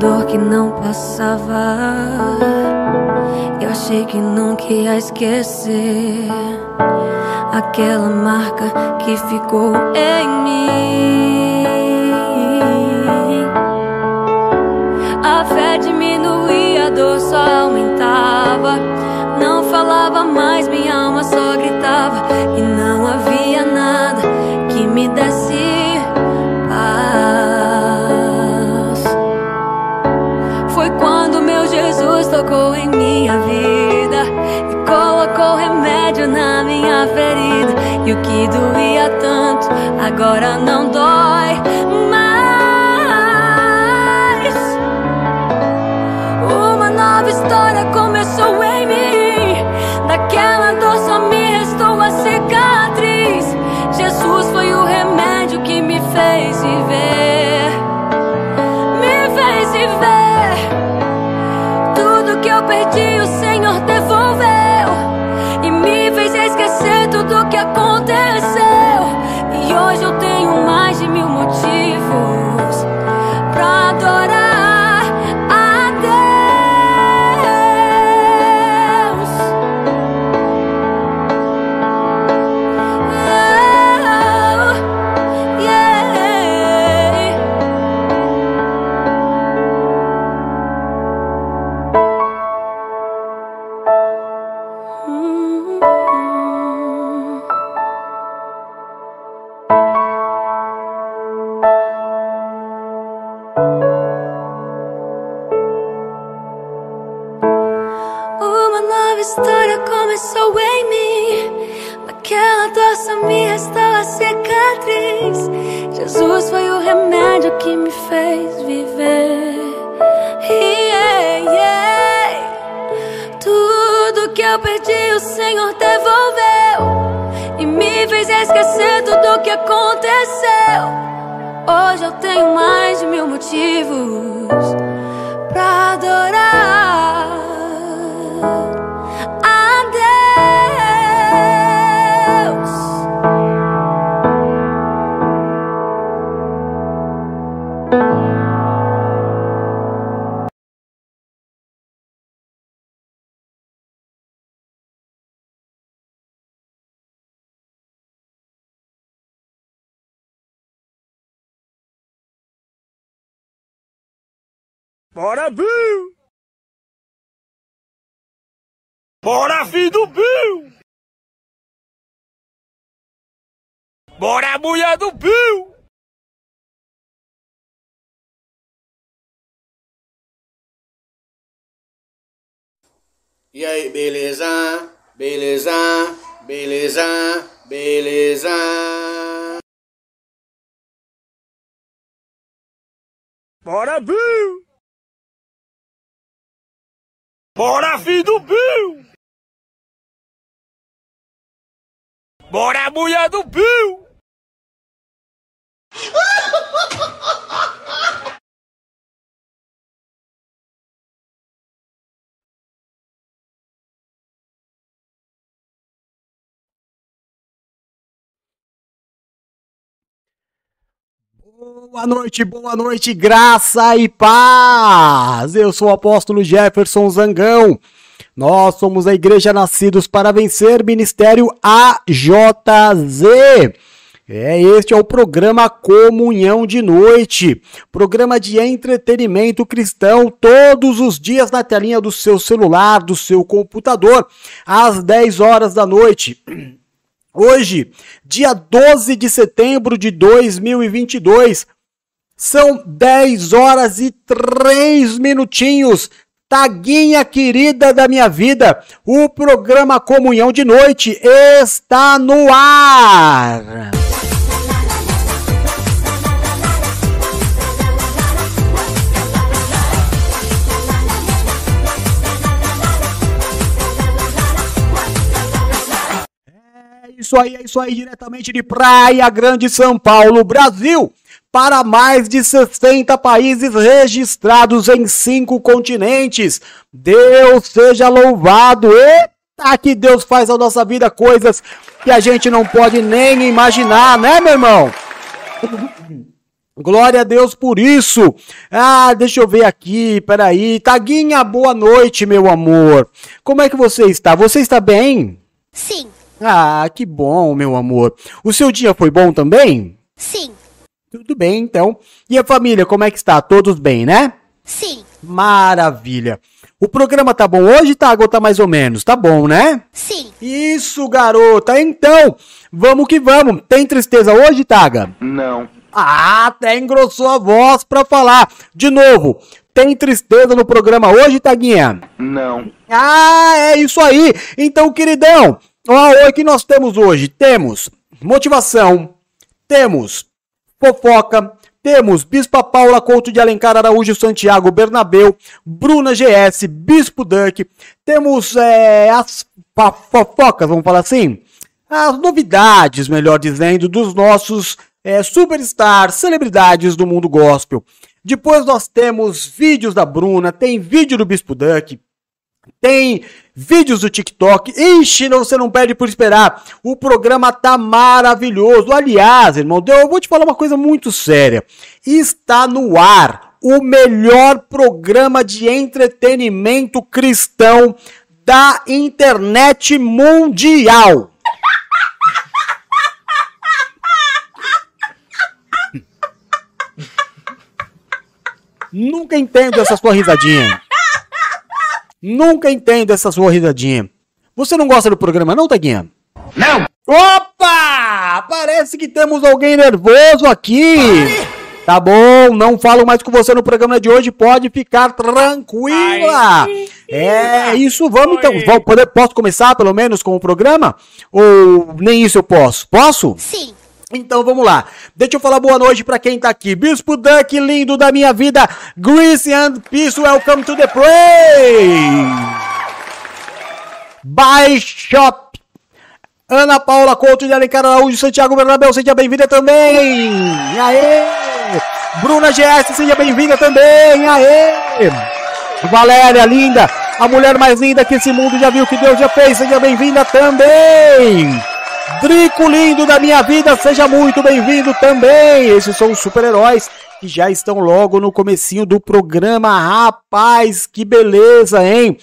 dor que não passava. Eu achei que nunca ia esquecer aquela marca que ficou em mim. A fé diminuía, a dor só aumentava. tocou em minha vida e colocou remédio na minha ferida. E o que doía tanto agora não dói. Bora, mulher do Pio! E aí, beleza? Beleza? Beleza? Beleza? Bora, Bill! Bora, filho do Bill! Bora, mulher do Bill! Boa noite, boa noite, graça e paz! Eu sou o apóstolo Jefferson Zangão. Nós somos a Igreja Nascidos para Vencer, Ministério AJZ. É, este é o programa Comunhão de Noite, programa de entretenimento cristão todos os dias na telinha do seu celular, do seu computador, às 10 horas da noite. Hoje, dia 12 de setembro de 2022, são 10 horas e 3 minutinhos. Taguinha querida da minha vida, o programa Comunhão de Noite está no ar. Isso aí, é isso aí, diretamente de Praia Grande, São Paulo, Brasil, para mais de 60 países registrados em cinco continentes. Deus seja louvado! Eita, que Deus faz na nossa vida coisas que a gente não pode nem imaginar, né, meu irmão? Glória a Deus por isso. Ah, deixa eu ver aqui, peraí. Taguinha, boa noite, meu amor. Como é que você está? Você está bem? Sim. Ah, que bom, meu amor. O seu dia foi bom também? Sim. Tudo bem, então. E a família, como é que está? Todos bem, né? Sim. Maravilha. O programa tá bom hoje, tá? Ou tá mais ou menos? Tá bom, né? Sim. Isso, garota. Então, vamos que vamos. Tem tristeza hoje, Taga? Não. Ah, até engrossou a voz pra falar. De novo, tem tristeza no programa hoje, Taguinha? Não. Ah, é isso aí. Então, queridão, Olha o que nós temos hoje. Temos motivação, temos fofoca, temos Bispa Paula Couto de Alencar Araújo Santiago Bernabeu, Bruna GS, Bispo Duck, temos é, as fofocas, vamos falar assim, as novidades, melhor dizendo, dos nossos é, superstars, celebridades do mundo gospel. Depois nós temos vídeos da Bruna, tem vídeo do Bispo Duck, tem vídeos do TikTok. Ixi, não, você não perde por esperar. O programa tá maravilhoso. Aliás, irmão, eu vou te falar uma coisa muito séria. Está no ar o melhor programa de entretenimento cristão da internet mundial. Nunca entendo essa sua risadinha. Nunca entendo essa sua risadinha. Você não gosta do programa, não, Taguinha? Não! Opa! Parece que temos alguém nervoso aqui. Tá bom, não falo mais com você no programa de hoje, pode ficar tranquila. É isso, vamos então. Vou, poder, posso começar pelo menos com o programa? Ou nem isso eu posso? Posso? Sim. Então vamos lá. Deixa eu falar boa noite para quem tá aqui. Bispo Duck, lindo da minha vida. Grease and Peace, welcome to the play. By Shop. Ana Paula Couto de Alencar Araújo, Santiago Bernabéu, seja bem-vinda também. Aê! Bruna GS, seja bem-vinda também. Aê! Valéria, linda, a mulher mais linda que esse mundo já viu, que Deus já fez, seja bem-vinda também. Drico lindo da minha vida, seja muito bem-vindo também. Esses são os super-heróis que já estão logo no comecinho do programa. Rapaz, que beleza, hein?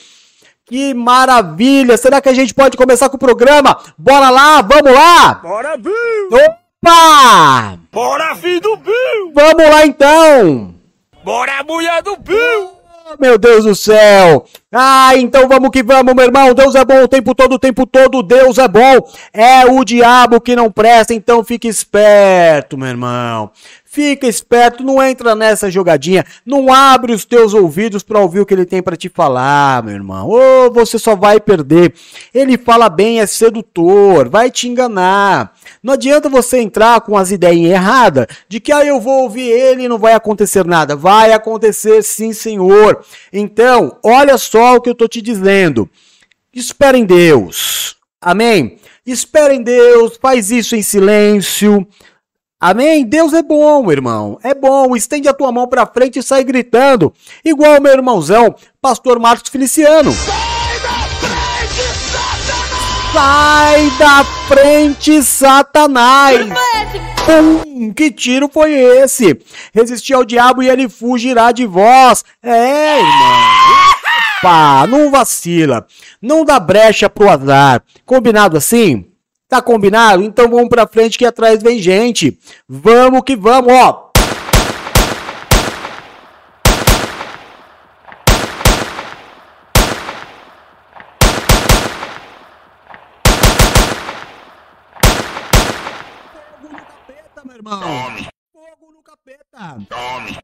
Que maravilha! Será que a gente pode começar com o programa? Bora lá, vamos lá! Bora, Bill! Opa! Bora, filho do Bill! Vamos lá então! Bora, mulher do Bill! Meu Deus do céu! Ah, então vamos que vamos, meu irmão. Deus é bom o tempo todo, o tempo todo. Deus é bom. É o diabo que não presta, então fique esperto, meu irmão. Fica esperto, não entra nessa jogadinha, não abre os teus ouvidos para ouvir o que ele tem para te falar, meu irmão. Ou você só vai perder. Ele fala bem, é sedutor, vai te enganar. Não adianta você entrar com as ideias erradas de que ah, eu vou ouvir ele e não vai acontecer nada. Vai acontecer sim, senhor. Então, olha só o que eu tô te dizendo. Espera em Deus. Amém? Espera em Deus, faz isso em silêncio. Amém? Deus é bom, irmão. É bom. Estende a tua mão para frente e sai gritando. Igual meu irmãozão, pastor Marcos Feliciano. Sai da frente, Satanás! Pum, que tiro foi esse? Resistir ao diabo e ele fugirá de vós. É, irmão. Opa! Não vacila. Não dá brecha pro azar. Combinado assim? Tá combinado? Então vamos pra frente que atrás vem gente. Vamos que vamos, ó.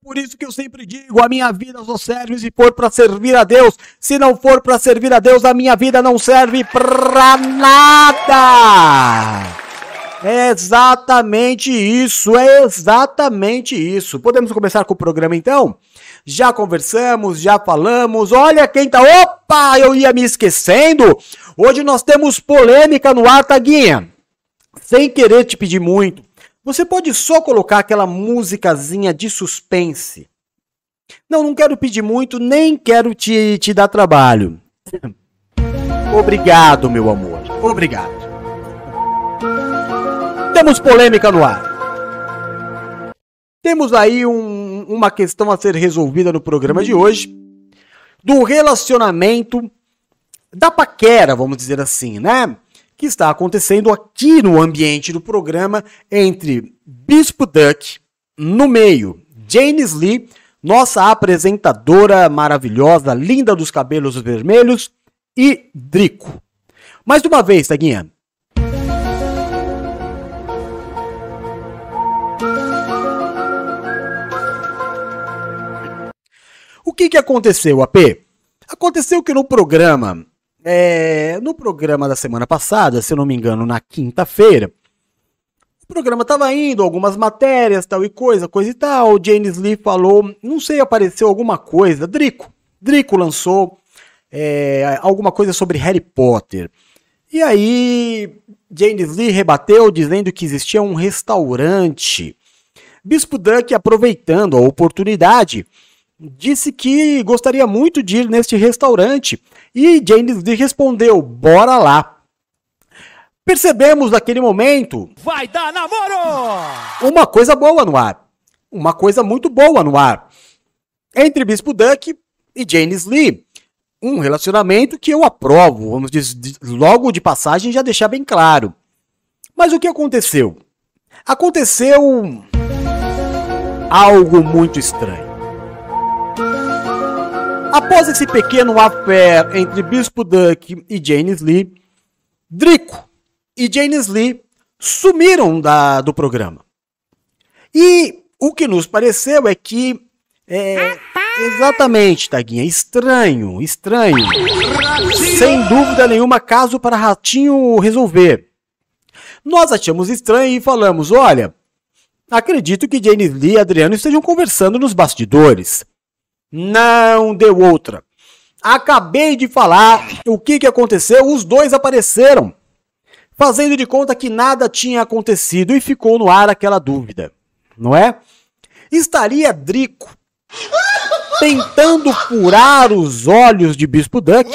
Por isso que eu sempre digo, a minha vida só serve se for para servir a Deus. Se não for para servir a Deus, a minha vida não serve pra nada. É exatamente isso, é exatamente isso. Podemos começar com o programa então? Já conversamos, já falamos. Olha quem tá. Opa, eu ia me esquecendo. Hoje nós temos polêmica no ar, Taguinha. Sem querer te pedir muito. Você pode só colocar aquela musicazinha de suspense. Não, não quero pedir muito, nem quero te, te dar trabalho. Obrigado, meu amor. Obrigado. Temos polêmica no ar. Temos aí um, uma questão a ser resolvida no programa de hoje. Do relacionamento da paquera, vamos dizer assim, né? Que está acontecendo aqui no ambiente do programa entre Bispo Duck, no meio, Janis Lee, nossa apresentadora maravilhosa, linda dos cabelos vermelhos, e Drico. Mais uma vez, Taguinha. O que, que aconteceu, AP? Aconteceu que no programa é, no programa da semana passada, se eu não me engano, na quinta-feira, o programa estava indo, algumas matérias, tal e coisa, coisa e tal. O James Lee falou, não sei, apareceu alguma coisa. Drico. Drico lançou é, alguma coisa sobre Harry Potter. E aí, James Lee rebateu dizendo que existia um restaurante. Bispo Duck, aproveitando a oportunidade, disse que gostaria muito de ir neste restaurante e James Lee respondeu: bora lá. Percebemos naquele momento. Vai dar namoro! Uma coisa boa no ar. Uma coisa muito boa no ar. Entre Bispo Duck e James Lee. Um relacionamento que eu aprovo, vamos dizer, logo de passagem já deixar bem claro. Mas o que aconteceu? Aconteceu algo muito estranho. Após esse pequeno affair entre Bispo Duck e James Lee, Drico e James Lee sumiram da, do programa. E o que nos pareceu é que. É, exatamente, Taguinha, estranho, estranho. Sem dúvida nenhuma, caso para Ratinho resolver. Nós achamos estranho e falamos: olha, acredito que James Lee e Adriano estejam conversando nos bastidores. Não deu outra. Acabei de falar o que, que aconteceu, os dois apareceram, fazendo de conta que nada tinha acontecido e ficou no ar aquela dúvida, não é? Estaria Drico tentando furar os olhos de Bispo Duck?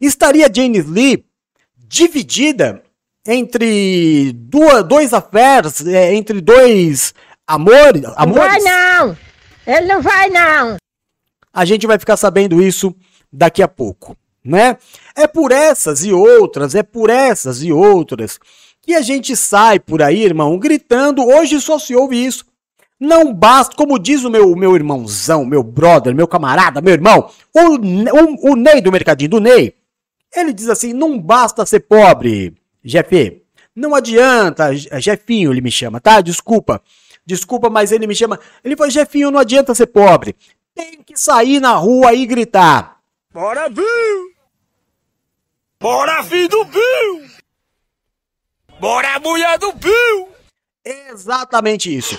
Estaria James Lee dividida entre duas, dois affairs, é, entre dois amores? amores? Ele não vai, não. A gente vai ficar sabendo isso daqui a pouco, né? É por essas e outras, é por essas e outras que a gente sai por aí, irmão, gritando. Hoje só se ouve isso. Não basta, como diz o meu, meu irmãozão, meu brother, meu camarada, meu irmão, o, o, o Ney do Mercadinho, do Ney, ele diz assim: não basta ser pobre, Jeff. Não adianta, Jefinho ele me chama, tá? Desculpa. Desculpa, mas ele me chama. Ele falou: Jefinho, não adianta ser pobre. Tem que sair na rua e gritar. Bora, Bill! Bora, filho do Bill! Bora, mulher do Bill! Exatamente isso.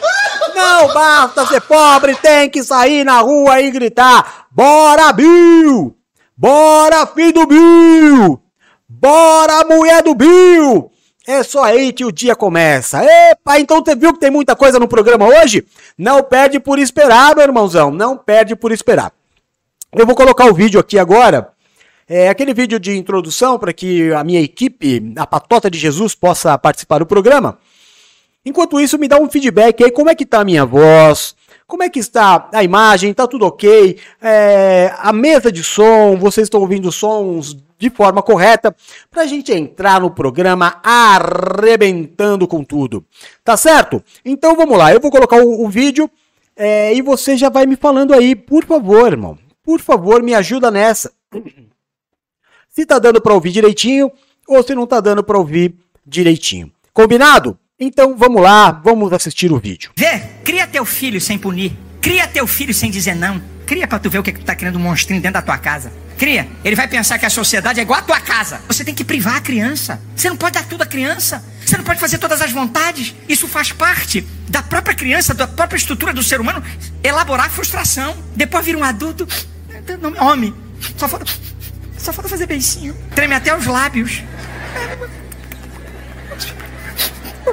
Não basta ser pobre, tem que sair na rua e gritar: Bora, Bill! Bora, filho do Bill! Bora, mulher do Bill! É só aí que o dia começa. Epa, então você viu que tem muita coisa no programa hoje? Não perde por esperar, meu irmãozão. Não perde por esperar. Eu vou colocar o vídeo aqui agora. É aquele vídeo de introdução para que a minha equipe, a Patota de Jesus, possa participar do programa. Enquanto isso, me dá um feedback aí, como é que tá a minha voz? Como é que está a imagem? Tá tudo ok? É, a mesa de som, vocês estão ouvindo sons de forma correta para a gente entrar no programa arrebentando com tudo. Tá certo? Então vamos lá, eu vou colocar o, o vídeo é, e você já vai me falando aí, por favor, irmão. Por favor, me ajuda nessa. Se tá dando para ouvir direitinho ou se não tá dando para ouvir direitinho. Combinado? Então vamos lá, vamos assistir o vídeo. Vê, cria teu filho sem punir. Cria teu filho sem dizer não. Cria pra tu ver o que, que tu tá criando um monstrinho dentro da tua casa. Cria. Ele vai pensar que a sociedade é igual a tua casa. Você tem que privar a criança. Você não pode dar tudo à criança. Você não pode fazer todas as vontades. Isso faz parte da própria criança, da própria estrutura do ser humano. Elaborar a frustração. Depois vira um adulto. Homem. Só falta, só falta fazer beicinho. Treme até os lábios.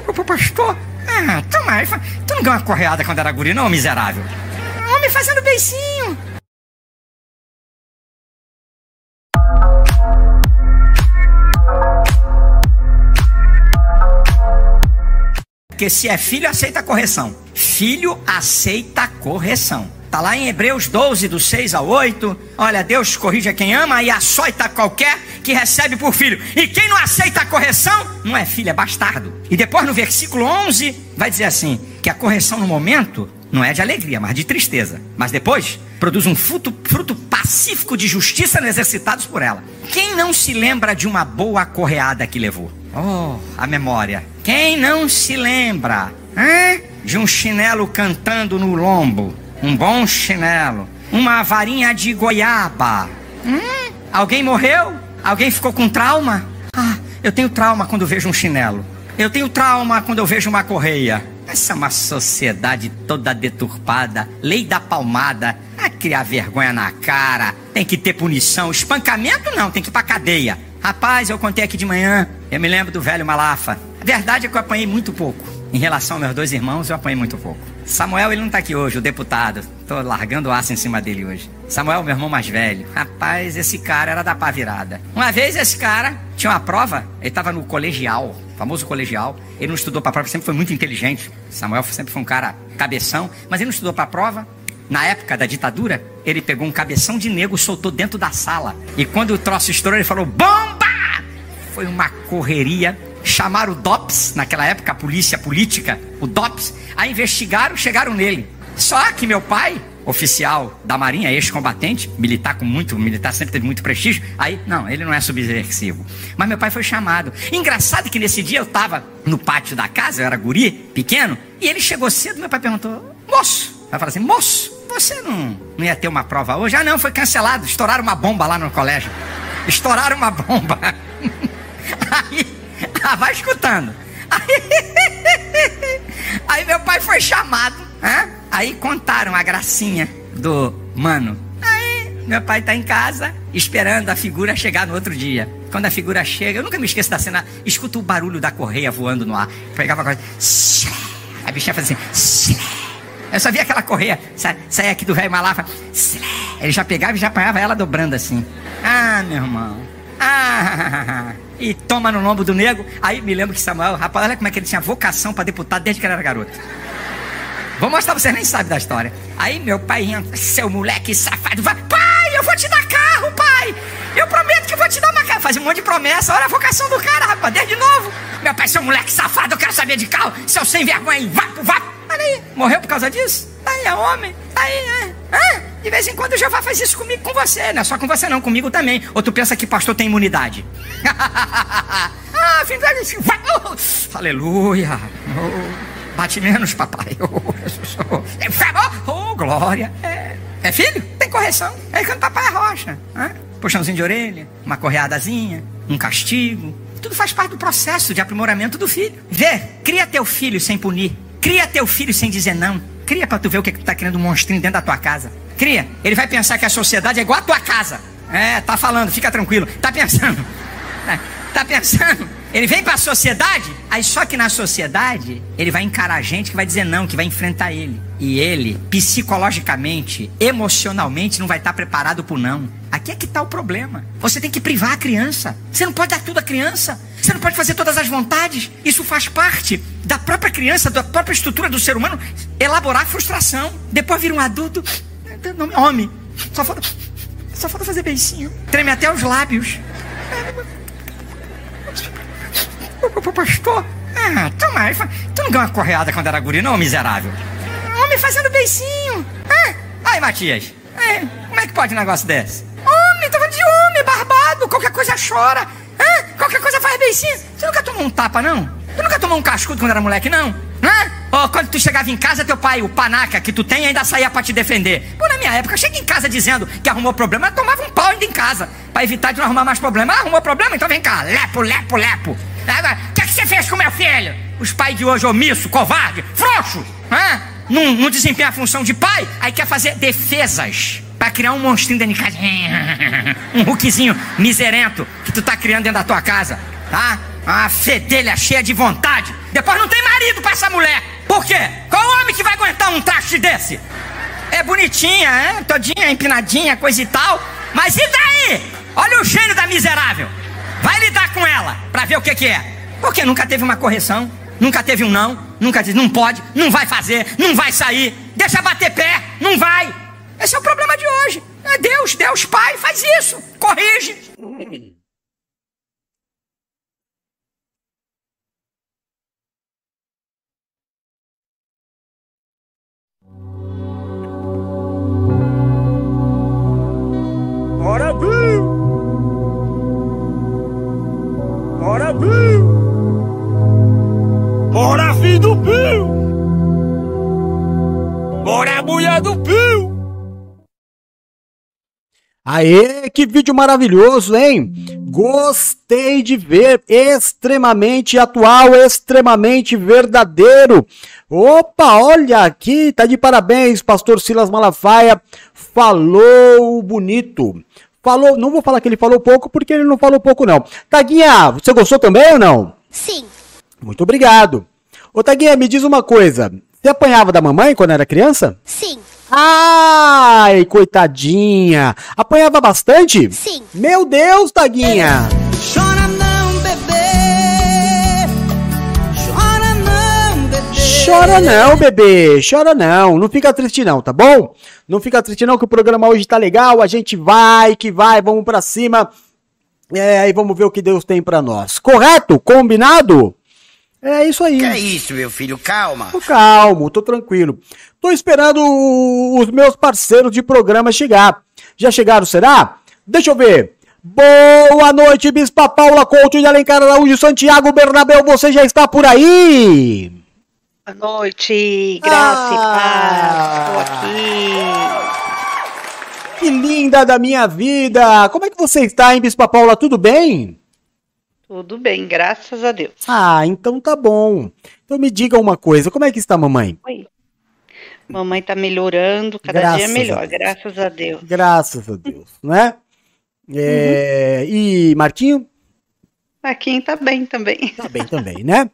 Pastor, ah, toma, tu não ganhou uma correada quando era guri, não, miserável? Homem fazendo beicinho. Porque se é filho, aceita correção. Filho aceita correção. Tá lá em Hebreus 12, do 6 ao 8. Olha, Deus corrige a quem ama e açoita qualquer que recebe por filho. E quem não aceita a correção, não é filho, é bastardo. E depois no versículo 11, vai dizer assim: que a correção no momento não é de alegria, mas de tristeza. Mas depois produz um fruto, fruto pacífico de justiça exercitados por ela. Quem não se lembra de uma boa correada que levou? Oh, a memória. Quem não se lembra hein? de um chinelo cantando no lombo? Um bom chinelo, uma varinha de goiaba. Hum? Alguém morreu? Alguém ficou com trauma? Ah, eu tenho trauma quando vejo um chinelo. Eu tenho trauma quando eu vejo uma correia. Essa é uma sociedade toda deturpada, lei da palmada, a criar vergonha na cara, tem que ter punição, espancamento não, tem que ir pra cadeia. Rapaz, eu contei aqui de manhã, eu me lembro do velho Malafa. A verdade é que eu apanhei muito pouco. Em relação aos meus dois irmãos, eu apanhei muito pouco. Samuel, ele não tá aqui hoje, o deputado. Tô largando o aço em cima dele hoje. Samuel, meu irmão mais velho. Rapaz, esse cara era da pá virada. Uma vez esse cara tinha uma prova, ele tava no colegial, famoso colegial. Ele não estudou pra prova, sempre foi muito inteligente. Samuel sempre foi um cara cabeção, mas ele não estudou pra prova. Na época da ditadura, ele pegou um cabeção de negro, soltou dentro da sala. E quando o troço estourou, ele falou: Bomba! Foi uma correria chamaram o DOPS, naquela época, a polícia política, o DOPS, a investigaram, chegaram nele. Só que meu pai, oficial da Marinha, ex-combatente, militar com muito, militar sempre teve muito prestígio, aí, não, ele não é subversivo. Mas meu pai foi chamado. Engraçado que nesse dia eu estava no pátio da casa, eu era guri, pequeno, e ele chegou cedo, meu pai perguntou, moço, vai falar assim, moço, você não, não ia ter uma prova hoje? Ah, não, foi cancelado, estouraram uma bomba lá no colégio. Estouraram uma bomba. aí ah, vai escutando. Aí, aí, meu pai foi chamado. Hein? Aí contaram a gracinha do mano. Aí meu pai tá em casa esperando a figura chegar no outro dia. Quando a figura chega, eu nunca me esqueço da cena. Escuto o barulho da correia voando no ar. Pegava a coisa. A bichinha fazia assim. Eu só via aquela correia sair aqui do velho Malafa. Ele já pegava e já apanhava ela dobrando assim. Ah, meu irmão. Ah, e toma no lombo do nego. Aí me lembro que Samuel, rapaz, olha como é que ele tinha vocação para deputado desde que ele era garoto. Vou mostrar pra vocês, nem sabem da história. Aí meu pai entra, seu moleque safado, vai, pai, eu vou te dar carro, pai. Eu prometo que vou te dar uma carro. Fazia um monte de promessa, olha a vocação do cara, rapaz, desde novo. Meu pai, seu moleque safado, eu quero saber de carro. Seu sem vergonha, vapo, vapo. Olha aí, morreu por causa disso? Aí é homem, aí é. Ah, de vez em quando o Jeová faz isso comigo, com você. Não é só com você, não, comigo também. Ou tu pensa que pastor tem imunidade? ah, oh, aleluia. Oh, bate menos, papai. Oh, oh glória. É, é, filho? Tem correção. É quando papai é rocha. Ah, puxãozinho de orelha, uma correadazinha, um castigo. Tudo faz parte do processo de aprimoramento do filho. Vê, cria teu filho sem punir. Cria teu filho sem dizer não. Cria pra tu ver o que, é que tu tá criando um monstrinho dentro da tua casa. Cria. Ele vai pensar que a sociedade é igual a tua casa. É, tá falando, fica tranquilo. Tá pensando. É, tá pensando. Ele vem para a sociedade, aí só que na sociedade ele vai encarar gente que vai dizer não, que vai enfrentar ele. E ele, psicologicamente, emocionalmente, não vai estar preparado para não. Aqui é que está o problema. Você tem que privar a criança. Você não pode dar tudo à criança. Você não pode fazer todas as vontades. Isso faz parte da própria criança, da própria estrutura do ser humano, elaborar frustração. Depois vira um adulto, homem. Só falta, só falta fazer beicinho. Treme até os lábios. Pastor, ah, toma, tu não ganhou uma correada quando era guri, não, miserável? Homem fazendo beicinho. Ah, aí, Matias, é, como é que pode um negócio desse? Homem, falando de homem, barbado, qualquer coisa chora. Ah, qualquer coisa faz beicinho. Você nunca tomou um tapa, não? Tu nunca tomou um cascudo quando era moleque, não? Hã? Ou quando tu chegava em casa, teu pai, o panaca que tu tem, ainda saía pra te defender. Pô, na minha época, cheguei em casa dizendo que arrumou problema, tomava um pau ainda em casa. Pra evitar de não arrumar mais problema. Ah, arrumou problema? Então vem cá, lepo, lepo, lepo. Agora, o que, é que você fez com meu filho? Os pais de hoje, omisso, covarde, frouxo, hã? Não, não desempenha a função de pai, aí quer fazer defesas pra criar um monstrinho dentro de casa. um Hulkzinho miserento que tu tá criando dentro da tua casa, tá? Uma fedelha cheia de vontade. Depois não tem marido pra essa mulher. Por quê? Qual homem que vai aguentar um traste desse? É bonitinha, é? Todinha empinadinha, coisa e tal. Mas e daí? Olha o gênio da miserável. Vai lidar com ela pra ver o que, que é. Porque nunca teve uma correção, nunca teve um não, nunca disse não pode, não vai fazer, não vai sair, deixa bater pé, não vai. Esse é o problema de hoje. É Deus, Deus Pai, faz isso, corrige. Bora, Bill! Bora, Bill! Bora, filho do Bill! Bora, mulher do Bill! Aê, que vídeo maravilhoso, hein? Gostei de ver, extremamente atual, extremamente verdadeiro. Opa, olha aqui, tá de parabéns, pastor Silas Malafaia, falou bonito. Falou, não vou falar que ele falou pouco, porque ele não falou pouco não. Taguinha, você gostou também ou não? Sim. Muito obrigado. Ô Taguinha, me diz uma coisa, você apanhava da mamãe quando era criança? Sim. Ai, coitadinha. Apanhava bastante? Sim. Meu Deus, Taguinha. Chora não, bebê. Chora não, bebê. Chora não, bebê. Chora não. Não fica triste não, tá bom? Não fica triste não que o programa hoje tá legal. A gente vai que vai, vamos pra cima. É, aí vamos ver o que Deus tem pra nós. Correto? Combinado? É isso aí. Que é isso, meu filho? Calma. Tô calmo, tô tranquilo. Tô esperando os meus parceiros de programa chegar. Já chegaram, será? Deixa eu ver. Boa noite, Bispa Paula Couto de Alencar Araújo, Santiago Bernabéu, você já está por aí? Boa noite, graça Ah. e paz. Estou aqui. Que linda da minha vida! Como é que você está, hein, Bispa Paula? Tudo bem? Tudo bem, graças a Deus. Ah, então tá bom. Então me diga uma coisa, como é que está a mamãe? Oi. Mamãe tá melhorando, cada Graças dia a melhor, graças a Deus. Graças a Deus, né? É, E Marquinho? Marquinhos tá bem também. Tá bem também, né?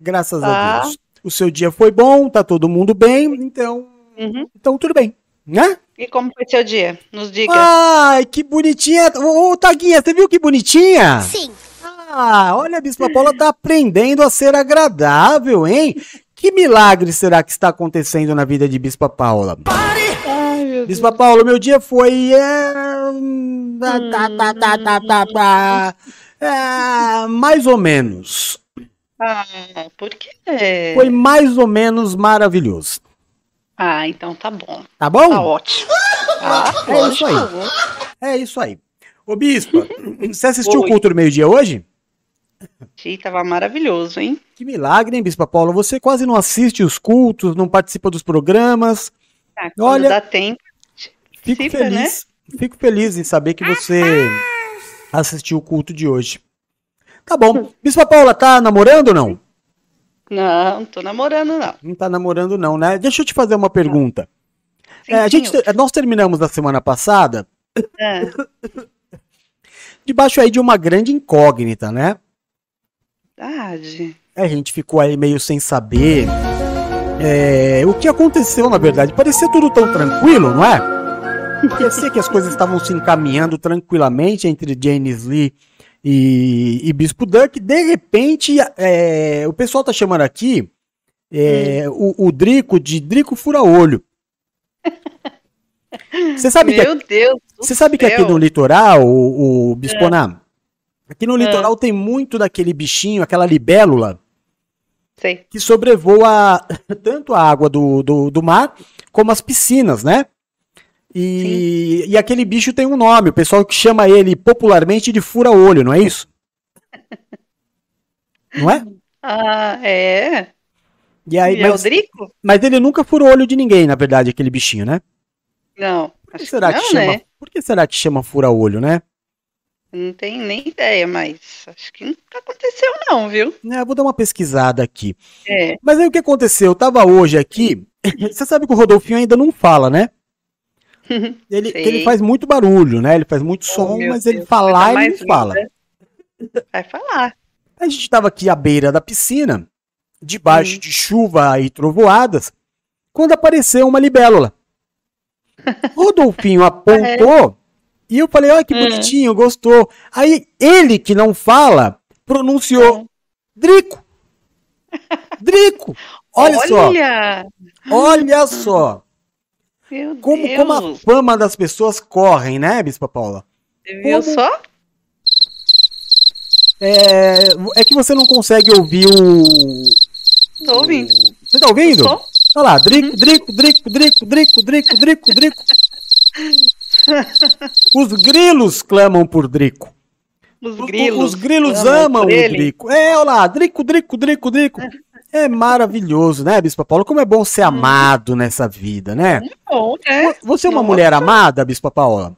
Graças a Tá. Deus. O seu dia foi bom, tá todo mundo bem, então, Uhum. então tudo bem, né? E como foi seu dia? Nos diga. Ai, que bonitinha. Ô, ô, Taguinha, você viu que bonitinha? Sim. Ah, olha, a Bispa Paula tá aprendendo a ser agradável, hein? Que milagre será que está acontecendo na vida de Bispa Paula? Ai, meu Bispa Paula, meu dia foi. é, tá, tá, tá, tá, é, mais ou menos. Ah, por quê? Foi mais ou menos maravilhoso. Ah, então tá bom. Tá bom? Tá ótimo. Ah, É isso aí. É isso aí. Ô, Bispa, você assistiu o Oi. culto do meio-dia hoje? Sim, tava maravilhoso, hein? Que milagre, hein, Bispa Paula? Você quase não assiste os cultos, não participa dos programas. Ah, Olha- dá tempo. Fico participa, feliz. Fico feliz em saber que você assistiu o culto de hoje. Tá bom. Bispa Paula, tá namorando ou não? Não, tô namorando, não. Não tá namorando, não, né? Deixa eu te fazer uma pergunta. Sim, É, a gente, nós terminamos a semana passada Ah, debaixo aí de uma grande incógnita, né? Verdade. A gente ficou aí meio sem saber é, o que aconteceu, na verdade. Parecia tudo tão tranquilo, não é? Parecia que as coisas estavam se encaminhando tranquilamente entre James Lee e, e Bispo Duck. De repente, é, o pessoal tá chamando aqui é, o, o Drico de Drico Fura-Olho. Você sabe que, Meu Deus. você sabe que aqui no litoral, o, o Bisponá, aqui no litoral tem muito daquele bichinho, aquela libélula, Sei. que sobrevoa tanto a água do, do, do mar como as piscinas, né? E, e aquele bicho tem um nome, o pessoal que chama ele popularmente de fura-olho, não é isso? Não é? Ah, é? E aí, é o mas, Drico? mas ele nunca furou olho de ninguém, na verdade, aquele bichinho, né? Não. Por que que será que não, chama? né? Por que será que chama fura-olho, né? Não tenho nem ideia, mas acho que nunca aconteceu não, viu? É, vou dar uma pesquisada aqui. É. Mas aí o que aconteceu? Eu tava hoje aqui. Você sabe que o Rodolfinho ainda não fala, né? Ele, ele faz muito barulho, né? Ele faz muito som, Oh, meu mas ele Deus, falar, coisa ele não fala. Vai falar. A gente tava aqui à beira da piscina, debaixo de chuva e trovoadas, quando apareceu uma libélula. Rodolfinho apontou e eu falei, olha que Hum. bonitinho, gostou. Aí ele que não fala, pronunciou. Drico. Drico. Olha, só, Olha! olha só. Meu Como, Deus! como a fama das pessoas correm, né, Bispa Paula? Você viu como- só? É, é que você não consegue ouvir o. Tô ouvindo. Você tá ouvindo? Tô. Olha lá, Drico, Drico, Drico, Drico, Drico, Drico, Drico, Drico. Os grilos clamam por Drico. Os Os- grilos. Os grilos clamam amam o. Drico. É, olha lá, Drico, Drico, Drico, Drico. É maravilhoso, né, Bispa Paula? Como é bom ser amado nessa vida, né? Bom, né? Você é uma mulher amada, Bispa Paula?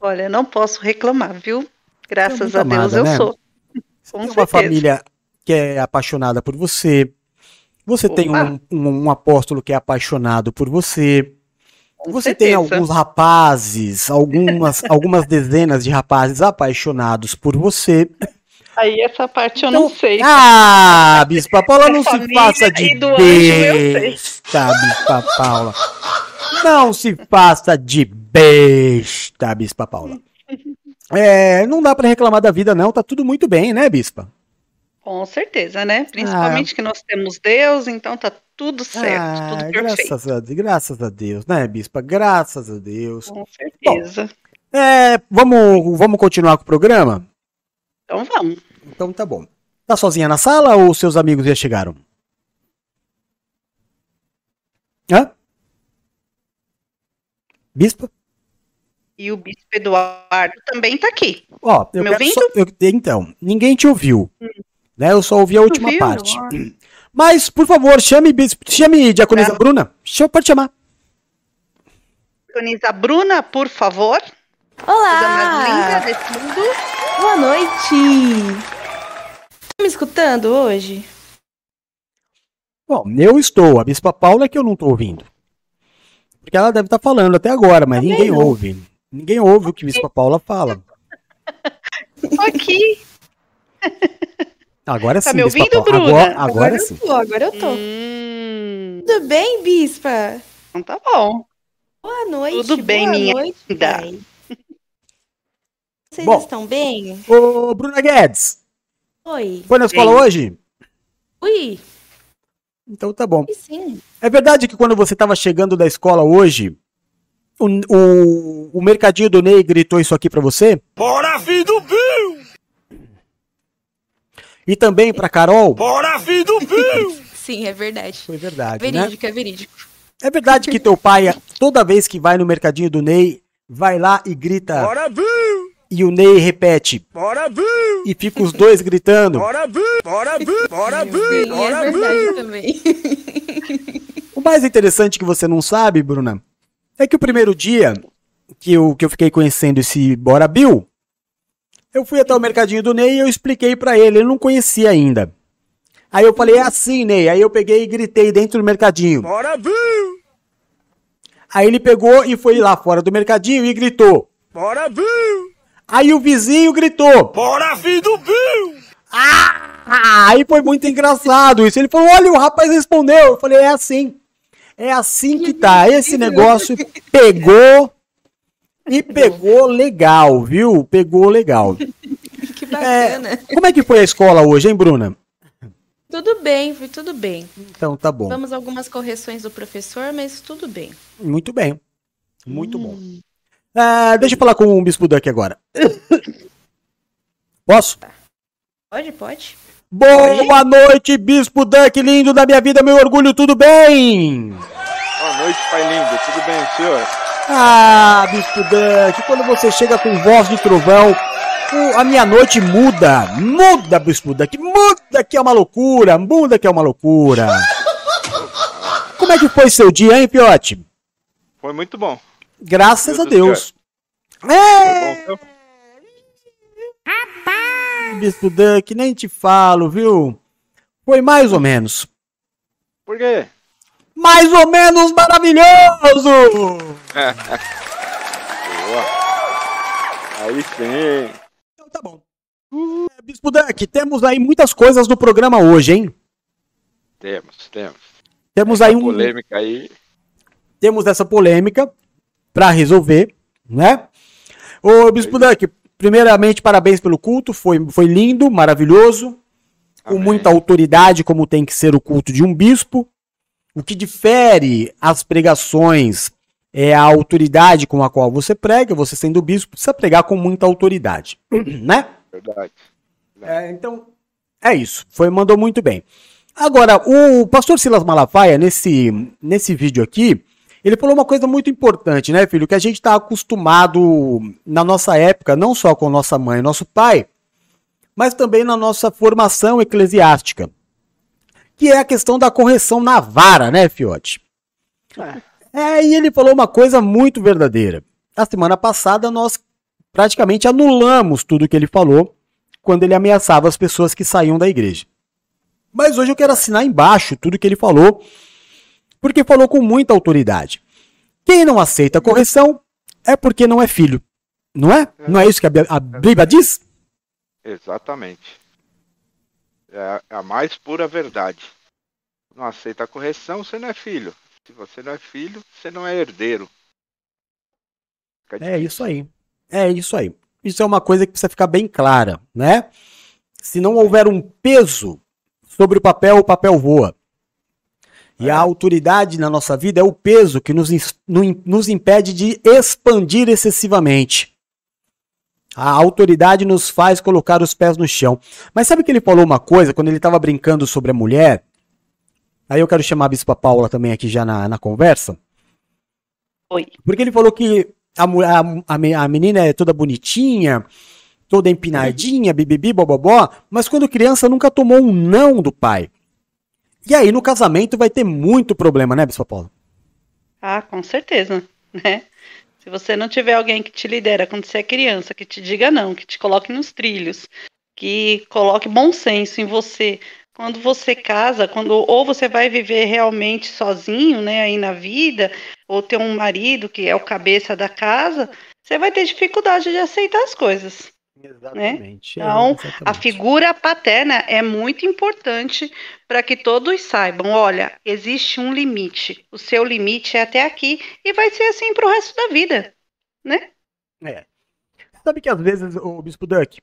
Olha, não posso reclamar, viu? Graças muito a Deus amada, eu né? sou. Você Com tem uma certeza. família que é apaixonada por você. Você tem Opa. um, um- um apóstolo que é apaixonado por você. Com Você tem certeza. alguns rapazes, algumas, algumas dezenas de rapazes apaixonados por você. Aí essa parte eu Então- não sei. Ah, Bispa Paula, não se faça de eu besta, Bispa Paula. Não se faça de besta, Bispa Paula. É, não dá pra reclamar da vida, não. Tá tudo muito bem, né, Bispa? Com certeza, né? Principalmente que nós temos Deus, então tá tudo certo, Ah, tudo perfeito. graças a, graças a Deus, né, Bispa? Graças a Deus. Com certeza. É, vamos, vamos continuar com o programa? Então vamos. Então tá bom. Tá sozinha na sala ou seus amigos já chegaram? Hã? Bispa? E o Bispo Eduardo também tá aqui. Ó, eu só, eu- então, ninguém te ouviu. Né? Eu só ouvi a última viu? parte. Ah. Mas, por favor, chame, bispo, chame Diaconisa Tá. Bruna. Pode chamar. Organiza a Bruna, por favor. Olá! Boa noite! Tá me escutando hoje? Bom, eu estou. A Bispa Paula é que eu não estou ouvindo. Porque ela deve estar falando até agora, mas Também ninguém não. ouve. Ninguém ouve o que a Bispa Paula fala. Aqui. Agora Tá sim, me Bispa ouvindo, Paula. Bruna? Agora, agora eu sim. tô, agora eu tô. Hum, Tudo bem, Bispa? então tá bom. Boa noite. Tudo bem, boa minha noite. Vocês Bom. estão bem? Ô, Bruna Guedes, Oi. foi na escola Bem. hoje? Ui, Então tá bom. sim. É verdade que quando você estava chegando da escola hoje, o, o, o mercadinho do Ney gritou isso aqui pra você? Bora, filho do Bill! E também pra Carol? Bora, filho do Bill! Sim, é verdade. Foi verdade, né? Verídico, é verídico. É verdade que teu pai, toda vez que vai no mercadinho do Ney, vai lá e grita, Bora, Bill! e o Ney repete, Bora, Bill! e fica os dois gritando. Bora, Bill! Bora, Bill! Bora, Bill! é Bora, verdade Bill! também. O mais interessante que você não sabe, Bruna, é que o primeiro dia que eu, que eu fiquei conhecendo esse Bora Bill, eu fui até o mercadinho do Ney e eu expliquei pra ele, ele não conhecia ainda. Aí eu falei, é assim, Ney. Aí eu peguei e gritei dentro do mercadinho. Bora, Bill! Aí ele pegou e foi lá fora do mercadinho e gritou. Bora, Bill! Aí o vizinho gritou. Bora, filho do Bill! Aí foi muito engraçado isso. Ele falou: olha, o rapaz respondeu. Eu falei: é assim. É assim que tá. Esse negócio pegou e pegou legal, viu? Pegou legal. Que bacana. Como é que foi a escola hoje, hein, Bruna? Tudo bem, foi tudo bem. Então tá bom. Vamos algumas correções do professor, mas tudo bem. Muito bem. Muito bom. Ah, deixa eu falar com o Bispo Duck agora. Posso? Pode, pode. Boa noite, Bispo Duck, lindo da minha vida, meu orgulho, tudo bem? Boa noite, pai lindo. Tudo bem, senhor? Ah, Bispo Duck, quando você chega com voz de trovão, a minha noite muda. Muda, Bispo Duck, muda que é uma loucura, muda que é uma loucura. Como é que foi seu dia, hein, Piote? Foi muito bom. Graças a Deus Deus. É, Foi bom, então? Bispo Duck, nem te falo, viu? Foi mais ou menos. Por quê? Mais ou menos maravilhoso! Boa. Aí sim. Então tá bom. É, Bispo Duck, temos aí muitas coisas no programa hoje, hein? Temos, temos. Temos aí um, Polêmica aí. temos essa polêmica pra resolver, né? Ô, Bispo Duck, primeiramente, parabéns pelo culto, foi, foi lindo, maravilhoso, com Amém. muita autoridade, como tem que ser o culto de um bispo. O que difere as pregações é a autoridade com a qual você prega, você sendo bispo, precisa pregar com muita autoridade, né? Verdade. É, então, é isso. Foi, mandou muito bem. Agora, o pastor Silas Malafaia, nesse, nesse vídeo aqui, ele falou uma coisa muito importante, né, filho? Que a gente está acostumado na nossa época, não só com nossa mãe e nosso pai, mas também na nossa formação eclesiástica. Que é a questão da correção na vara, né, Fiote? É, e ele falou uma coisa muito verdadeira. A semana passada nós praticamente anulamos tudo que ele falou quando ele ameaçava as pessoas que saíam da igreja. Mas hoje eu quero assinar embaixo tudo que ele falou, porque falou com muita autoridade. Quem não aceita correção é porque não é filho. Não é? Não é isso que a a Bíblia diz? Exatamente. É a- a mais pura verdade. Não aceita a correção, você não é filho. Se você não é filho, você não é herdeiro. É isso aí. É isso aí. Isso é uma coisa que precisa ficar bem clara, né? Se não houver um peso sobre o papel, o papel voa. E a autoridade na nossa vida é o peso que nos, nos impede de expandir excessivamente. A autoridade nos faz colocar os pés no chão. Mas sabe que ele falou uma coisa quando ele estava brincando sobre a mulher? Aí eu quero chamar a Bispa Paula também aqui já na, na conversa. Oi. Porque ele falou que a, a, a menina é toda bonitinha, toda empinadinha, bibibi, bobobó, mas quando criança nunca tomou um não do pai. E aí no casamento vai ter muito problema, né, Bispa Paula? Ah, com certeza, né? Se você não tiver alguém que te lidera quando você é criança, que te diga não, que te coloque nos trilhos, que coloque bom senso em você, quando você casa, quando ou você vai viver realmente sozinho, né, aí na vida, ou ter um marido que é o cabeça da casa, você vai ter dificuldade de aceitar as coisas. Exatamente. Então, a figura paterna é muito importante para que todos saibam, olha, existe um limite. O seu limite é até aqui e vai ser assim para o resto da vida, né? É. Sabe que às vezes, o Bispo Duck,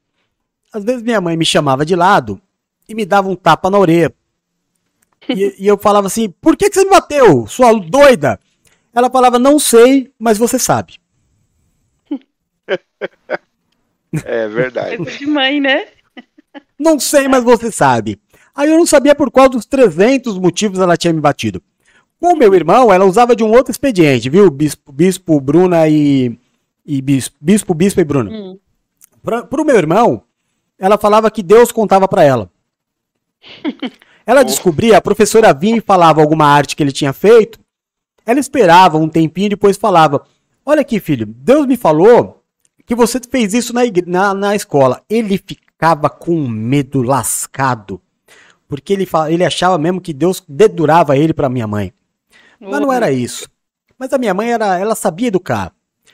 às vezes minha mãe me chamava de lado e me dava um tapa na orelha. E, e eu falava assim, por que, que você me bateu, sua doida? Ela falava, não sei, mas você sabe. É verdade. Coisa de mãe, né? Não sei, mas você sabe. Aí eu não sabia por qual dos 300 motivos ela tinha me batido. Com meu irmão, ela usava de um outro expediente, viu? Bispo, bispo Bruna e, e bispo, bispo, bispo e Bruna. Hum. Pra, pro meu irmão, ela falava que Deus contava pra ela. Ela descobria, a professora vinha e falava alguma arte que ele tinha feito. Ela esperava um tempinho e depois falava: Olha aqui, filho, Deus me falou que você fez isso na, na, na escola. Ele ficava com medo lascado. Porque ele, fa- ele achava mesmo que Deus dedurava ele pra minha mãe. Mas não era isso. Mas a minha mãe, era, ela sabia educar.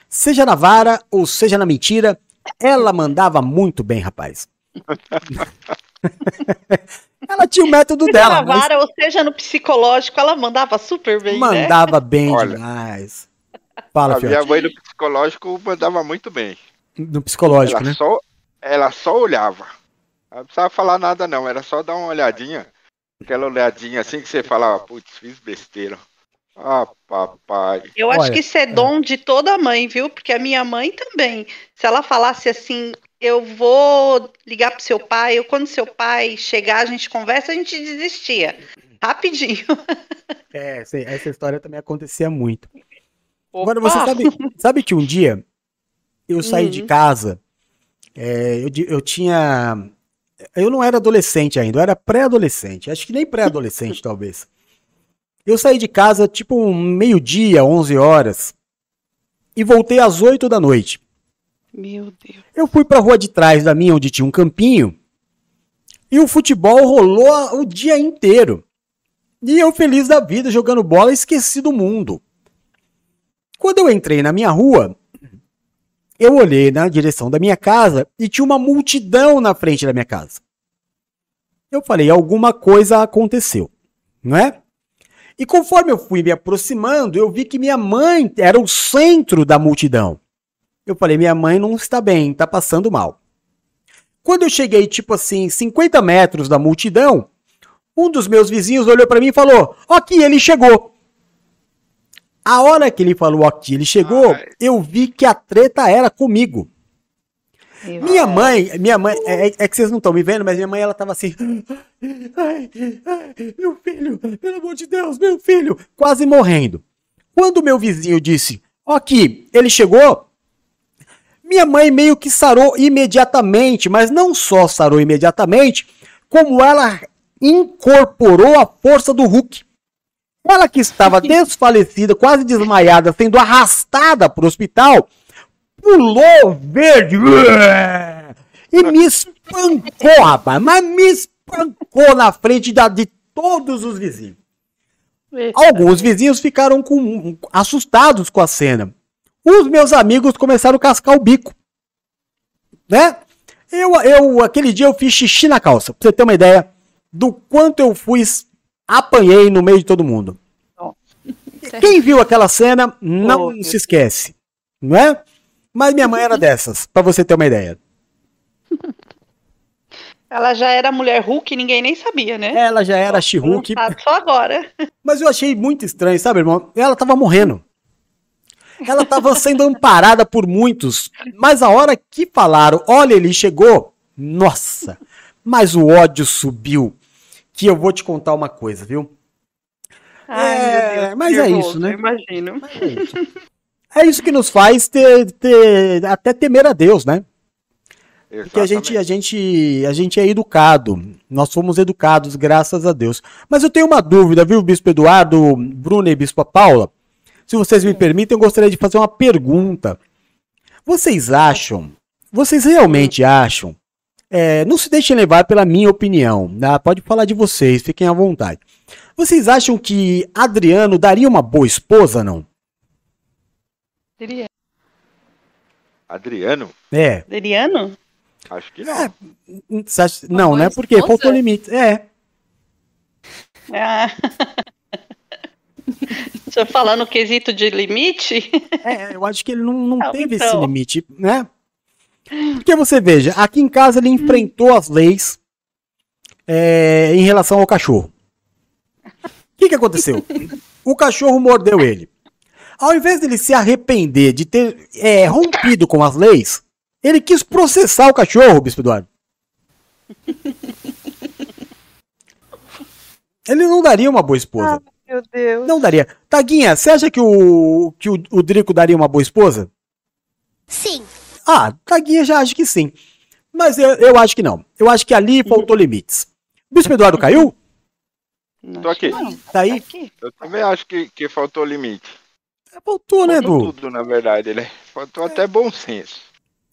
Seja na vara ou seja na mentira, ela mandava muito bem, rapaz. ela tinha o método Seja dela, na mas vara, ou seja, no psicológico, ela mandava super bem, né? mandava bem Olha. demais. Fala, a minha Fiote. mãe no psicológico mandava muito bem. No psicológico, ela né? Só, ela só olhava. Ela não precisava falar nada, não. Era só dar uma olhadinha. Aquela olhadinha assim que você falava, putz, fiz besteira. Ah, papai. Eu acho Olha, que isso é dom de toda mãe, viu? Porque a minha mãe também. Se ela falasse assim, eu vou ligar pro seu pai, ou quando seu pai chegar, a gente conversa, a gente desistia. Rapidinho. É, essa história também acontecia muito. Opa! Agora, você sabe, sabe que um dia eu saí de Uhum. casa, é, eu, eu tinha. Eu não era adolescente ainda, eu era pré-adolescente. Acho que nem pré-adolescente, talvez. Eu saí de casa tipo um meio-dia, 11 horas, e voltei às 8 da noite. Meu Deus. Eu fui pra rua de trás da minha, onde tinha um campinho, e o futebol rolou o dia inteiro. E eu feliz da vida, jogando bola, esqueci do mundo. Quando eu entrei na minha rua, eu olhei na direção da minha casa e tinha uma multidão na frente da minha casa. Eu falei, alguma coisa aconteceu, não é? E conforme eu fui me aproximando, eu vi que minha mãe era o centro da multidão. Eu falei, minha mãe não está bem, está passando mal. Quando eu cheguei, tipo assim, 50 metros da multidão, um dos meus vizinhos olhou para mim e falou: Aqui, ele chegou. A hora que ele falou aqui, ele chegou, Ai. eu vi que a treta era comigo. Minha mãe, minha mãe, é, é que vocês não estão me vendo, mas minha mãe, ela tava assim, ai, ai, meu filho, pelo amor de Deus, meu filho, quase morrendo. Quando meu vizinho disse, ó aqui, ele chegou, minha mãe meio que sarou imediatamente, mas não só sarou imediatamente, como ela incorporou a força do Hulk. Ela que estava desfalecida, quase desmaiada, sendo arrastada para o hospital, pulou verde e me espancou, rapaz, mas me espancou na frente da- de todos os vizinhos. Alguns vizinhos ficaram com- assustados com a cena. Os meus amigos começaram a cascar o bico. Né? Eu, eu, aquele dia eu fiz xixi na calça, pra você ter uma ideia do quanto eu fui, apanhei no meio de todo mundo. Quem viu aquela cena não Oh, se esquece, não é? Mas minha mãe era dessas, pra você ter uma ideia. Ela já era mulher Hulk, ninguém nem sabia, né? Ela já era She-Hulk, Tá Só agora. mas eu achei muito estranho, sabe, irmão? Ela tava morrendo. Ela tava sendo amparada por muitos, mas a hora que falaram, olha, ele chegou, nossa, mas o ódio subiu. Que eu vou te contar uma coisa, viu? Ai, É, meu Deus, mas é isso, né? eu Imagino. É isso que nos faz ter, ter- até temer a Deus, né? Porque a gente, a gente, a gente é educado. Nós fomos educados, graças a Deus. Mas eu tenho uma dúvida, viu, Bispo Eduardo, Bruno e Bispo Paula? Se vocês me permitem, eu gostaria de fazer uma pergunta. Vocês acham, vocês realmente acham, é, não se deixem levar pela minha opinião, tá? pode falar de vocês, fiquem à vontade. Vocês acham que Adriano daria uma boa esposa, não? Diria. Adriano? É. Adriano? Acho que não. Você acha- Não, né? Porque esposa? faltou limite. É. Ah. Você falando no quesito de limite? É, eu acho que ele não, não Não, teve esse então. limite, né? Porque você veja, aqui em casa ele enfrentou as leis é, em relação ao cachorro. O que, que aconteceu? O cachorro mordeu ele. Ao invés dele se arrepender de ter é, rompido com as leis, ele quis processar o cachorro, Bispo Eduardo. Ele não daria uma boa esposa. Meu Deus. Não daria. Taguinha, você acha que o, que o, o Drico daria uma boa esposa? Sim. Ah, Taguinha já acha que sim. Mas eu, eu acho que não. Eu acho que ali faltou limites. Bispo Eduardo caiu? Tô aqui. Tá aí? Eu também acho que, que faltou limite. Faltou, né, Faltou Edu? tudo, na verdade. Né? Faltou até bom senso.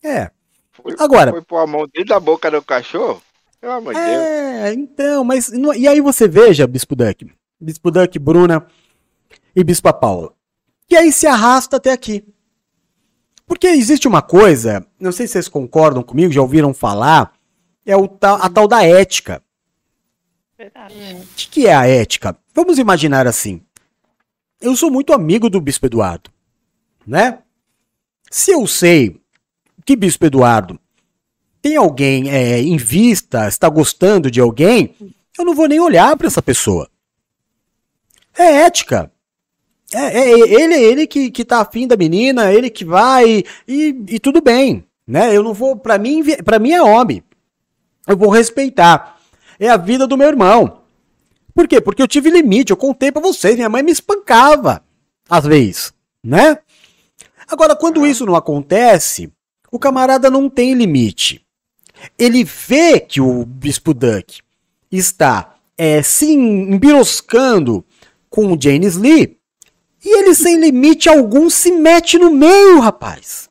É. Foi, Agora- Foi pôr a mão dentro da boca do cachorro? Pelo amor de Deus. É, então, mas. não- E aí você veja, Bispo Duck. Bispo Duck, Bruna e Bispa Paula. Que aí se arrasta até aqui. Porque existe uma coisa, não sei se vocês concordam comigo, já ouviram falar, é o tal- a tal da ética. Verdade. O que, que é a ética? Vamos imaginar assim. Eu sou muito amigo do Bispo Eduardo, né? Se eu sei que Bispo Eduardo tem alguém é, em vista, está gostando de alguém, eu não vou nem olhar para essa pessoa. É ética. É, é ele, ele que, que tá afim da menina, ele que vai e, e tudo bem, né? Eu não vou, para mim, para mim é homem. Eu vou respeitar. É a vida do meu irmão. Por quê? Porque eu tive limite, eu contei pra vocês, minha mãe me espancava às vezes, né? Agora, quando isso não acontece, o camarada não tem limite. Ele vê que o Bispo Duck está é, se embiroscando com o James Lee e ele, sem limite algum, se mete no meio, rapaz.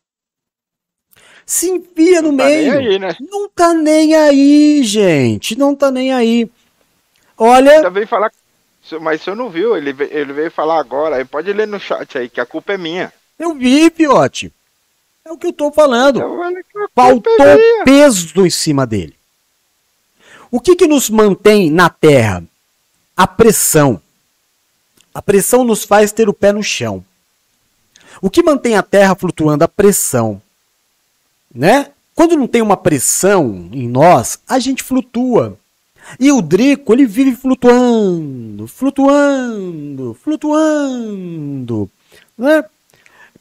Se enfia no Tá meio. aí, né? Não tá nem aí, gente. Não tá nem aí. Olha. Ainda veio falar. Mas você não viu, ele veio, ele veio falar agora. Aí pode ler no chat aí, que a culpa é minha. Eu vi, Fiote. É o que eu tô falando. Culpa Faltou é peso em cima dele. O que que nos mantém na terra? A pressão. A pressão nos faz ter o pé no chão. O que mantém a terra flutuando? A pressão. Né? Quando não tem uma pressão em nós, a gente flutua. E o Drico, ele vive flutuando, flutuando, flutuando. Né?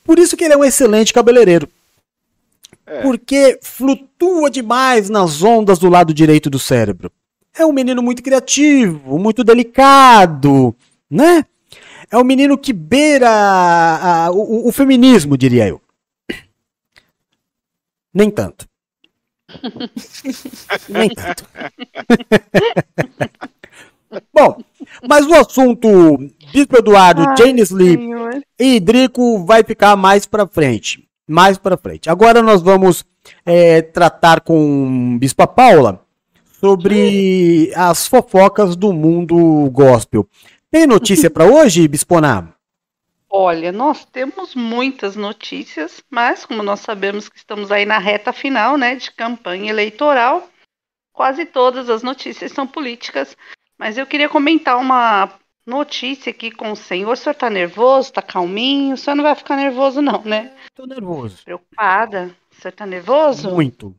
Por isso que ele é um excelente cabeleireiro. Porque flutua demais nas ondas do lado direito do cérebro. É um menino muito criativo, muito delicado, né? É um menino que beira a- a- o, o feminismo, diria eu. Nem tanto. Nem tanto. Bom, mas o assunto Bispo Eduardo, Ai, James Lee Senhor. e Drico vai ficar mais pra frente. Mais pra frente. Agora nós vamos é, tratar com Bispa Paula sobre as fofocas do mundo gospel. Tem notícia pra hoje, Bisponá? Olha, nós temos muitas notícias, mas como nós sabemos que estamos aí na reta final, né, de campanha eleitoral, quase todas as notícias são políticas. Mas eu queria comentar uma notícia aqui com o senhor. O senhor tá nervoso? Tá calminho? O senhor não vai ficar nervoso, não, né? Tô nervoso. Preocupada? O senhor tá nervoso? Muito.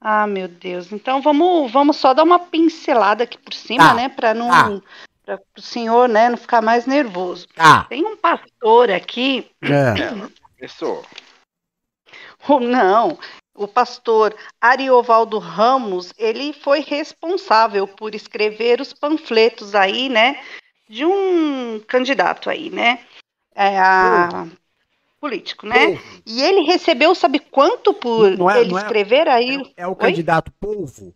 Ah, meu Deus. Então vamos, vamos só dar uma pincelada aqui por cima, Tá. né? Para não. Tá. Para o senhor, né, não ficar mais nervoso. Tá. Tem um pastor aqui. É. Pessoa. Ou não, o pastor Ariovaldo Ramos, ele foi responsável por escrever os panfletos aí, né, de um candidato aí, né, é, a- político, né, e ele recebeu, sabe quanto por Não é- ele é- escrever aí? É o Oi? candidato polvo?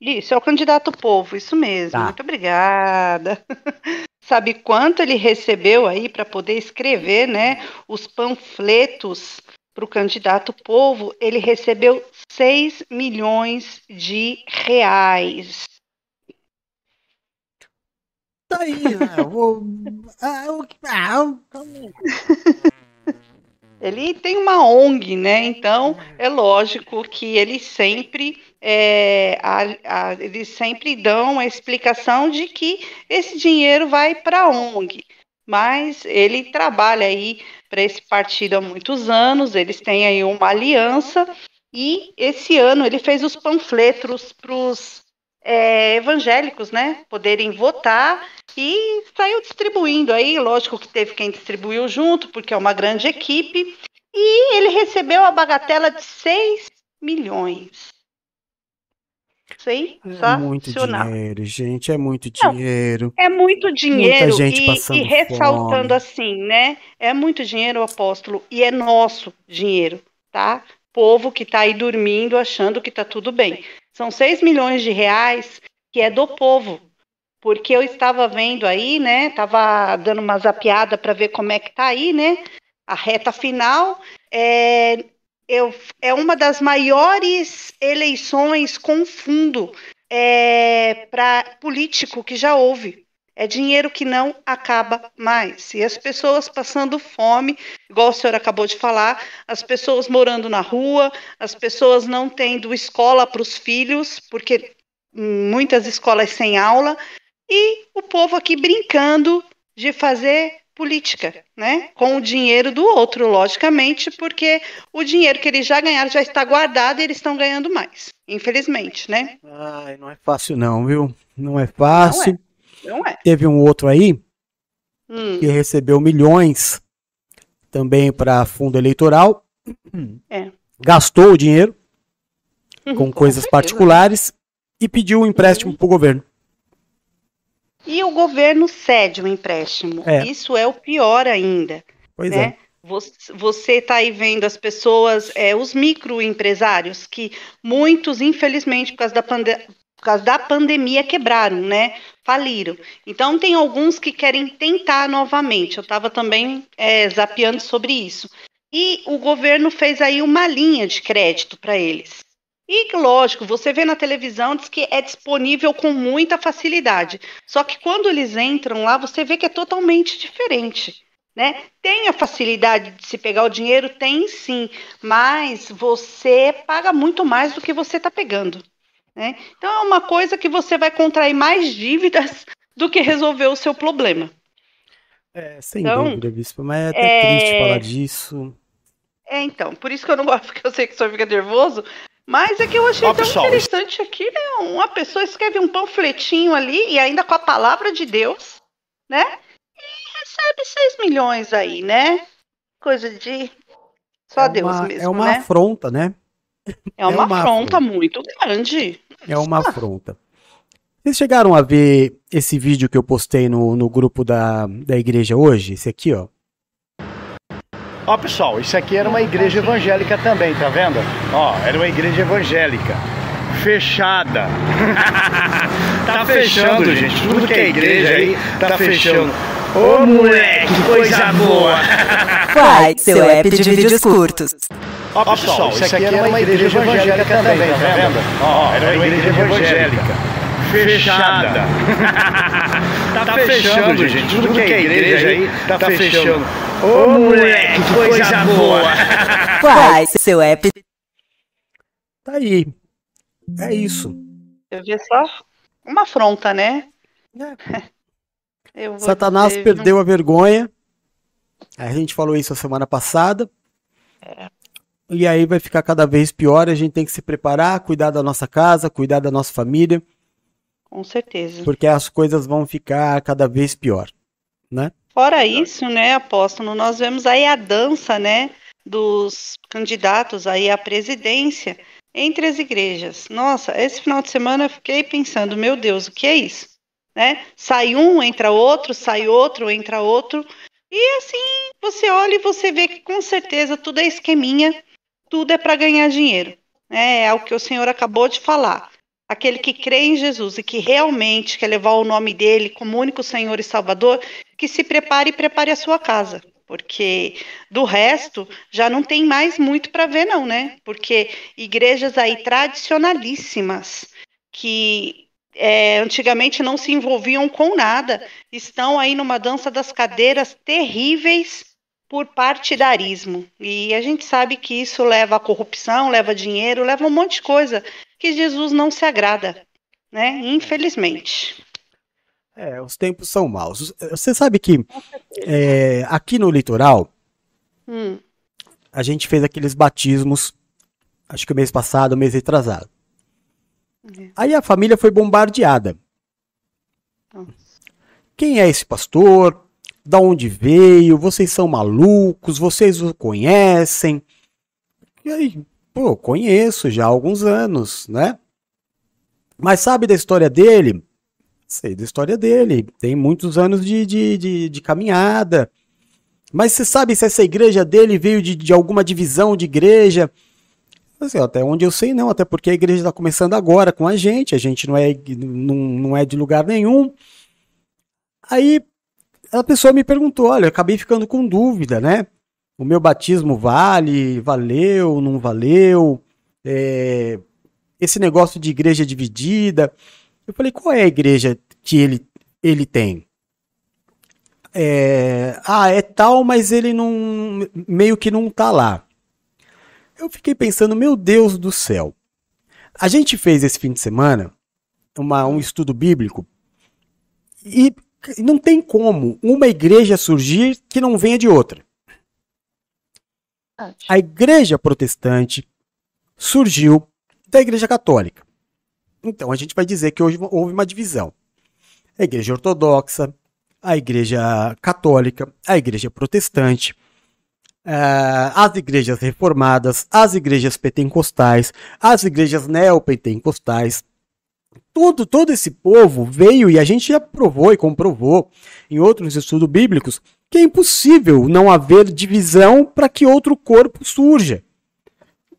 Isso, é o candidato povo, isso mesmo. Tá. Muito obrigada. Sabe quanto ele recebeu aí para poder escrever, né, os panfletos para o candidato povo? Ele recebeu 6 milhões de reais. Tá aí, né? Eu vou... Ele tem uma ONG, né? Então é lógico que eles sempre é, a- a- eles sempre dão a explicação de que esse dinheiro vai para a ONG. Mas ele trabalha aí para esse partido há muitos anos, eles têm aí uma aliança e esse ano ele fez os panfletos para os evangélicos, né, poderem votar e saiu distribuindo aí, lógico que teve quem distribuiu junto, porque é uma grande equipe, e ele recebeu a bagatela de 6 milhões. É muito Sensacional. dinheiro, gente. É muito Não, dinheiro. É muito dinheiro gente e, passando e ressaltando fome. assim, né? É muito dinheiro, apóstolo, e é nosso dinheiro, tá? Povo que tá aí dormindo achando que tá tudo bem. São 6 milhões de reais que é do povo. Porque eu estava vendo aí, né? Tava dando uma zapiada para ver como é que tá aí, né? A reta final é, eu, é uma das maiores eleições com fundo é, para político que já houve. É dinheiro que não acaba mais. E as pessoas passando fome, igual o senhor acabou de falar, as pessoas morando na rua, as pessoas não tendo escola para os filhos, porque muitas escolas sem aula, e o povo aqui brincando de fazer política, né? Com o dinheiro do outro, logicamente, porque o dinheiro que eles já ganharam já está guardado e eles estão ganhando mais, infelizmente, né? Ai, não é fácil não, viu? Não é fácil. Não é. Não é. Teve um outro aí Hum, que recebeu milhões também para fundo eleitoral, é. gastou o dinheiro Uhum, com coisas particulares e pediu um empréstimo para o governo. E o governo cede o empréstimo. É. Isso é o pior ainda. Pois né? é. Você- está aí vendo as pessoas, é, os microempresários, que muitos, infelizmente, por causa, da por causa da pandemia, quebraram, né? Faliram. Então, tem alguns que querem tentar novamente. Eu estava também é, zapeando sobre isso. E o governo fez aí uma linha de crédito para eles. E, lógico, você vê na televisão, diz que é disponível com muita facilidade. Só que quando eles entram lá, você vê que é totalmente diferente. Né? Tem a facilidade de se pegar o dinheiro? Tem sim, mas você paga muito mais do que você está pegando. Né? Então é uma coisa que você vai contrair mais dívidas do que resolver o seu problema. É, sem Então, dúvida, Bispo, mas é até é- triste falar disso. É, então, por isso que eu não gosto, porque eu sei que o senhor fica nervoso, mas é que eu achei Ó, tão pessoal, interessante aqui, né? Uma pessoa escreve um panfletinho ali, e ainda com a palavra de Deus, né? E recebe 6 milhões aí, né? Coisa de. Só é Deus uma, mesmo, é uma né? afronta, né? É uma, é uma afronta afronta. muito grande. É uma afronta. Vocês chegaram a ver esse vídeo que eu postei no, no grupo da, da igreja hoje? Esse aqui, ó. Ó, pessoal, isso aqui era uma igreja evangélica também, tá vendo? Ó, era uma igreja evangélica. Fechada. tá fechando, gente. Tudo que é igreja aí tá fechando. Ô, moleque, que coisa boa. Vai, seu app de vídeos curtos. Ó, pessoal, isso aqui era uma igreja evangélica também, tá vendo? Ó, era uma igreja evangélica. Fechada. tá fechando, gente. Tudo que é igreja aí tá fechando. Ô, moleque, que coisa boa. Vai, seu app. Tá aí. É isso. Eu vi só uma afronta, né? Eu vou Satanás dizer, perdeu a vergonha. A gente falou isso a semana passada. E aí vai ficar cada vez pior. A gente tem que se preparar, cuidar da nossa casa, cuidar da nossa família, Com certeza. porque as coisas vão ficar cada vez pior, né? Fora isso, né, apóstolo, nós vemos aí a dança, né, dos candidatos aí à presidência entre as igrejas. Nossa, esse final de semana eu fiquei pensando, meu Deus, o que é isso? Né? Sai um, entra outro, sai outro, entra outro. E assim, você olha e você vê que com certeza tudo é esqueminha, tudo é para ganhar dinheiro. né? É o que o senhor acabou de falar. Aquele que crê em Jesus e que realmente quer levar o nome dele como único Senhor e Salvador, que se prepare e prepare a sua casa. Porque do resto já não tem mais muito para ver, não, né? Porque igrejas aí tradicionalíssimas, que é, antigamente não se envolviam com nada, estão aí numa dança das cadeiras terríveis por partidarismo. E a gente sabe que isso leva à corrupção, leva dinheiro, leva um monte de coisa que Jesus não se agrada, né? Infelizmente. É, os tempos são maus. Você sabe que é, aqui no litoral Hum, a gente fez aqueles batismos, acho que o mês passado, mês retrasado. Aí a família foi bombardeada. Quem é esse pastor? Da onde veio? Vocês são malucos? Vocês o conhecem? E aí, pô, conheço já há alguns anos, né? Mas sabe da história dele? Sei da história dele. Tem muitos anos de, de, de, de caminhada. Mas você sabe se essa igreja dele veio de, de alguma divisão de igreja? Assim, até onde eu sei, não, até porque a igreja está começando agora com a gente, a gente não é, não, não é de lugar nenhum. Aí a pessoa me perguntou: olha, eu acabei ficando com dúvida, né? O meu batismo vale, valeu, não valeu? É, esse negócio de igreja dividida. Eu falei: qual é a igreja que ele, ele tem? é, ah, é tal, mas ele não meio que não tá lá. Eu fiquei pensando, meu Deus do céu. A gente fez esse fim de semana uma, um estudo bíblico e não tem como uma igreja surgir que não venha de outra. A igreja protestante surgiu da igreja católica. Então a gente vai dizer que hoje houve uma divisão. A igreja ortodoxa, a igreja católica, a igreja protestante, uh, as igrejas reformadas, as igrejas pentecostais, as igrejas neopentecostais. Tudo, todo esse povo veio e a gente já provou e comprovou em outros estudos bíblicos que é impossível não haver divisão para que outro corpo surja.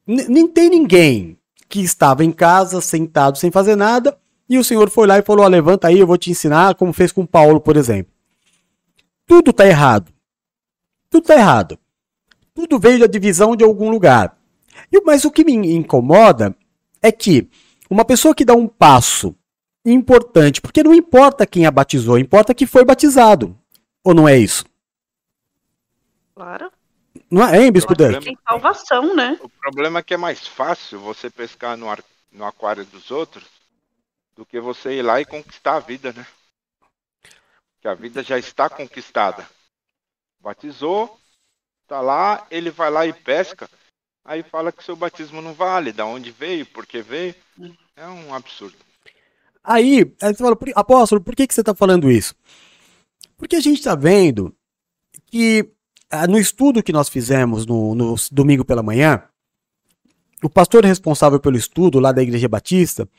Nem tem ninguém que estava em casa, sentado, sem fazer nada, e o Senhor foi lá e falou: levanta aí, eu vou te ensinar, como fez com Paulo, por exemplo. Tudo está errado. Tudo está errado. Tudo veio da divisão de algum lugar. E, mas o que me incomoda é que uma pessoa que dá um passo importante, porque não importa quem a batizou, importa que foi batizado. Ou não é isso? Claro. Não é, hein, Bispo Duck? Tem salvação, né? O problema é que é mais fácil você pescar no, ar, no aquário dos outros do que você ir lá e conquistar a vida, né? Que a vida já está conquistada. Batizou, tá lá, ele vai lá e pesca, aí fala que seu batismo não vale, da onde veio, por que veio. É um absurdo. Aí, aí você fala, apóstolo, por que, que você está falando isso? Porque a gente está vendo que ah, no estudo que nós fizemos no, no domingo pela manhã, o pastor responsável pelo estudo lá da Igreja Batista,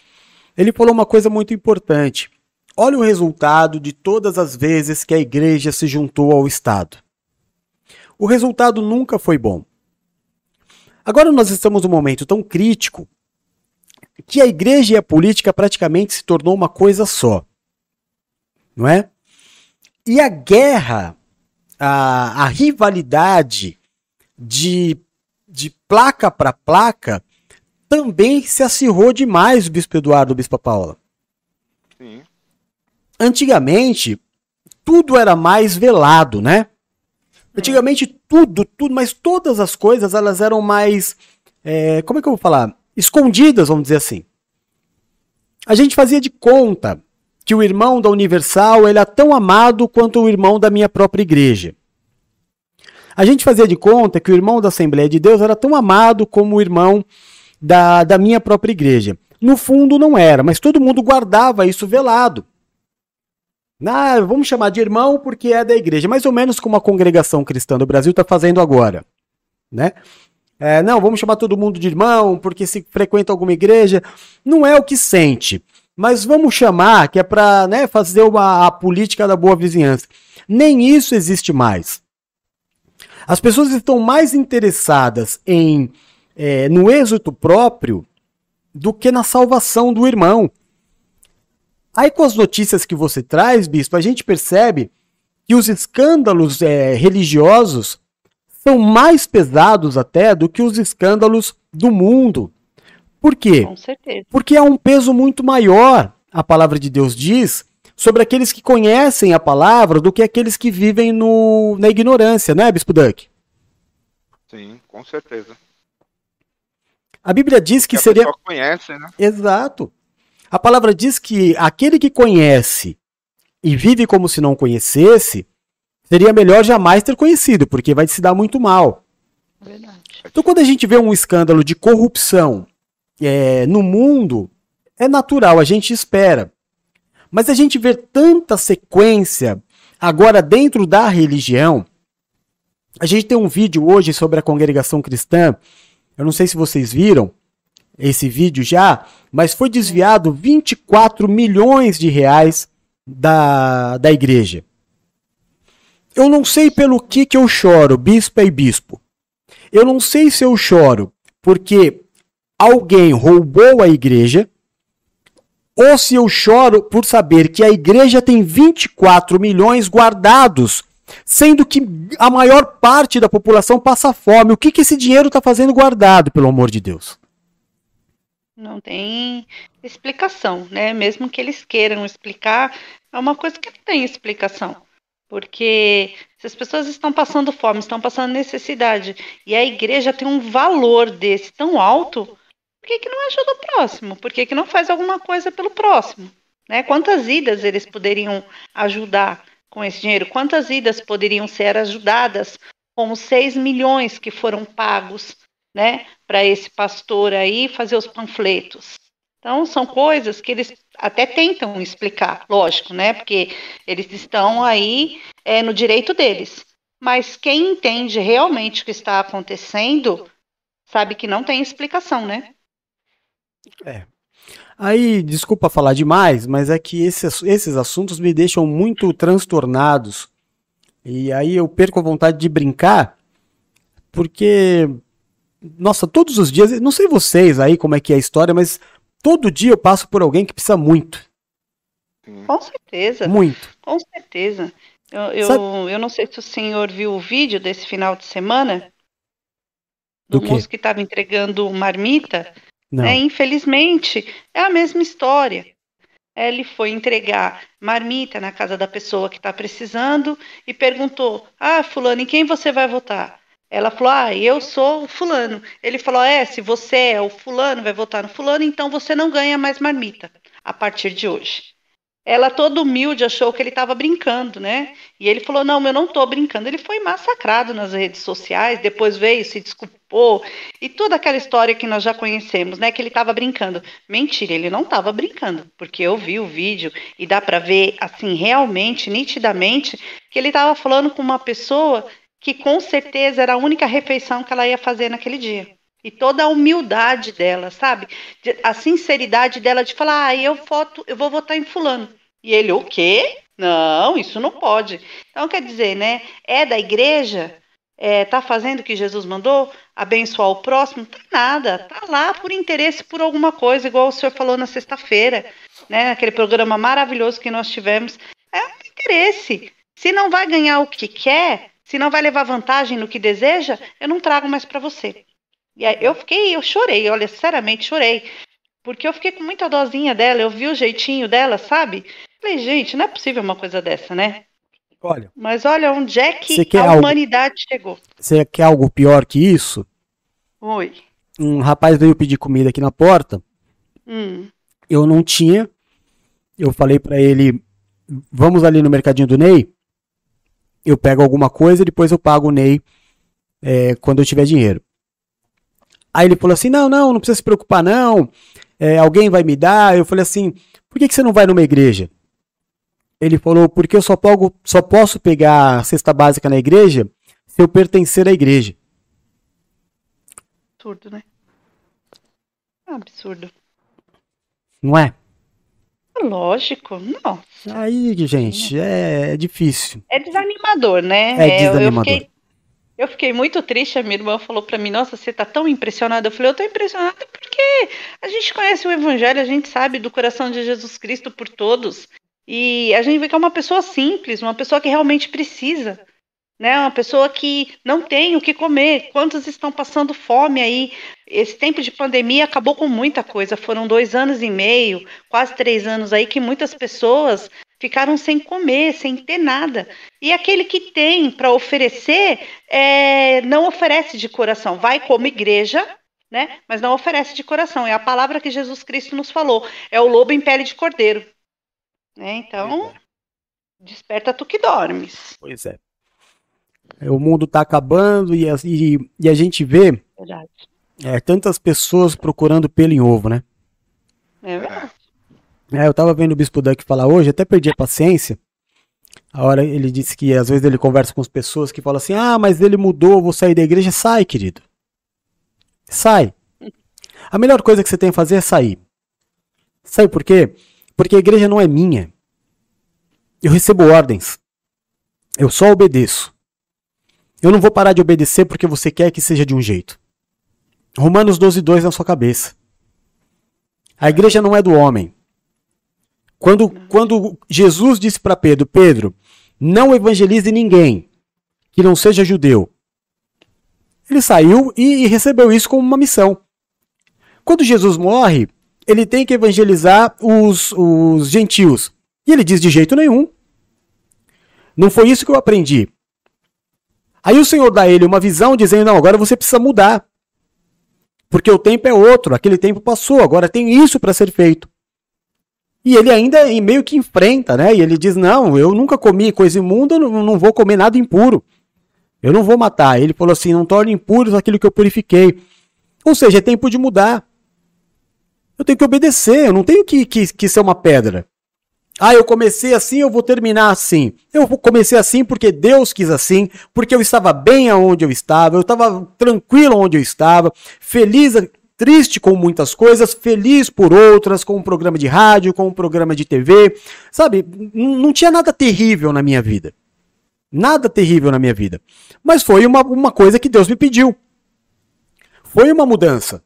ele falou uma coisa muito importante. Olha o resultado de todas as vezes que a igreja se juntou ao Estado. O resultado nunca foi bom. Agora nós estamos num momento tão crítico que a igreja e a política praticamente se tornou uma coisa só. Não é? E a guerra a, a rivalidade de, de placa para placa também se acirrou demais o Bispo Eduardo e o Bispo Paula. Sim. Antigamente, tudo era mais velado, né? Antigamente tudo, tudo, mas todas as coisas elas eram mais, é, como é que eu vou falar? Escondidas, vamos dizer assim. A gente fazia de conta que o irmão da Universal ele é tão amado quanto o irmão da minha própria igreja. A gente fazia de conta que o irmão da Assembleia de Deus era tão amado como o irmão da, da minha própria igreja. No fundo não era, mas todo mundo guardava isso velado. Ah, vamos chamar de irmão porque é da igreja, mais ou menos como a congregação cristã do Brasil está fazendo agora. Né? É, não, vamos chamar todo mundo de irmão porque se frequenta alguma igreja. Não é o que sente mas vamos chamar que é para né, fazer uma, a política da boa vizinhança. Nem isso existe mais. As pessoas estão mais interessadas em é, no êxito próprio do que na salvação do irmão. Aí com as notícias que você traz, bispo, a gente percebe que os escândalos é, religiosos são mais pesados até do que os escândalos do mundo. Por quê? Com certeza. Porque há um peso muito maior, a palavra de Deus diz, sobre aqueles que conhecem a palavra do que aqueles que vivem no, na ignorância, né, Bispo Duck? Sim, com certeza. A Bíblia diz que, que seria. Conhece, né? Exato. A palavra diz que aquele que conhece e vive como se não conhecesse, seria melhor jamais ter conhecido, porque vai se dar muito mal. Verdade. Então, quando a gente vê um escândalo de corrupção é, no mundo, é natural, a gente espera. Mas a gente vê tanta sequência agora dentro da religião. A gente tem um vídeo hoje sobre a congregação cristã. Eu não sei se vocês viram esse vídeo já, mas foi desviado 24 milhões de reais da, da igreja. Eu não sei pelo que, que eu choro, bispo e bispo. Eu não sei se eu choro porque alguém roubou a igreja, ou se eu choro por saber que a igreja tem 24 milhões guardados, sendo que a maior parte da população passa fome. O que, que esse dinheiro está fazendo guardado, pelo amor de Deus? Não tem explicação, né? Mesmo que eles queiram explicar, é uma coisa que não tem explicação. Porque se as pessoas estão passando fome, estão passando necessidade, e a igreja tem um valor desse tão alto, por que, que não ajuda o próximo? Por que, que não faz alguma coisa pelo próximo? Né? Quantas idas eles poderiam ajudar com esse dinheiro? Quantas idas poderiam ser ajudadas com os 6 milhões que foram pagos né, para esse pastor aí fazer os panfletos? Então, são coisas que eles até tentam explicar, lógico, né? Porque eles estão aí é, no direito deles. Mas quem entende realmente o que está acontecendo sabe que não tem explicação, né? É. Aí, desculpa falar demais, mas é que esses, esses assuntos me deixam muito transtornados. E aí eu perco a vontade de brincar, porque, nossa, todos os dias, não sei vocês aí como é que é a história, mas todo dia eu passo por alguém que precisa muito. Com certeza. Muito. Com certeza. Eu, eu, eu não sei se o senhor viu o vídeo desse final de semana do, Do moço que estava entregando marmita. Não. né? Infelizmente, é a mesma história. Ele foi entregar marmita na casa da pessoa que está precisando e perguntou: Ah, Fulano, em quem você vai votar? Ela falou: Ah, eu sou o Fulano. Ele falou: É, se você é o Fulano, vai votar no Fulano, então você não ganha mais marmita a partir de hoje. Ela, toda humilde, achou que ele estava brincando, né? E ele falou: Não, eu não estou brincando. Ele foi massacrado nas redes sociais, depois veio, se desculpou, e toda aquela história que nós já conhecemos, né? Que ele estava brincando. Mentira, ele não estava brincando, porque eu vi o vídeo e dá para ver, assim, realmente, nitidamente, que ele estava falando com uma pessoa que com certeza era a única refeição que ela ia fazer naquele dia. E toda a humildade dela, sabe? A sinceridade dela de falar, ah, eu voto, eu vou votar em fulano. E ele, o quê? Não, isso não pode. Então, quer dizer, né? É da igreja, é, tá fazendo o que Jesus mandou, abençoar o próximo, tá nada, tá lá por interesse por alguma coisa, igual o senhor falou na sexta-feira, né? Aquele programa maravilhoso que nós tivemos. É um interesse. Se não vai ganhar o que quer, se não vai levar vantagem no que deseja, eu não trago mais para você. E aí eu fiquei, eu chorei, olha, sinceramente chorei. Porque eu fiquei com muita dozinha dela, eu vi o jeitinho dela, sabe? Falei, gente, não é possível uma coisa dessa, né? Olha, Mas olha onde é que a algo? humanidade chegou. você quer algo pior que isso? Oi. Um rapaz veio pedir comida aqui na porta, Hum. eu não tinha. Eu falei pra ele, vamos ali no mercadinho do Ney, eu pego alguma coisa e depois eu pago o Ney é, quando eu tiver dinheiro. Aí ele falou assim, não, não, não precisa se preocupar não, é, alguém vai me dar. Eu falei assim, por que, que você não vai numa igreja? Ele falou, porque eu só, pogo, só posso pegar a cesta básica na igreja se eu pertencer à igreja. Absurdo, né? Absurdo. Não é? Lógico, não. Aí, gente, é, é difícil. É desanimador, né? É desanimador. Eu fiquei, eu fiquei muito triste. A minha irmã falou pra mim: Nossa, você tá tão impressionada. Eu falei: Eu tô impressionada porque a gente conhece o Evangelho, a gente sabe do coração de Jesus Cristo por todos. E a gente vê que é uma pessoa simples, uma pessoa que realmente precisa. Né, uma pessoa que não tem o que comer. Quantos estão passando fome aí? Esse tempo de pandemia acabou com muita coisa. Foram dois anos e meio, quase três anos aí, que muitas pessoas ficaram sem comer, sem ter nada. E aquele que tem para oferecer, é, não oferece de coração. Vai como igreja, né? Mas não oferece de coração. É a palavra que Jesus Cristo nos falou. É o lobo em pele de cordeiro. Né? Então, desperta tu que dormes. Pois é. O mundo tá acabando e a, e, e a gente vê é, tantas pessoas procurando pelo em ovo, né? É verdade. É, eu tava vendo o Bispo Duck falar hoje, até perdi a paciência. A hora ele disse que às vezes ele conversa com as pessoas que falam assim: ah, mas ele mudou, vou sair da igreja. Sai, querido. Sai. A melhor coisa que você tem a fazer é sair. Sabe por quê? Porque a igreja não é minha. Eu recebo ordens. Eu só obedeço. Eu não vou parar de obedecer porque você quer que seja de um jeito. Romanos 12, 2 na sua cabeça. A igreja não é do homem. Quando, quando Jesus disse para Pedro: Pedro, não evangelize ninguém que não seja judeu. Ele saiu e, e recebeu isso como uma missão. Quando Jesus morre, ele tem que evangelizar os, os gentios. E ele diz: de jeito nenhum. Não foi isso que eu aprendi. Aí o Senhor dá a ele uma visão dizendo: não, agora você precisa mudar. Porque o tempo é outro, aquele tempo passou, agora tem isso para ser feito. E ele ainda meio que enfrenta, né? E ele diz: não, eu nunca comi coisa imunda, eu não, vou comer nada impuro. Eu não vou matar. Ele falou assim: não torne impuros aquilo que eu purifiquei. Ou seja, é tempo de mudar. Eu tenho que obedecer, eu não tenho que, que, que ser uma pedra. Ah, eu comecei assim, eu vou terminar assim. Eu comecei assim porque Deus quis assim, porque eu estava bem aonde eu estava, eu estava tranquilo onde eu estava, feliz, triste com muitas coisas, feliz por outras, com um programa de rádio, com um programa de TV. Sabe, não tinha nada terrível na minha vida. Nada terrível na minha vida. Mas foi uma, uma coisa que Deus me pediu. Foi uma mudança.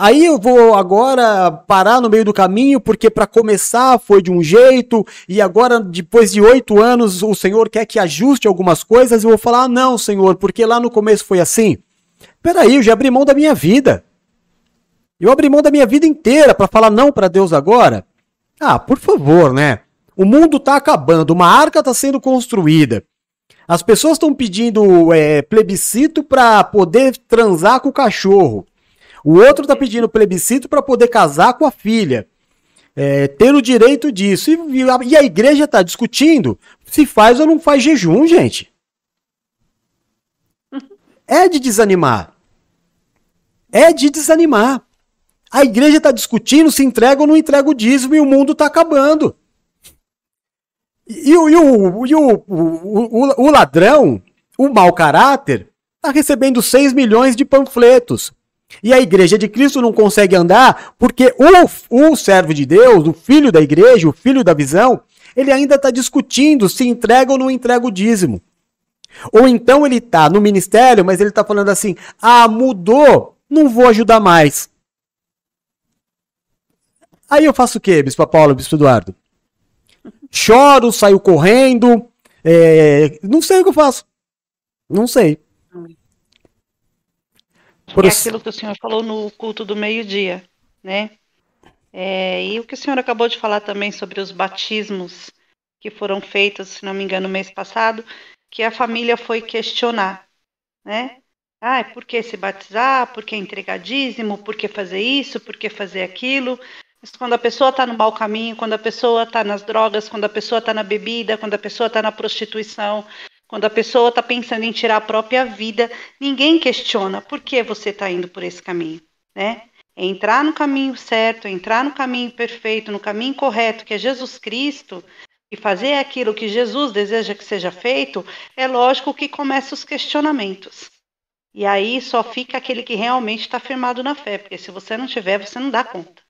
Aí eu vou agora parar no meio do caminho, porque para começar foi de um jeito, e agora, depois de oito anos, o Senhor quer que ajuste algumas coisas, eu vou falar, ah, não, Senhor, porque lá no começo foi assim. Peraí, eu já abri mão da minha vida. Eu abri mão da minha vida inteira para falar não para Deus agora? Ah, por favor, né? O mundo tá acabando, uma arca tá sendo construída. As pessoas estão pedindo é, plebiscito para poder transar com o cachorro. O outro está pedindo plebiscito para poder casar com a filha. É, ter o direito disso. E, e a igreja está discutindo se faz ou não faz jejum, gente. É de desanimar. É de desanimar. A igreja está discutindo se entrega ou não entrega o dízimo e o mundo está acabando. E, e, o, e, o, e o, o, o, ladrão, o mau caráter, está recebendo 6 milhões de panfletos. E a igreja de Cristo não consegue andar porque o, o servo de Deus, o filho da igreja, o filho da visão, ele ainda está discutindo se entrega ou não entrega o dízimo. Ou então ele está no ministério, mas ele está falando assim: ah, mudou, não vou ajudar mais. Aí eu faço o quê, Bispo Paulo, Bispo Eduardo? Choro, saio correndo, é... não sei o que eu faço. Não sei. Por... É aquilo que o senhor falou no culto do meio-dia, né? É, e o que o senhor acabou de falar também sobre os batismos que foram feitos, se não me engano, no mês passado, que a família foi questionar, né? Ah, por que se batizar? Por que entregar dízimo? Por que fazer isso? Por que fazer aquilo? Mas quando a pessoa está no mau caminho, quando a pessoa está nas drogas, quando a pessoa está na bebida, quando a pessoa está na prostituição, quando a pessoa está pensando em tirar a própria vida, ninguém questiona por que você está indo por esse caminho, né? É entrar no caminho certo, é entrar no caminho perfeito, no caminho correto, que é Jesus Cristo, e fazer aquilo que Jesus deseja que seja feito, é lógico que começa os questionamentos. E aí só fica aquele que realmente está firmado na fé, porque se você não tiver, você não dá conta.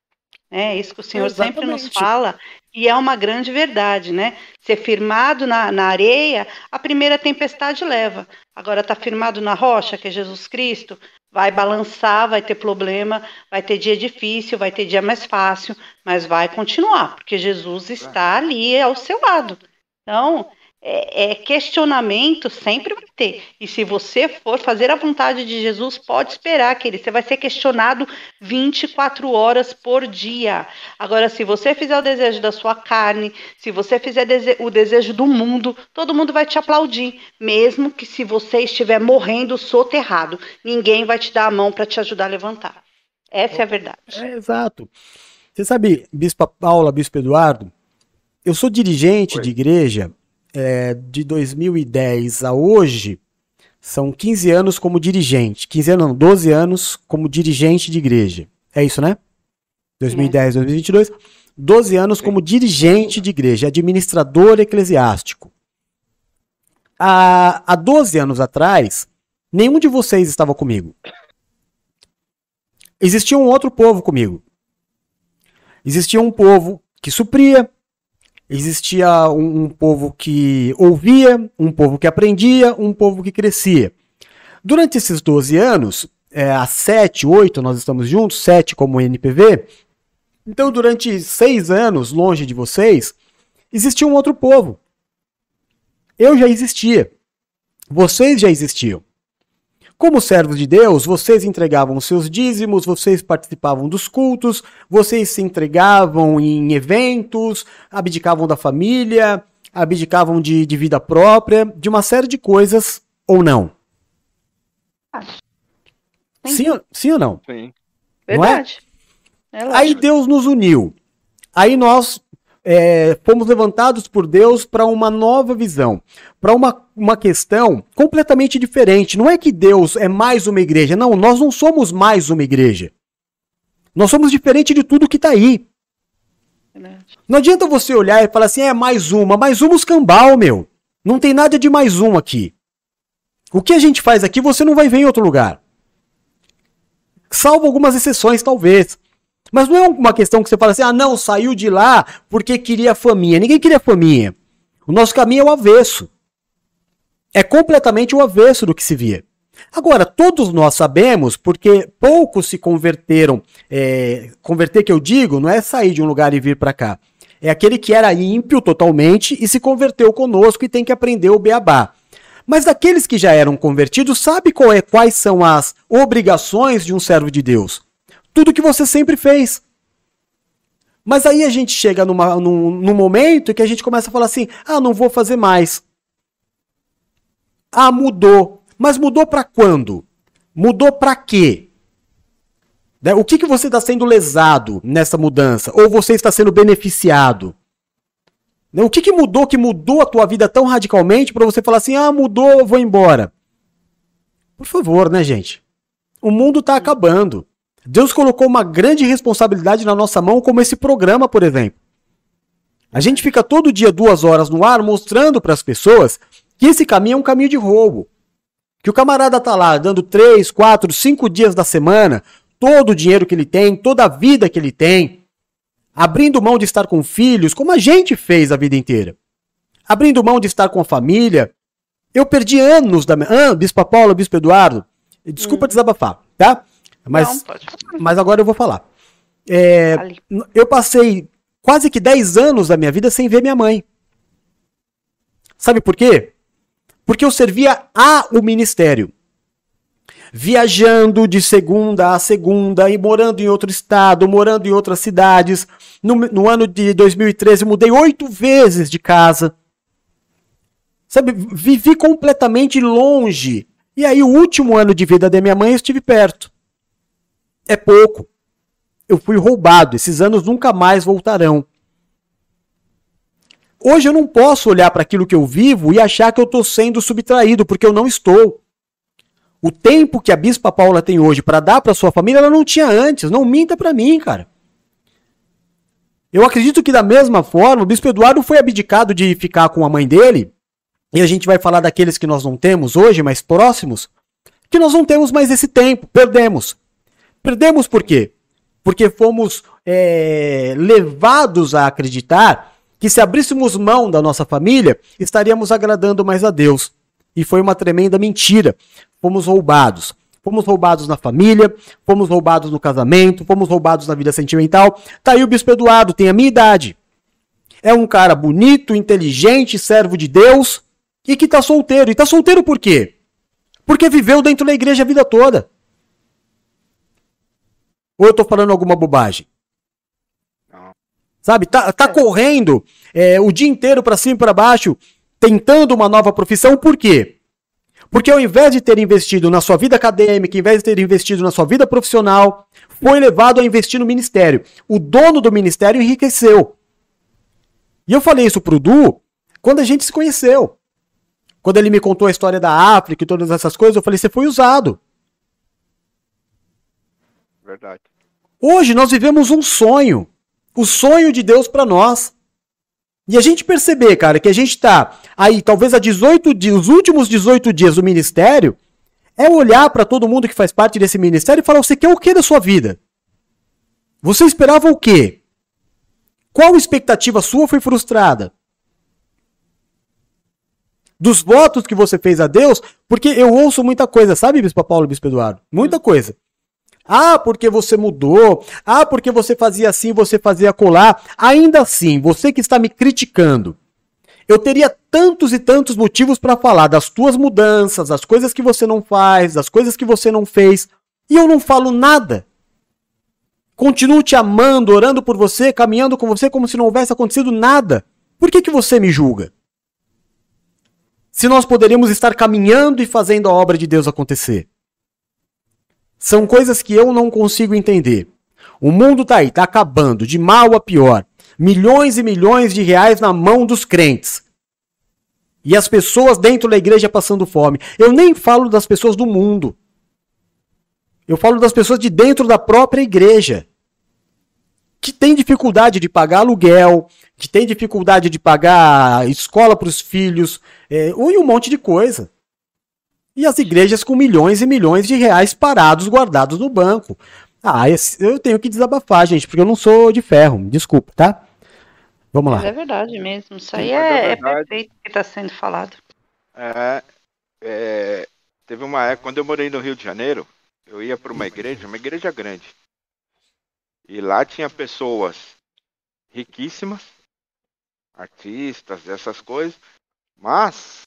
É isso que o Senhor Exatamente. sempre nos fala, e é uma grande verdade, né? Ser firmado na, na areia, a primeira tempestade leva. Agora, está firmado na rocha, que é Jesus Cristo, vai balançar, vai ter problema, vai ter dia difícil, vai ter dia mais fácil, mas vai continuar, porque Jesus está ali ao seu lado. Então, é, é, questionamento sempre vai ter. E se você for fazer a vontade de Jesus, pode esperar que ele você vai ser questionado 24 horas por dia. Agora, se você fizer o desejo da sua carne, se você fizer dese o desejo do mundo, todo mundo vai te aplaudir, mesmo que se você estiver morrendo soterrado, ninguém vai te dar a mão para te ajudar a levantar. Essa é a verdade. É, exato. Você sabe, Bispa Paula, Bispo Eduardo, eu sou dirigente Oi. de igreja é, de 2010 a hoje, são 15 anos como dirigente. 15 anos, não, 12 anos como dirigente de igreja. É isso, né? 2010, é. 2022. 12 anos como dirigente de igreja, administrador eclesiástico. Há, há 12 anos atrás, nenhum de vocês estava comigo. Existia um outro povo comigo. Existia um povo que supria, Existia um, um povo que ouvia, um povo que aprendia, um povo que crescia. Durante esses 12 anos, é, há 7, 8 nós estamos juntos, 7 como NPV. Então, durante 6 anos, longe de vocês, existia um outro povo. Eu já existia. Vocês já existiam. Como servos de Deus, vocês entregavam os seus dízimos, vocês participavam dos cultos, vocês se entregavam em eventos, abdicavam da família, abdicavam de, de vida própria, de uma série de coisas, ou não? Sim, ou- sim ou não? Sim. Não é? Verdade. É. Aí Deus nos uniu. Aí nós é, fomos levantados por Deus para uma nova visão, para uma, uma questão completamente diferente. Não é que Deus é mais uma igreja, não, nós não somos mais uma igreja. Nós somos diferente de tudo que está aí. Não adianta você olhar e falar assim, é mais uma, mais uma os cambal, meu. Não tem nada de mais um aqui. O que a gente faz aqui você não vai ver em outro lugar. Salvo algumas exceções, talvez. Mas não é uma questão que você fala assim, ah, não, saiu de lá porque queria faminha. Ninguém queria faminha. O nosso caminho é o avesso. É completamente o avesso do que se via. Agora, todos nós sabemos, porque poucos se converteram. é, converter que eu digo não é sair de um lugar e vir para cá. É aquele que era ímpio totalmente e se converteu conosco e tem que aprender o beabá. Mas daqueles que já eram convertidos, sabe é, quais são as obrigações de um servo de Deus? Tudo que você sempre fez. Mas aí a gente chega numa, num, num momento que a gente começa a falar assim: ah, não vou fazer mais. Ah, mudou. Mas mudou para quando? Mudou para quê? Né? O que, que você está sendo lesado nessa mudança? Ou você está sendo beneficiado? Né? O que, que mudou que mudou a tua vida tão radicalmente para você falar assim: ah, mudou, eu vou embora? Por favor, né, gente? O mundo está acabando. Deus colocou uma grande responsabilidade na nossa mão, como esse programa, por exemplo. A gente fica todo dia duas horas no ar mostrando para as pessoas que esse caminho é um caminho de roubo. Que o camarada tá lá dando três, quatro, cinco dias da semana, todo o dinheiro que ele tem, toda a vida que ele tem, abrindo mão de estar com filhos, como a gente fez a vida inteira. Abrindo mão de estar com a família. Eu perdi anos da minha. Ah, Bispo Paulo, Bispo Eduardo. Desculpa desabafar, tá? Mas, Não, mas agora eu vou falar. É, eu passei quase que 10 anos da minha vida sem ver minha mãe. Sabe por quê? Porque eu servia a o ministério. Viajando de segunda a segunda, e morando em outro estado, morando em outras cidades. No, no ano de 2013, eu mudei oito vezes de casa. Sabe, vivi completamente longe. E aí, o último ano de vida da minha mãe, eu estive perto. É pouco. Eu fui roubado. Esses anos nunca mais voltarão. Hoje eu não posso olhar para aquilo que eu vivo e achar que eu estou sendo subtraído, porque eu não estou. O tempo que a Bispa Paula tem hoje para dar para sua família, ela não tinha antes. Não minta para mim, cara. Eu acredito que da mesma forma, o Bispo Eduardo foi abdicado de ficar com a mãe dele, e a gente vai falar daqueles que nós não temos hoje, mais próximos, que nós não temos mais esse tempo, perdemos. Perdemos por quê? Porque fomos é, levados a acreditar que se abríssemos mão da nossa família, estaríamos agradando mais a Deus. E foi uma tremenda mentira. Fomos roubados. Fomos roubados na família, fomos roubados no casamento, fomos roubados na vida sentimental. Tá aí o Bispo Eduardo, tem a minha idade. É um cara bonito, inteligente, servo de Deus e que tá solteiro. E tá solteiro por quê? Porque viveu dentro da igreja a vida toda. Ou eu tô falando alguma bobagem? Sabe, tá, tá correndo é, o dia inteiro para cima e para baixo, tentando uma nova profissão, por quê? Porque ao invés de ter investido na sua vida acadêmica, ao invés de ter investido na sua vida profissional, foi levado a investir no ministério. O dono do ministério enriqueceu. E eu falei isso pro Du quando a gente se conheceu. Quando ele me contou a história da África e todas essas coisas, eu falei: você foi usado. Verdade. Hoje nós vivemos um sonho. O sonho de Deus para nós. E a gente perceber, cara, que a gente tá aí, talvez há 18 dias, os últimos 18 dias do ministério, é olhar para todo mundo que faz parte desse ministério e falar: você quer o que da sua vida? Você esperava o quê? Qual expectativa sua foi frustrada? Dos votos que você fez a Deus, porque eu ouço muita coisa, sabe, Bispo Paulo e Bispo Eduardo? Muita coisa. Ah, porque você mudou. Ah, porque você fazia assim, você fazia colar. Ainda assim, você que está me criticando, eu teria tantos e tantos motivos para falar das tuas mudanças, das coisas que você não faz, das coisas que você não fez, e eu não falo nada. Continuo te amando, orando por você, caminhando com você como se não houvesse acontecido nada. Por que, que você me julga? se nós poderíamos estar caminhando e fazendo a obra de Deus acontecer? São coisas que eu não consigo entender. O mundo tá aí, tá acabando, de mal a pior. Milhões e milhões de reais na mão dos crentes. E as pessoas dentro da igreja passando fome. Eu nem falo das pessoas do mundo. Eu falo das pessoas de dentro da própria igreja. Que tem dificuldade de pagar aluguel, que tem dificuldade de pagar escola para os filhos, é, e um monte de coisa. E as igrejas com milhões e milhões de reais parados, guardados no banco. Ah, eu tenho que desabafar, gente, porque eu não sou de ferro. Desculpa, tá? Vamos Mas lá. é verdade mesmo. Isso aí Mas é é, é perfeito o que está sendo falado. É, é, teve uma época, quando eu morei no Rio de Janeiro, eu ia para uma igreja, uma igreja grande. E lá tinha pessoas riquíssimas, artistas, essas coisas, mas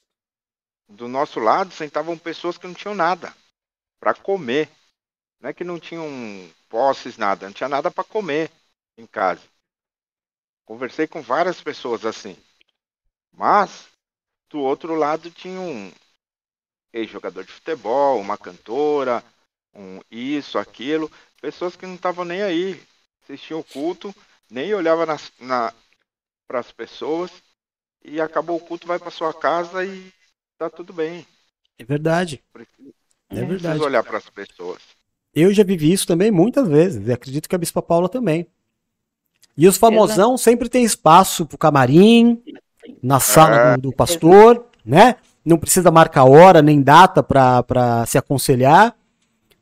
do nosso lado sentavam pessoas que não tinham nada para comer. Não é que não tinham posses, nada, não tinha nada para comer em casa. Conversei com várias pessoas assim. Mas do outro lado tinha um ex-jogador de futebol, uma cantora, um isso, aquilo, pessoas que não estavam nem aí, assistiam o culto, nem olhava na, para as pessoas e acabou o culto, vai para sua casa e tá tudo bem. É verdade. É Não verdade. precisa olhar para as pessoas. Eu já vivi isso também muitas vezes. E acredito que a Bispa Paula também. E os famosão sempre tem espaço pro camarim, na sala É. do, do pastor, né? Não precisa marcar hora nem data pra, pra se aconselhar.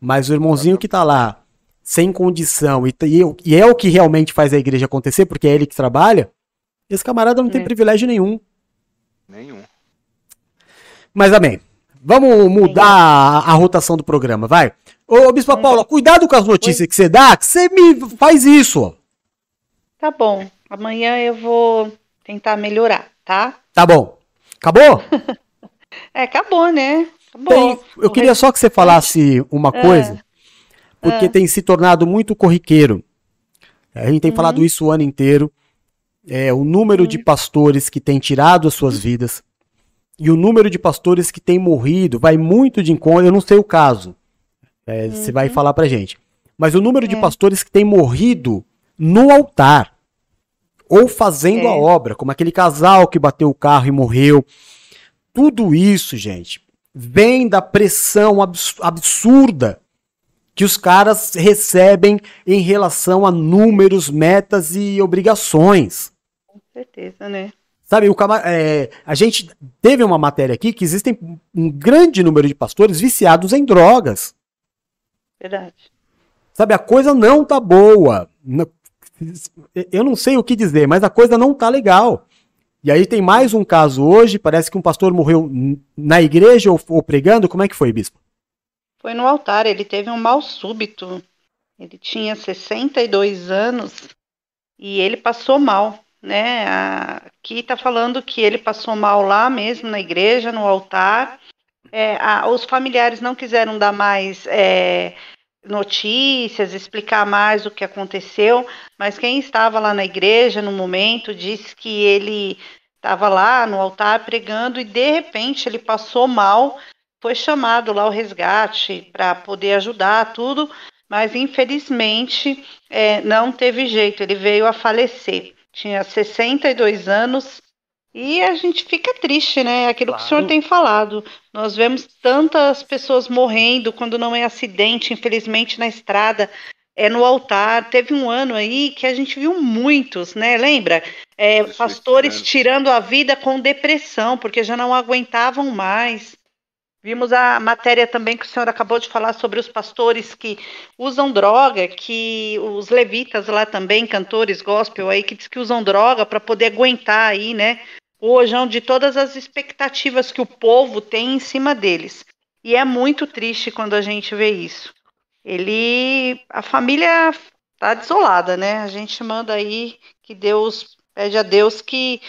Mas o irmãozinho que tá lá, sem condição, e, e, e é o que realmente faz a igreja acontecer, porque é ele que trabalha, esse camarada não tem É. privilégio nenhum. Nenhum. Mas amém. Vamos mudar a, a rotação do programa, vai. Ô, Bispa Paula, cuidado com as notícias que você dá, que você me faz isso. ó. Tá bom. Amanhã eu vou tentar melhorar, tá? Tá bom. Acabou? É, acabou, né? Acabou. Tem- eu queria só que você falasse uma É. coisa, porque tem se tornado muito corriqueiro. A gente tem Uhum. falado isso o ano inteiro. É, o número de pastores que tem tirado as suas vidas e o número de pastores que tem morrido vai muito de encontro. Eu não sei o caso. É, Você vai falar pra gente. Mas o número de pastores que tem morrido no altar ou fazendo a obra, como aquele casal que bateu o carro e morreu. Tudo isso, gente, vem da pressão abs- absurda que os caras recebem em relação a números, metas e obrigações. Com certeza, né? Sabe, o cama- é, a gente teve uma matéria aqui que existem um grande número de pastores viciados em drogas. Verdade. Sabe, a coisa não tá boa. Eu não sei o que dizer, mas a coisa não tá legal. E aí tem mais um caso hoje, parece que um pastor morreu na igreja ou, ou pregando. Como é que foi, bispo? Foi no altar, ele teve um mal súbito. Ele tinha 62 anos e ele passou mal, né? Aqui tá falando que ele passou mal lá mesmo na igreja, no altar. É, a- os familiares não quiseram dar mais é, notícias, explicar mais o que aconteceu, mas quem estava lá na igreja no momento disse que ele estava lá no altar pregando e de repente ele passou mal foi chamado lá o resgate para poder ajudar tudo, mas infelizmente é, não teve jeito, ele veio a falecer. Tinha 62 anos e a gente fica triste, né? Aquilo que o senhor tem falado. Nós vemos tantas pessoas morrendo quando não é acidente, infelizmente, na estrada. É no altar. Teve um ano aí que a gente viu muitos, né? Lembra? É, pastores tirando a vida com depressão, porque já não aguentavam mais. Vimos a matéria também que o senhor acabou de falar sobre os pastores que usam droga, que os levitas lá também, cantores gospel aí, que diz que usam droga para poder aguentar aí, né? Rojão de todas as expectativas que o povo tem em cima deles. E é muito triste quando a gente vê isso. Ele, a família tá desolada, né? A gente manda aí que Deus pede a Deus que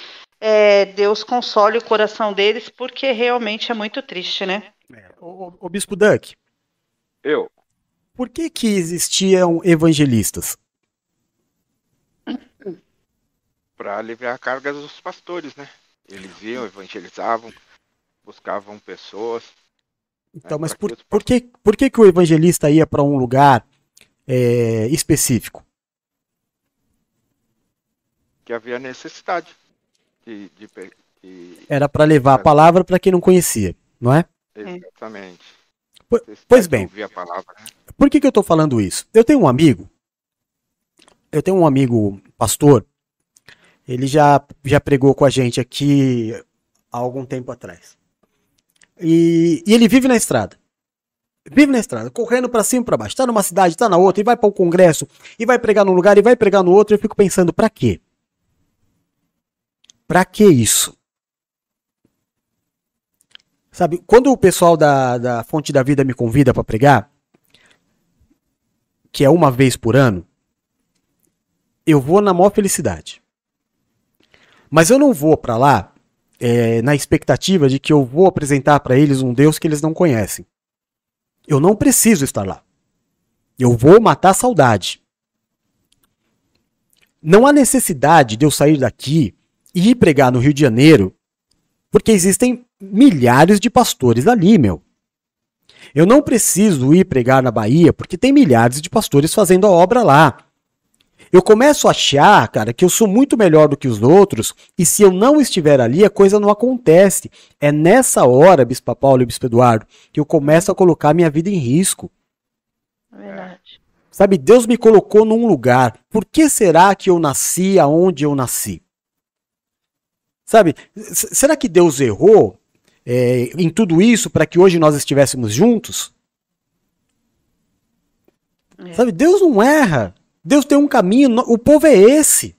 é, Deus console o coração deles, porque realmente é muito triste, né? Ô, ô, Bispo Duck, Eu. por que que existiam evangelistas? Para aliviar a carga dos pastores, né? Eles iam, evangelizavam. buscavam pessoas. Então, mas pra por, que por, que, por que, que o evangelista ia para um lugar é, específico? que havia necessidade de, de, de- Era para levar a palavra para quem não conhecia, não é? exatamente. Po- Necessidade Pois de bem, ouvir a palavra, né? por que, que eu estou falando isso? Eu tenho um amigo, eu tenho um amigo pastor, ele já, já pregou com a gente aqui há algum tempo atrás. E, e ele vive na estrada. Vive na estrada, correndo para cima e para baixo. Tá numa cidade, tá na outra, e vai para o congresso, e vai pregar num lugar, e vai pregar no outro. Eu fico pensando, para quê? Para que isso? Sabe, quando o pessoal da, da Fonte da Vida me convida para pregar, que é uma vez por ano, eu vou na maior felicidade. Mas eu não vou para lá é, na expectativa de que eu vou apresentar para eles um Deus que eles não conhecem. Eu não preciso estar lá. Eu vou matar a saudade. Não há necessidade de eu sair daqui ir pregar no Rio de Janeiro, porque existem milhares de pastores ali, meu. Eu não preciso ir pregar na Bahia, porque tem milhares de pastores fazendo a obra lá. Eu começo a achar, cara, que eu sou muito melhor do que os outros, e se eu não estiver ali, a coisa não acontece. É nessa hora, Bispo Paulo e Bispo Eduardo, que eu começo a colocar minha vida em risco. Verdade. Sabe, Deus me colocou num lugar. Por que será que eu nasci aonde eu nasci? Sabe, será que Deus errou é, em tudo isso para que hoje nós estivéssemos juntos? Sabe, Deus não erra. Deus tem um caminho, o povo é esse.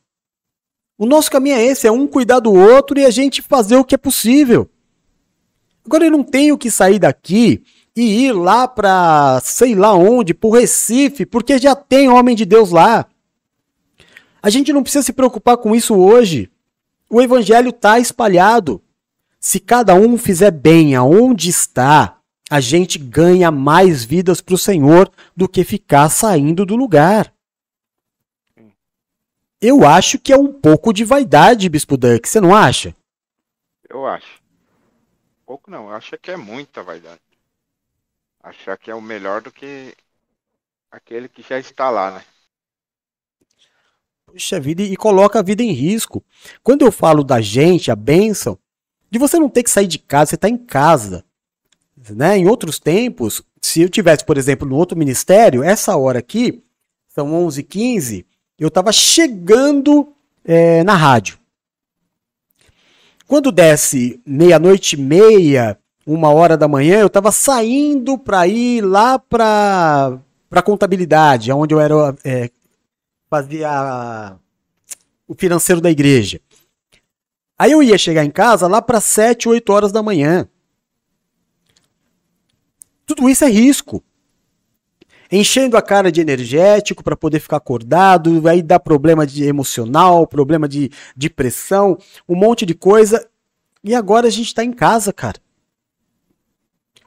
O nosso caminho é esse, é um cuidar do outro e a gente fazer o que é possível. Agora eu não tenho que sair daqui e ir lá para sei lá onde, pro Recife, porque já tem homem de Deus lá. A gente não precisa se preocupar com isso hoje. O evangelho está espalhado. Se cada um fizer bem aonde está, a gente ganha mais vidas para o Senhor do que ficar saindo do lugar. Eu acho que é um pouco de vaidade, Bispo Duck, você não acha? Eu acho. Pouco não, eu acho que é muita vaidade. Achar que é o melhor do que aquele que já está lá, né? Puxa vida, e coloca a vida em risco. Quando eu falo da gente, a bênção, de você não ter que sair de casa, você está em casa. Né? Em outros tempos, se eu tivesse, por exemplo, no outro ministério, essa hora aqui, são 11h15, eu estava chegando é, na rádio. Quando desce meia-noite e meia, uma hora da manhã, eu estava saindo para ir lá para para contabilidade, onde eu era é, fazia o financeiro da igreja. Aí eu ia chegar em casa lá para 7, 8 horas da manhã. Tudo isso é risco. Enchendo a cara de energético para poder ficar acordado, aí dá problema de emocional, problema de, de pressão, um monte de coisa. E agora a gente está em casa, cara.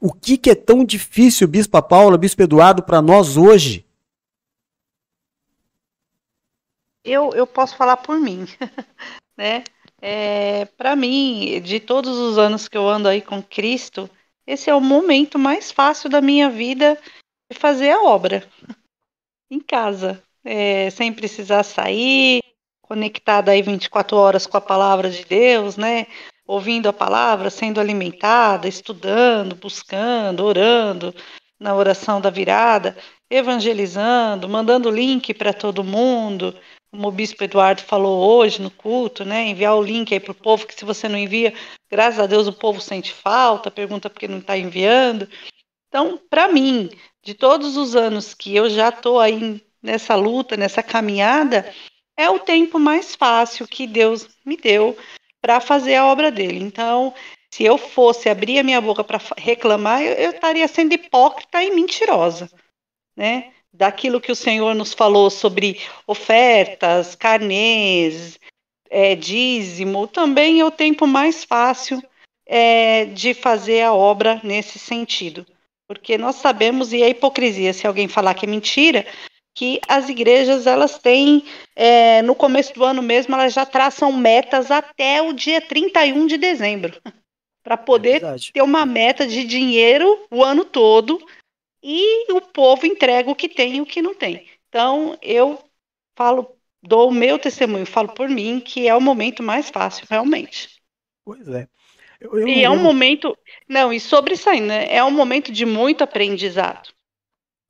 O que, que é tão difícil, Bispa Paula, Bispo Eduardo, para nós hoje? Eu, eu posso falar por mim, né? É, para mim, de todos os anos que eu ando aí com Cristo, esse é o momento mais fácil da minha vida de fazer a obra em casa, é, sem precisar sair, conectada aí 24 horas com a palavra de Deus, né? Ouvindo a palavra, sendo alimentada, estudando, buscando, orando na oração da virada, evangelizando, mandando link para todo mundo, como o Bispo Eduardo falou hoje no culto, né? Enviar o link aí para o povo, que se você não envia, graças a Deus o povo sente falta, pergunta por que não está enviando. Então, para mim, de todos os anos que eu já estou aí nessa luta, nessa caminhada, é o tempo mais fácil que Deus me deu para fazer a obra dele. Então, se eu fosse abrir a minha boca para reclamar, eu, eu estaria sendo hipócrita e mentirosa, né? Daquilo que o Senhor nos falou sobre ofertas, carnês, é, dízimo, também é o tempo mais fácil é, de fazer a obra nesse sentido. Porque nós sabemos, e é hipocrisia se alguém falar que é mentira, que as igrejas elas têm, é, no começo do ano mesmo, elas já traçam metas até o dia 31 de dezembro. para poder ter uma meta de dinheiro o ano todo e o povo entrega o que tem e o que não tem. Então, eu falo, dou o meu testemunho, falo por mim que é o momento mais fácil, realmente. Pois é. Eu, eu e é um lembro- momento. Não, e sobre isso aí, né? É um momento de muito aprendizado.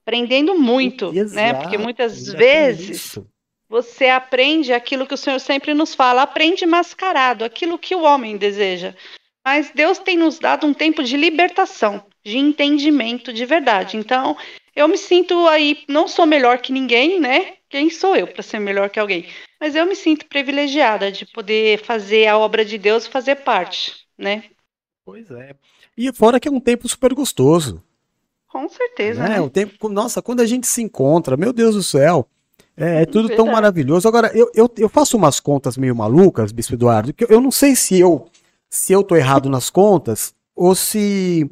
Aprendendo muito, né? Porque muitas Exato, vezes você aprende aquilo que o Senhor sempre nos fala, aprende mascarado, aquilo que o homem deseja. Mas Deus tem nos dado um tempo de libertação, de entendimento de verdade. Então, eu me sinto aí, não sou melhor que ninguém, né? Quem sou eu para ser melhor que alguém? Mas eu me sinto privilegiada de poder fazer a obra de Deus e fazer parte, né? Pois é. E fora que é um tempo super gostoso. Com certeza, né? né? O tempo, nossa, quando a gente se encontra, meu Deus do céu, é, é tudo tão Verdade. maravilhoso. Agora, eu, eu, eu faço umas contas meio malucas, Bispo Eduardo, que eu, eu não sei se eu se eu tô errado nas contas ou se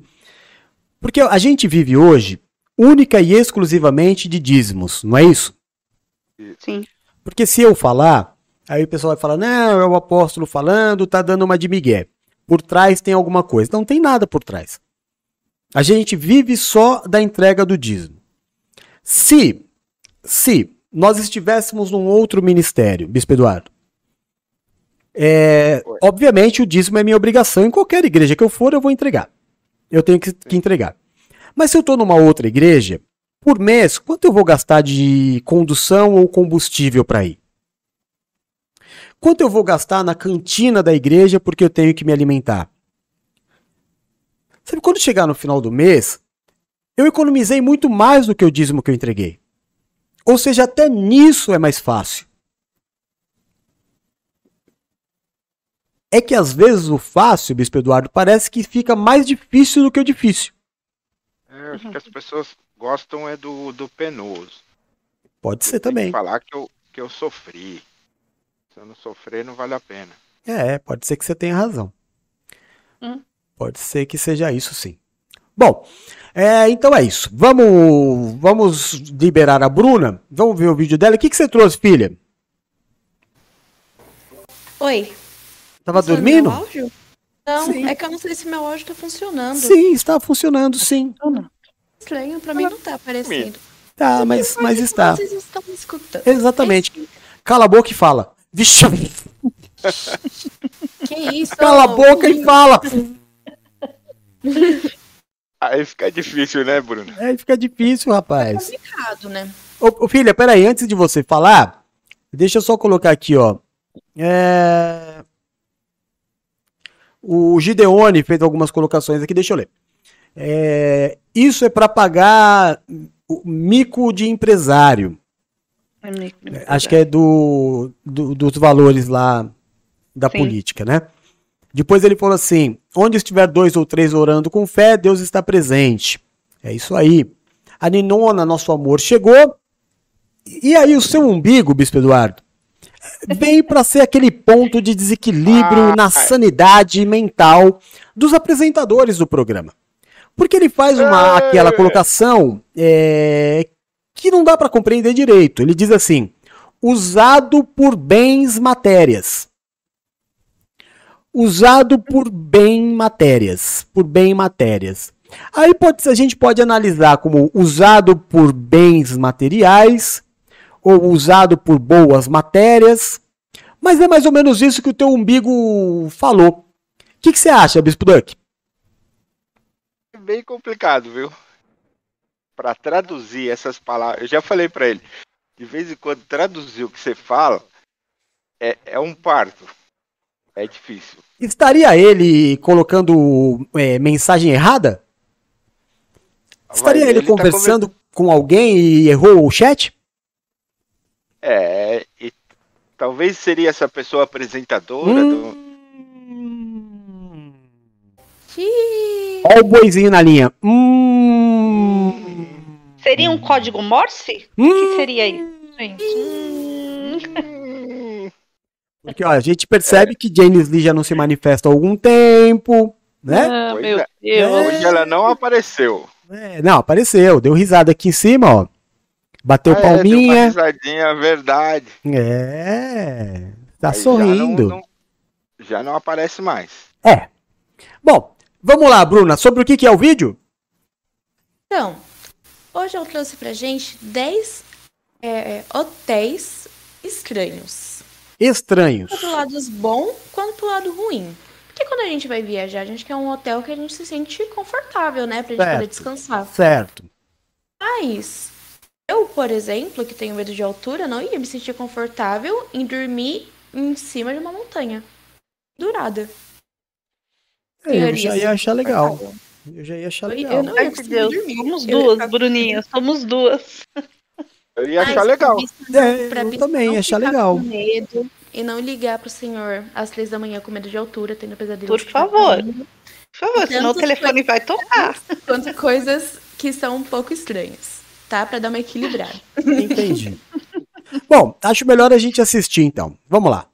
porque a gente vive hoje única e exclusivamente de dízimos, não é isso? Sim. Porque se eu falar, aí o pessoal vai falar: "Não, é o apóstolo falando, tá dando uma de migué". Por trás tem alguma coisa. Não tem nada por trás. A gente vive só da entrega do dízimo. Se, se nós estivéssemos num outro ministério, Bispo Eduardo, é, obviamente o dízimo é minha obrigação. Em qualquer igreja que eu for, eu vou entregar. Eu tenho que, que entregar. Mas se eu estou numa outra igreja, por mês, quanto eu vou gastar de condução ou combustível para ir? Quanto eu vou gastar na cantina da igreja porque eu tenho que me alimentar? Sabe, quando chegar no final do mês, eu economizei muito mais do que o dízimo que eu entreguei. Ou seja, até nisso é mais fácil. É que às vezes o fácil, Bispo Eduardo, parece que fica mais difícil do que o difícil. É, acho que as pessoas gostam é do, do penoso. Pode ser que também. falar que eu, que eu sofri. Se eu não sofrer, não vale a pena. É, pode ser que você tenha razão. Hum. Pode ser que seja isso sim. Bom, é, então é isso. Vamos, vamos liberar a Bruna. Vamos ver o vídeo dela. O que, que você trouxe, filha? Oi. Tava Tá funcionando dormindo? meu áudio? Não, é que eu não sei se meu áudio tá funcionando. Sim, está funcionando, sim. Estranho, pra mim não tá aparecendo. Tá, mas, mas está. Vocês estão me escutando. Exatamente. Cala a boca e fala. Vixe, Que isso? cala a boca e fala. Aí fica difícil, né, Bruno? Aí fica difícil, rapaz. complicado, né? Ô, ô, filha, peraí, antes de você falar, deixa eu só colocar aqui, ó. É... O Gideone fez algumas colocações aqui, deixa eu ler. É, Isso é para pagar o mico de empresário. Acho que é do, do- dos valores lá da Sim. política, né? Depois ele falou assim: onde estiver dois ou três orando com fé, Deus está presente. É isso aí. A Ninona, nosso amor, chegou. E aí o seu umbigo, Bispo Eduardo, vem para ser aquele ponto de desequilíbrio na sanidade mental dos apresentadores do programa. Porque ele faz uma, aquela colocação é, que não dá para compreender direito. Ele diz assim: usado por bens matérias. Usado por bem matérias. Por bem matérias. Aí pode, a gente pode analisar como usado por bens materiais ou usado por boas matérias. Mas é mais ou menos isso que o teu umbigo falou. O que, que você acha, Bispo Duck? É bem complicado, viu? Pra traduzir essas palavras, eu já falei pra ele, de vez em quando traduzir o que você fala é, é um parto. É difícil. Estaria ele colocando é, mensagem errada? Estaria ele, ele tá conversando com alguém e errou o chat? É, e talvez seria essa pessoa apresentadora Hum. do. Olha o boizinho na linha. Hum. Seria um código Morse? O que seria isso, gente? Porque ó, a gente percebe que James Lee já não se manifesta há algum tempo, né? Ah, meu é. Deus. Hoje ela não apareceu. É, não, apareceu, deu risada aqui em cima, ó. Bateu Ah, é, deu uma palminha. risadinha, verdade. É. Tá Aí já sorrindo. não- não- já não aparece mais. É. Bom, Vamos lá, Bruna, sobre o que, que é o vídeo? Então, hoje eu trouxe pra gente 10 é, hotéis estranhos. Estranhos. Tanto pro lado bom quanto pro lado ruim. Porque quando a gente vai viajar, a gente quer um hotel que a gente se sente confortável, né? Pra gente Certo. poder descansar. Certo. Mas eu, por exemplo, que tenho medo de altura, não ia me sentir confortável em dormir em cima de uma montanha. Durada. É, eu já ia achar legal. Eu já ia achar Eu- legal. eu não ia conseguir Deus, dormir. somos Eu duas, ficar- Bruninha, somos duas. Eu ia achar legal. É, eu também ia achar legal. com medo e não ligar pro senhor às três da manhã com medo de altura, tendo pesadelo. Por favor. Por favor, senão o telefone vai tocar. Quanto coisas que são um pouco estranhas, tá? Pra dar uma equilibrada. Entendi. Bom, acho melhor a gente assistir então. Vamos lá.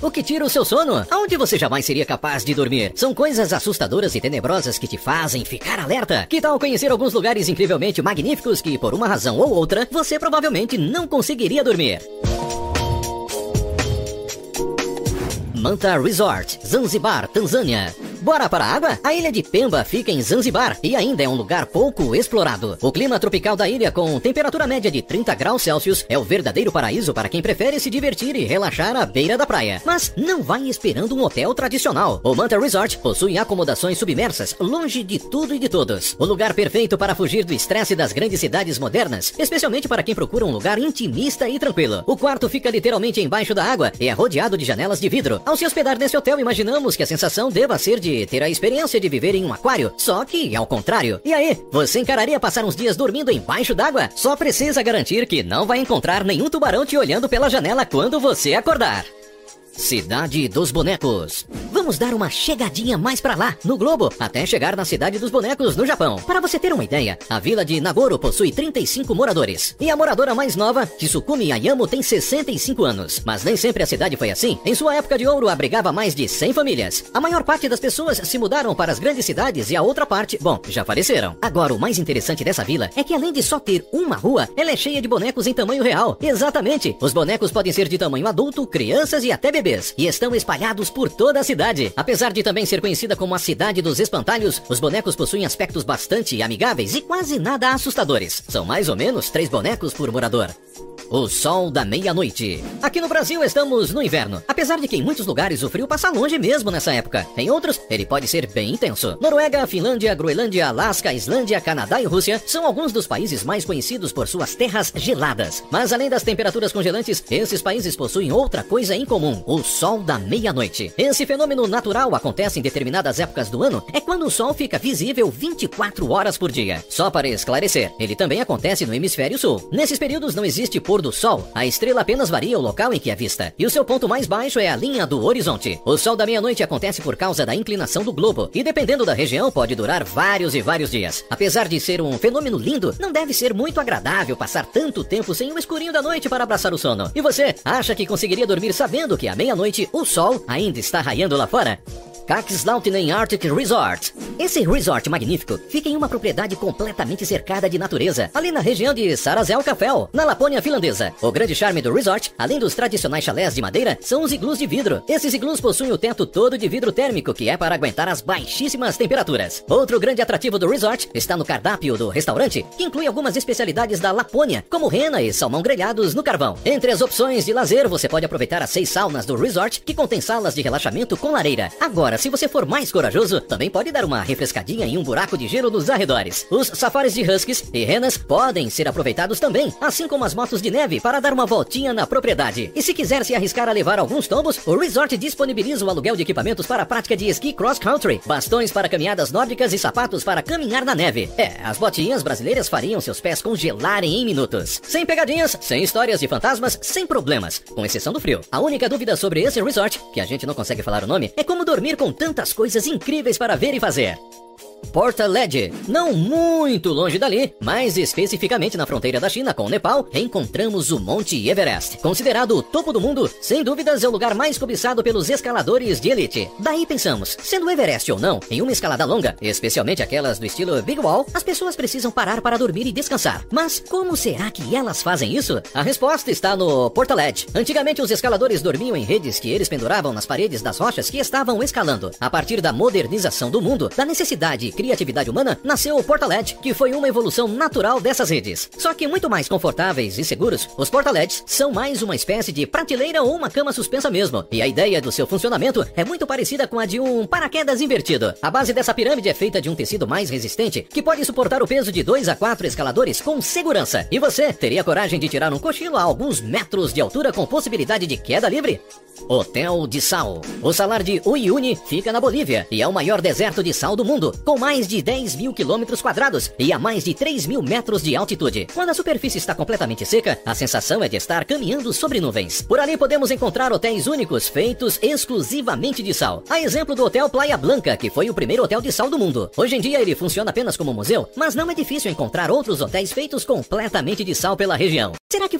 O que tira o seu sono? Aonde você jamais seria capaz de dormir? São coisas assustadoras e tenebrosas que te fazem ficar alerta. Que tal conhecer alguns lugares incrivelmente magníficos que, por uma razão ou outra, você provavelmente não conseguiria dormir? Manta Resort, Zanzibar, Tanzânia. Bora para a água? A ilha de Pemba fica em Zanzibar e ainda é um lugar pouco explorado. O clima tropical da ilha, com temperatura média de 30 graus Celsius, é o verdadeiro paraíso para quem prefere se divertir e relaxar à beira da praia. Mas não vai esperando um hotel tradicional. O Manta Resort possui acomodações submersas, longe de tudo e de todos. O lugar perfeito para fugir do estresse das grandes cidades modernas, especialmente para quem procura um lugar intimista e tranquilo. O quarto fica literalmente embaixo da água e é rodeado de janelas de vidro. Ao se hospedar nesse hotel, imaginamos que a sensação deva ser de ter a experiência de viver em um aquário, só que ao contrário. E aí, você encararia passar uns dias dormindo embaixo d'água? Só precisa garantir que não vai encontrar nenhum tubarão te olhando pela janela quando você acordar. Cidade dos Bonecos. Vamos dar uma chegadinha mais pra lá, no globo, até chegar na Cidade dos Bonecos, no Japão. Para você ter uma ideia, a vila de Nagoro possui 35 moradores. E a moradora mais nova, Tsukumi Ayamo, tem 65 anos. Mas nem sempre a cidade foi assim. Em sua época de ouro, abrigava mais de 100 famílias. A maior parte das pessoas se mudaram para as grandes cidades e a outra parte, bom, já faleceram. Agora, o mais interessante dessa vila é que além de só ter uma rua, ela é cheia de bonecos em tamanho real. Exatamente! Os bonecos podem ser de tamanho adulto, crianças e até bebês. E estão espalhados por toda a cidade. Apesar de também ser conhecida como a cidade dos espantalhos, os bonecos possuem aspectos bastante amigáveis e quase nada assustadores. São mais ou menos três bonecos por morador. O sol da meia-noite. Aqui no Brasil estamos no inverno. Apesar de que em muitos lugares o frio passa longe mesmo nessa época. Em outros, ele pode ser bem intenso. Noruega, Finlândia, Groenlândia, Alasca, Islândia, Canadá e Rússia são alguns dos países mais conhecidos por suas terras geladas. Mas além das temperaturas congelantes, esses países possuem outra coisa em comum: o sol da meia-noite. Esse fenômeno natural acontece em determinadas épocas do ano, é quando o sol fica visível 24 horas por dia. Só para esclarecer, ele também acontece no hemisfério sul. Nesses períodos não existe pôr do sol, a estrela apenas varia o local em que é vista, e o seu ponto mais baixo é a linha do horizonte. O sol da meia-noite acontece por causa da inclinação do globo, e dependendo da região pode durar vários e vários dias. Apesar de ser um fenômeno lindo, não deve ser muito agradável passar tanto tempo sem o escurinho da noite para abraçar o sono. E você, acha que conseguiria dormir sabendo que à meia-noite o sol ainda está raiando lá fora? Kakaslautinen Arctic Resort. Esse resort magnífico fica em uma propriedade completamente cercada de natureza, ali na região de Sarazel Cafel, na Lapônia finlandesa. O grande charme do resort, além dos tradicionais chalés de madeira, são os iglus de vidro. Esses iglus possuem o teto todo de vidro térmico, que é para aguentar as baixíssimas temperaturas. Outro grande atrativo do resort está no cardápio do restaurante, que inclui algumas especialidades da Lapônia, como rena e salmão grelhados no carvão. Entre as opções de lazer, você pode aproveitar as seis saunas do resort, que contém salas de relaxamento com lareira. Agora, se você for mais corajoso, também pode dar uma refrescadinha em um buraco de gelo nos arredores. Os safaris de huskies e renas podem ser aproveitados também, assim como as motos de neve para dar uma voltinha na propriedade. E se quiser se arriscar a levar alguns tombos, o resort disponibiliza o aluguel de equipamentos para a prática de esqui cross country, bastões para caminhadas nórdicas e sapatos para caminhar na neve. É, as botinhas brasileiras fariam seus pés congelarem em minutos. Sem pegadinhas, sem histórias de fantasmas, sem problemas, com exceção do frio. A única dúvida sobre esse resort, que a gente não consegue falar o nome, é como dormir com tantas coisas incríveis para ver e fazer. Porta LED. Não muito longe dali, mas especificamente na fronteira da China com o Nepal, encontramos o Monte Everest. Considerado o topo do mundo, sem dúvidas é o lugar mais cobiçado pelos escaladores de elite. Daí pensamos, sendo Everest ou não, em uma escalada longa, especialmente aquelas do estilo Big Wall, as pessoas precisam parar para dormir e descansar. Mas como será que elas fazem isso? A resposta está no Porta LED. Antigamente os escaladores dormiam em redes que eles penduravam nas paredes das rochas que estavam escalando. A partir da modernização do mundo, da necessidade e criatividade humana, nasceu o Portalet, que foi uma evolução natural dessas redes. Só que muito mais confortáveis e seguros, os Portalets são mais uma espécie de prateleira ou uma cama suspensa mesmo. E a ideia do seu funcionamento é muito parecida com a de um paraquedas invertido. A base dessa pirâmide é feita de um tecido mais resistente, que pode suportar o peso de 2 a 4 escaladores com segurança. E você teria coragem de tirar um cochilo a alguns metros de altura com possibilidade de queda livre? Hotel de Sal. O salar de Uyuni fica na Bolívia e é o maior deserto de sal do mundo, com mais de 10 mil quilômetros quadrados e a mais de 3 mil metros de altitude. Quando a superfície está completamente seca, a sensação é de estar caminhando sobre nuvens. Por ali podemos encontrar hotéis únicos feitos exclusivamente de sal. A exemplo do Hotel Playa Blanca, que foi o primeiro hotel de sal do mundo. Hoje em dia ele funciona apenas como museu, mas não é difícil encontrar outros hotéis feitos completamente de sal pela região. Será que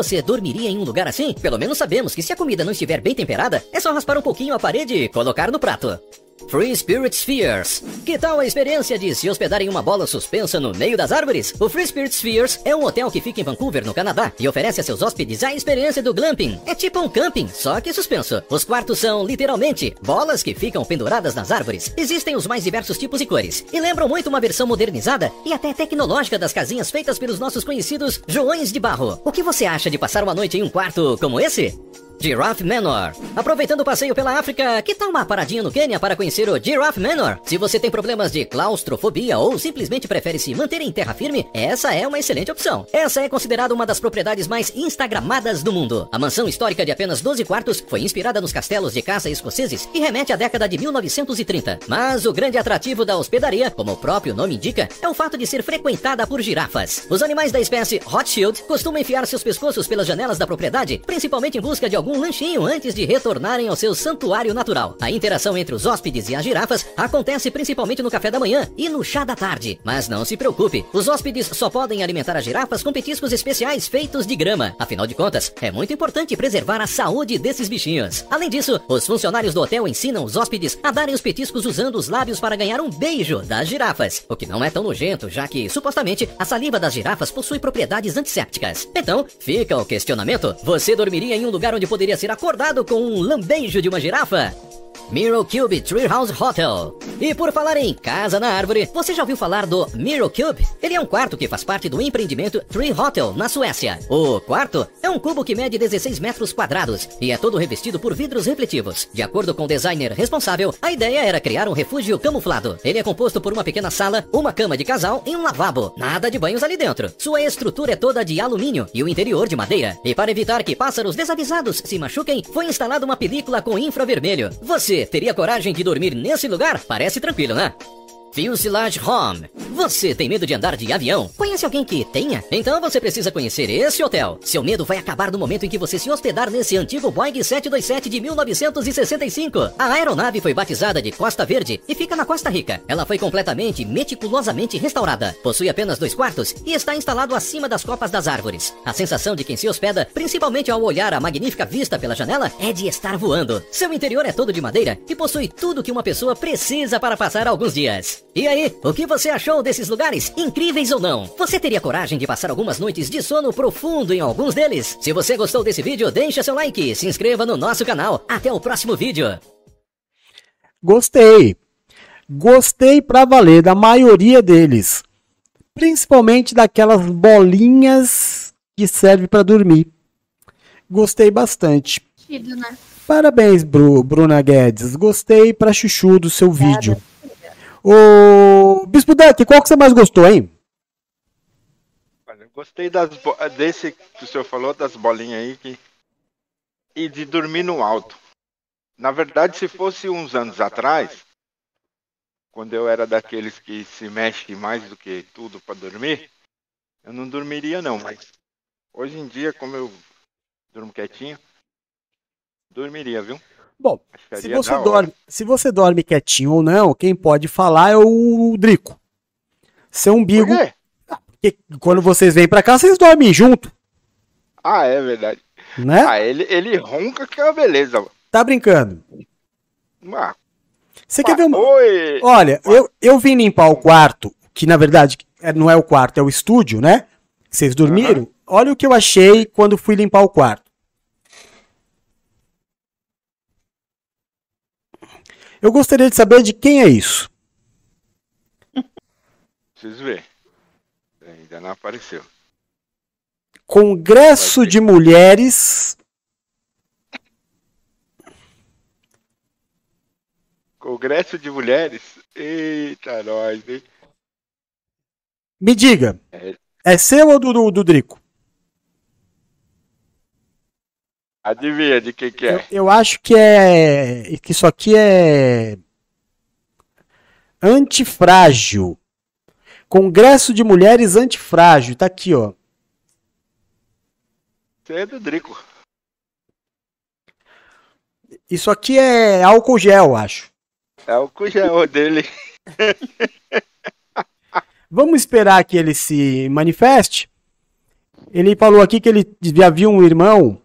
você dormiria em um lugar assim? Pelo menos sabemos que se a comida não estiver bem temperada, é só raspar um pouquinho a parede e colocar no prato. Free Spirit Spheres. Que tal a experiência de se hospedar em uma bola suspensa no meio das árvores? O Free Spirit Spheres é um hotel que fica em Vancouver, no Canadá, e oferece a seus hóspedes a experiência do glamping. É tipo um camping, só que suspenso. Os quartos são, literalmente, bolas que ficam penduradas nas árvores. Existem os mais diversos tipos e cores, e lembram muito uma versão modernizada e até tecnológica das casinhas feitas pelos nossos conhecidos Joões de Barro. O que você acha de passar uma noite em um quarto como esse? Giraffe Manor. Aproveitando o passeio pela África, que tal uma paradinha no Quênia para conhecer o Giraffe Manor? Se você tem problemas de claustrofobia ou simplesmente prefere se manter em terra firme, essa é uma excelente opção. Essa é considerada uma das propriedades mais instagramadas do mundo. A mansão histórica de apenas 12 quartos foi inspirada nos castelos de caça escoceses e remete à década de 1930. Mas o grande atrativo da hospedaria, como o próprio nome indica, é o fato de ser frequentada por girafas. Os animais da espécie Rothschild costumam enfiar seus pescoços pelas janelas da propriedade, principalmente em busca de algum lanchinho antes de retornarem ao seu santuário natural. A interação entre os hóspedes e as girafas acontece principalmente no café da manhã e no chá da tarde. Mas não se preocupe, os hóspedes só podem alimentar as girafas com petiscos especiais feitos de grama. Afinal de contas, é muito importante preservar a saúde desses bichinhos. Além disso, os funcionários do hotel ensinam os hóspedes a darem os petiscos usando os lábios para ganhar um beijo das girafas. O que não é tão nojento, já que, supostamente, a saliva das girafas possui propriedades antissépticas. Então, fica o questionamento: você dormiria em um lugar onde poderia ser acordado com um lambejo de uma girafa? Miro Cube Treehouse Hotel. E por falar em casa na árvore, você já ouviu falar do Miro Cube? Ele é um quarto que faz parte do empreendimento Tree Hotel, na Suécia. O quarto é um cubo que mede 16 metros quadrados e é todo revestido por vidros refletivos. De acordo com o designer responsável, a ideia era criar um refúgio camuflado. Ele é composto por uma pequena sala, uma cama de casal e um lavabo. Nada de banhos ali dentro. Sua estrutura é toda de alumínio e o interior de madeira. E para evitar que pássaros desavisados se machuquem, foi instalada uma película com infravermelho. Você teria coragem de dormir nesse lugar? Parece tranquilo, né? Fuselage Home. Você tem medo de andar de avião? Conhece alguém que tenha? Então você precisa conhecer esse hotel. Seu medo vai acabar no momento em que você se hospedar nesse antigo Boeing 727 de 1965. A aeronave foi batizada de Costa Verde e fica na Costa Rica. Ela foi completamente, meticulosamente restaurada. Possui apenas dois quartos e está instalado acima das copas das árvores. A sensação de quem se hospeda, principalmente ao olhar a magnífica vista pela janela, é de estar voando. Seu interior é todo de madeira e possui tudo que uma pessoa precisa para passar alguns dias. E aí, o que você achou desses lugares? Incríveis ou não? Você teria coragem de passar algumas noites de sono profundo em alguns deles? Se você gostou desse vídeo, deixa seu like e se inscreva no nosso canal. Até o próximo vídeo. Gostei. Gostei pra valer da maioria deles. Principalmente daquelas bolinhas que servem para dormir. Gostei bastante. Chido, né? Parabéns, Bru, Bruna Guedes. Gostei pra chuchu do seu vídeo. Ô, Bispo Duck, qual que você mais gostou, hein? Eu gostei das desse que o senhor falou, das bolinhas aí que... e de dormir no alto. Na verdade, se fosse uns anos atrás, quando eu era daqueles que se mexe mais do que tudo para dormir, eu não dormiria não, mas hoje em dia, como eu durmo quietinho, dormiria, viu? Bom, Se você, dorme, se você dorme quietinho ou não, quem pode falar é o Drico. Seu umbigo. Por quê? Porque quando vocês vêm pra cá, vocês dormem junto, Ah, é verdade. né? Ah, ele, ele ronca que é uma beleza, mano. Tá brincando. Ah, Você quer ver uma. Oi! Olha, eu, eu vim limpar o quarto, que na verdade é- não é o quarto, é o estúdio, né? Vocês dormiram? Olha o que eu achei quando fui limpar o quarto. Eu gostaria de saber de quem é isso. Preciso ver. Ainda não apareceu. Congresso de Mulheres. Congresso de Mulheres? Eita, nós, hein? Me diga, É, é seu ou do, do, do Drico? Adivinha de quem que é? Eu acho que é. que isso aqui é. Antifrágil. Congresso de Mulheres Antifrágil. Tá aqui, ó. Você é do Drico. Isso aqui é álcool gel, acho. É o cujão dele. Vamos esperar que ele se manifeste. Ele falou aqui que ele viu um irmão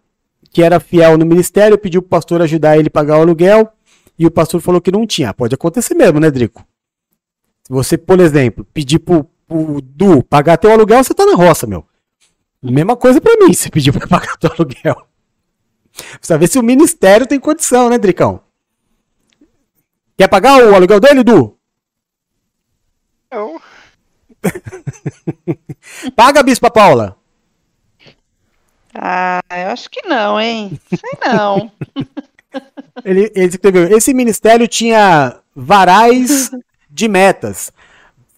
que era fiel no ministério, pediu pro pastor ajudar ele a pagar o aluguel, e o pastor falou que não tinha. Pode acontecer mesmo, né, Drico? Se você, por exemplo, pedir pro, pro Du pagar teu aluguel, você tá na roça, meu. Mesma coisa pra mim, se pedir pra pagar teu aluguel. Precisa ver se o ministério tem condição, né, Dricão? Quer pagar o aluguel dele, Du? Não. Paga, Bispa Paula. Ah, eu acho que não, hein? Sei não. Ele, ele escreveu: esse ministério tinha varais de metas.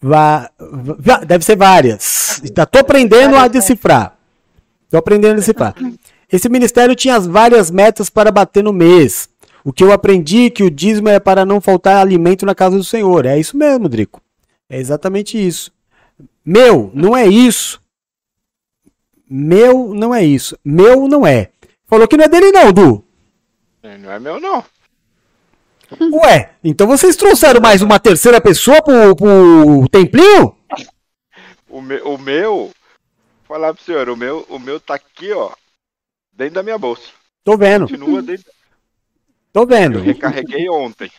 Va- va- deve ser várias. Tô aprendendo a decifrar. Tô aprendendo a decifrar. Esse ministério tinha as várias metas para bater no mês. O que eu aprendi é que o dízimo é para não faltar alimento na casa do Senhor. É isso mesmo, Drico. É exatamente isso. Meu, não é isso. Meu não é isso. Meu não é. Falou que não é dele, não, Du. Não é meu, não. Ué, então vocês trouxeram mais uma terceira pessoa pro, pro templinho? O meu, o meu, vou falar pro senhor, o meu, o meu tá aqui, ó, dentro da minha bolsa. Tô vendo, Continua dentro. tô vendo. Eu recarreguei ontem.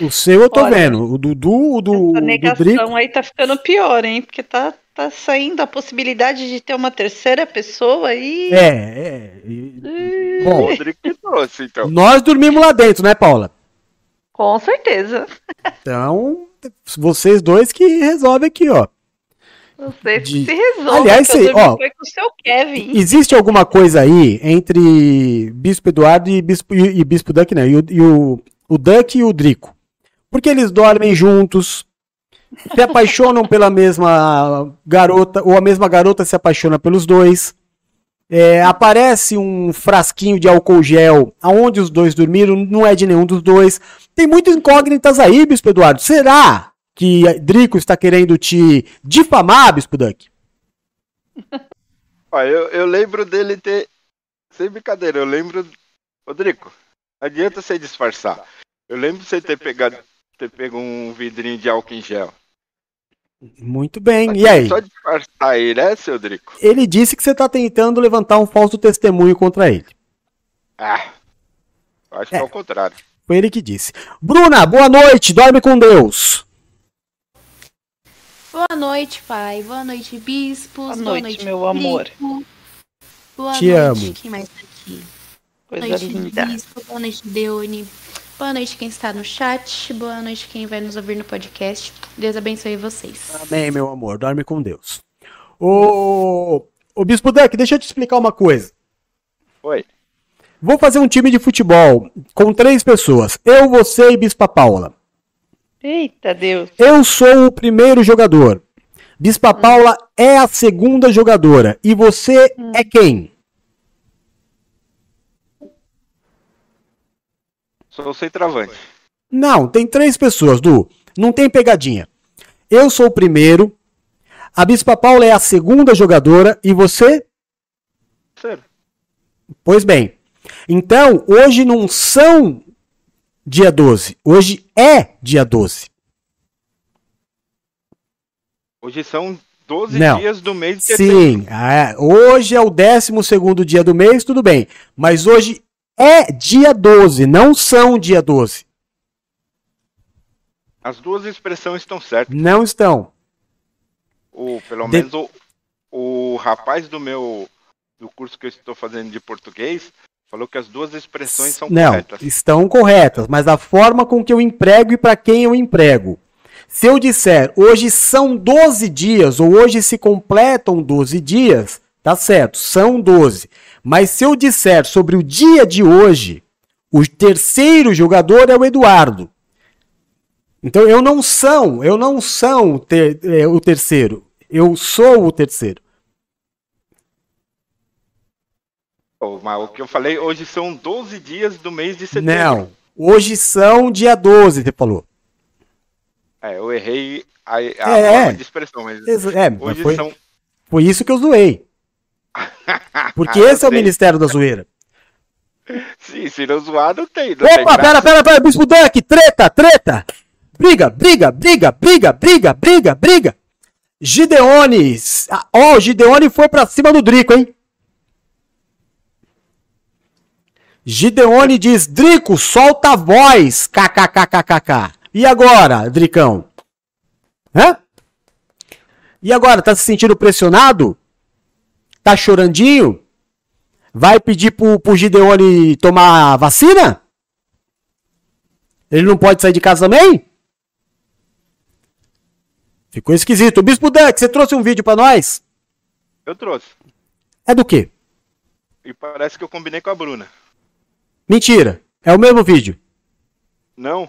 O seu eu tô Olha, vendo. O Dudu, o do, A do negação Drico. aí tá ficando pior, hein? Porque tá, tá saindo a possibilidade de ter uma terceira pessoa aí. É, é. e- O Bom, Rodrigo que trouxe, então. nós dormimos lá dentro, né, Paula? Com certeza. Então, vocês dois que resolvem aqui, ó. Você De- se resolve. Aliás, sei, ó, foi com o seu Kevin. Existe alguma coisa aí entre Bispo Eduardo e Bispo, e, e Bispo Duck, né? E, o, e o, o Duck e o Drico. Porque eles dormem juntos, se apaixonam pela mesma garota, ou a mesma garota se apaixona pelos dois. É, aparece um frasquinho de álcool gel aonde os dois dormiram, não é de nenhum dos dois. Tem muitas incógnitas aí, Bispo Eduardo. Será que Drico está querendo te difamar, Bispo Duck? Eu, eu lembro dele ter. Sem brincadeira, eu lembro. Rodrigo, adianta você disfarçar. Eu lembro de você ter pegado. Ter pego um vidrinho de álcool em gel. Muito bem. E aí? Só disfarçar aí, né, seu Drico? Ele disse que você está tentando levantar um falso testemunho contra ele. Ah. Acho que é o contrário. Foi ele que disse. Bruna, boa noite. Dorme com Deus. Boa noite, pai. Boa noite, bispos. Boa noite, meu amor. Boa Te noite. amo. Quem mais tá aqui? Coisa Boa noite, linda. Bispo. Boa noite, Deune. Boa noite, quem está no chat. Boa noite, quem vai nos ouvir no podcast. Deus abençoe vocês. Amém, meu amor. Dorme com Deus. Ô, ô Bispo Duck, deixa eu te explicar uma coisa. Oi. Vou fazer um time de futebol com três pessoas. Eu, você e Bispa Paula. Eita Deus. Eu sou o primeiro jogador. Bispa Paula é a segunda jogadora. E você é quem? Sou o centroavante. Não, tem três pessoas, Du. Não tem pegadinha. Eu sou o primeiro. A Bispa Paula é a segunda jogadora. E você? Pois bem. Então, hoje não são dia 12. Hoje é dia 12. Hoje são 12 Não. dias do mês de setembro. Sim, é, hoje é o 12 dia do mês, tudo bem. Mas hoje é dia 12, não são dia 12. As duas expressões estão certas. Não estão. O, pelo De- menos o, o rapaz do meu do curso que eu estou fazendo de português falou que as duas expressões são Não, corretas. estão corretas, mas a forma com que eu emprego e para quem eu emprego. Se eu disser hoje são 12 dias ou hoje se completam 12 dias, tá certo, são 12. Mas se eu disser sobre o dia de hoje, o terceiro jogador é o Eduardo. Então eu não são, eu não são ter- é, o terceiro. Eu sou o terceiro. Oh, Mas o que eu falei, hoje são 12 dias do mês de setembro. Não. Hoje são dia 12, você falou. É, eu errei a, a É, forma é. de expressão, mas é, mas hoje foi- são Foi isso que eu zoei. Porque esse é o. Ministério da Zoeira. Sim, se não zoar, não tem. Não tem Opa, graça. pera, pera, pera, Bispo Duck, treta, treta! Briga, briga, briga, briga, briga, briga, briga! Gideone, ah, ó, o Gideone foi pra cima do Drico, hein? Gideone diz, Drico, solta a voz, kkkkkk. E agora, Dricão? Hã? E agora, tá se sentindo pressionado? Tá chorandinho? Vai pedir pro, pro Gideone tomar vacina? Ele não pode sair de casa também? Ficou esquisito. Bispo Duck, você trouxe um vídeo pra nós? Eu trouxe. É do quê? E parece que eu combinei com a Bruna. Mentira. É o mesmo vídeo. Não?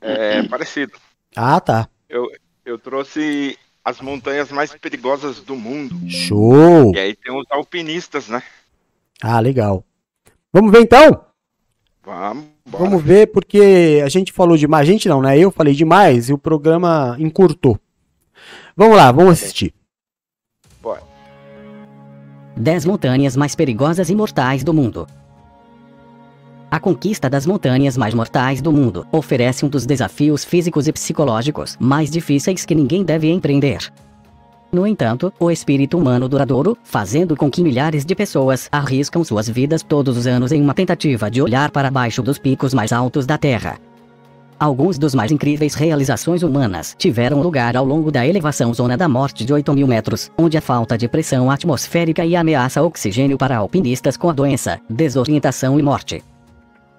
É parecido. Ah, tá. Eu, eu trouxe as montanhas mais perigosas do mundo. Show. E aí tem os alpinistas, né? Ah, legal. Vamos ver então? Vamos, bora. Vamos ver porque a gente falou demais. A gente não, né? Eu falei demais e o programa encurtou. Vamos lá, vamos assistir. Bora. 10 montanhas mais perigosas e mortais do mundo. A conquista das montanhas mais mortais do mundo oferece um dos desafios físicos e psicológicos mais difíceis que ninguém deve empreender. No entanto, o espírito humano duradouro, fazendo com que milhares de pessoas arriscam suas vidas todos os anos em uma tentativa de olhar para baixo dos picos mais altos da Terra. Alguns dos mais incríveis realizações humanas tiveram lugar ao longo da elevação Zona da Morte de 8 mil metros, onde a falta de pressão atmosférica e ameaça oxigênio para alpinistas com a doença, desorientação e morte.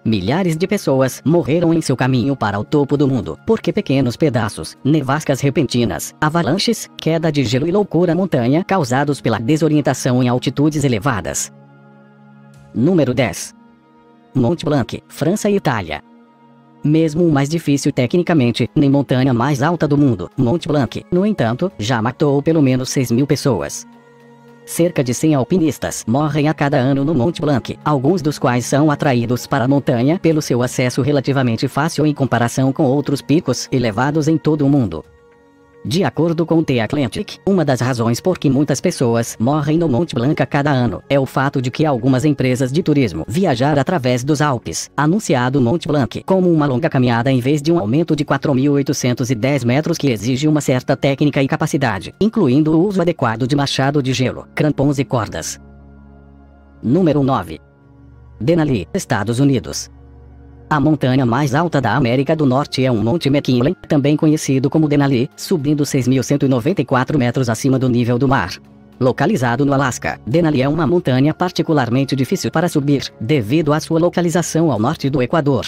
Milhares de pessoas morreram em seu caminho para o topo do mundo, porque pequenos pedaços, nevascas repentinas, avalanches, queda de gelo e loucura montanha causados pela desorientação em altitudes elevadas. Número 10. Mont Blanc, França e Itália. Mesmo o mais difícil tecnicamente, nem montanha mais alta do mundo, Mont Blanc, no entanto, já matou pelo menos 6 mil pessoas. Cerca de 100 alpinistas morrem a cada ano no Mont Blanc, alguns dos quais são atraídos para a montanha pelo seu acesso relativamente fácil em comparação com outros picos elevados em todo o mundo. De acordo com The Atlantic, uma das razões por que muitas pessoas morrem no Mont Blanc a cada ano é o fato de que algumas empresas de turismo viajar através dos Alpes, anunciado Mont Blanc como uma longa caminhada em vez de um aumento de 4.810 metros que exige uma certa técnica e capacidade, incluindo o uso adequado de machado de gelo, crampons e cordas. Número 9. Denali, Estados Unidos. A montanha mais alta da América do Norte é um Monte McKinley, também conhecido como Denali, subindo 6.194 metros acima do nível do mar. Localizado no Alasca, Denali é uma montanha particularmente difícil para subir, devido à sua localização ao norte do Equador.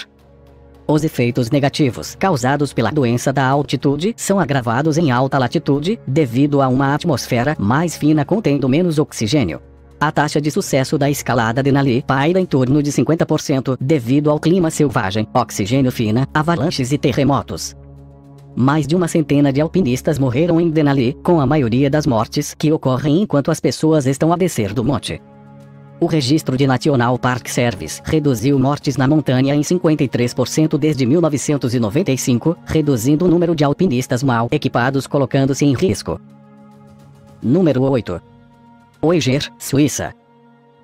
Os efeitos negativos causados pela doença da altitude são agravados em alta latitude, devido a uma atmosfera mais fina contendo menos oxigênio. A taxa de sucesso da escalada Denali paira em torno de 50% devido ao clima selvagem, oxigênio fina, avalanches e terremotos. Mais de uma centena de alpinistas morreram em Denali, com a maioria das mortes que ocorrem enquanto as pessoas estão a descer do monte. O registro de National Park Service reduziu mortes na montanha em 53% desde 1995, reduzindo o número de alpinistas mal equipados colocando-se em risco. Número 8. Oiger, Suíça.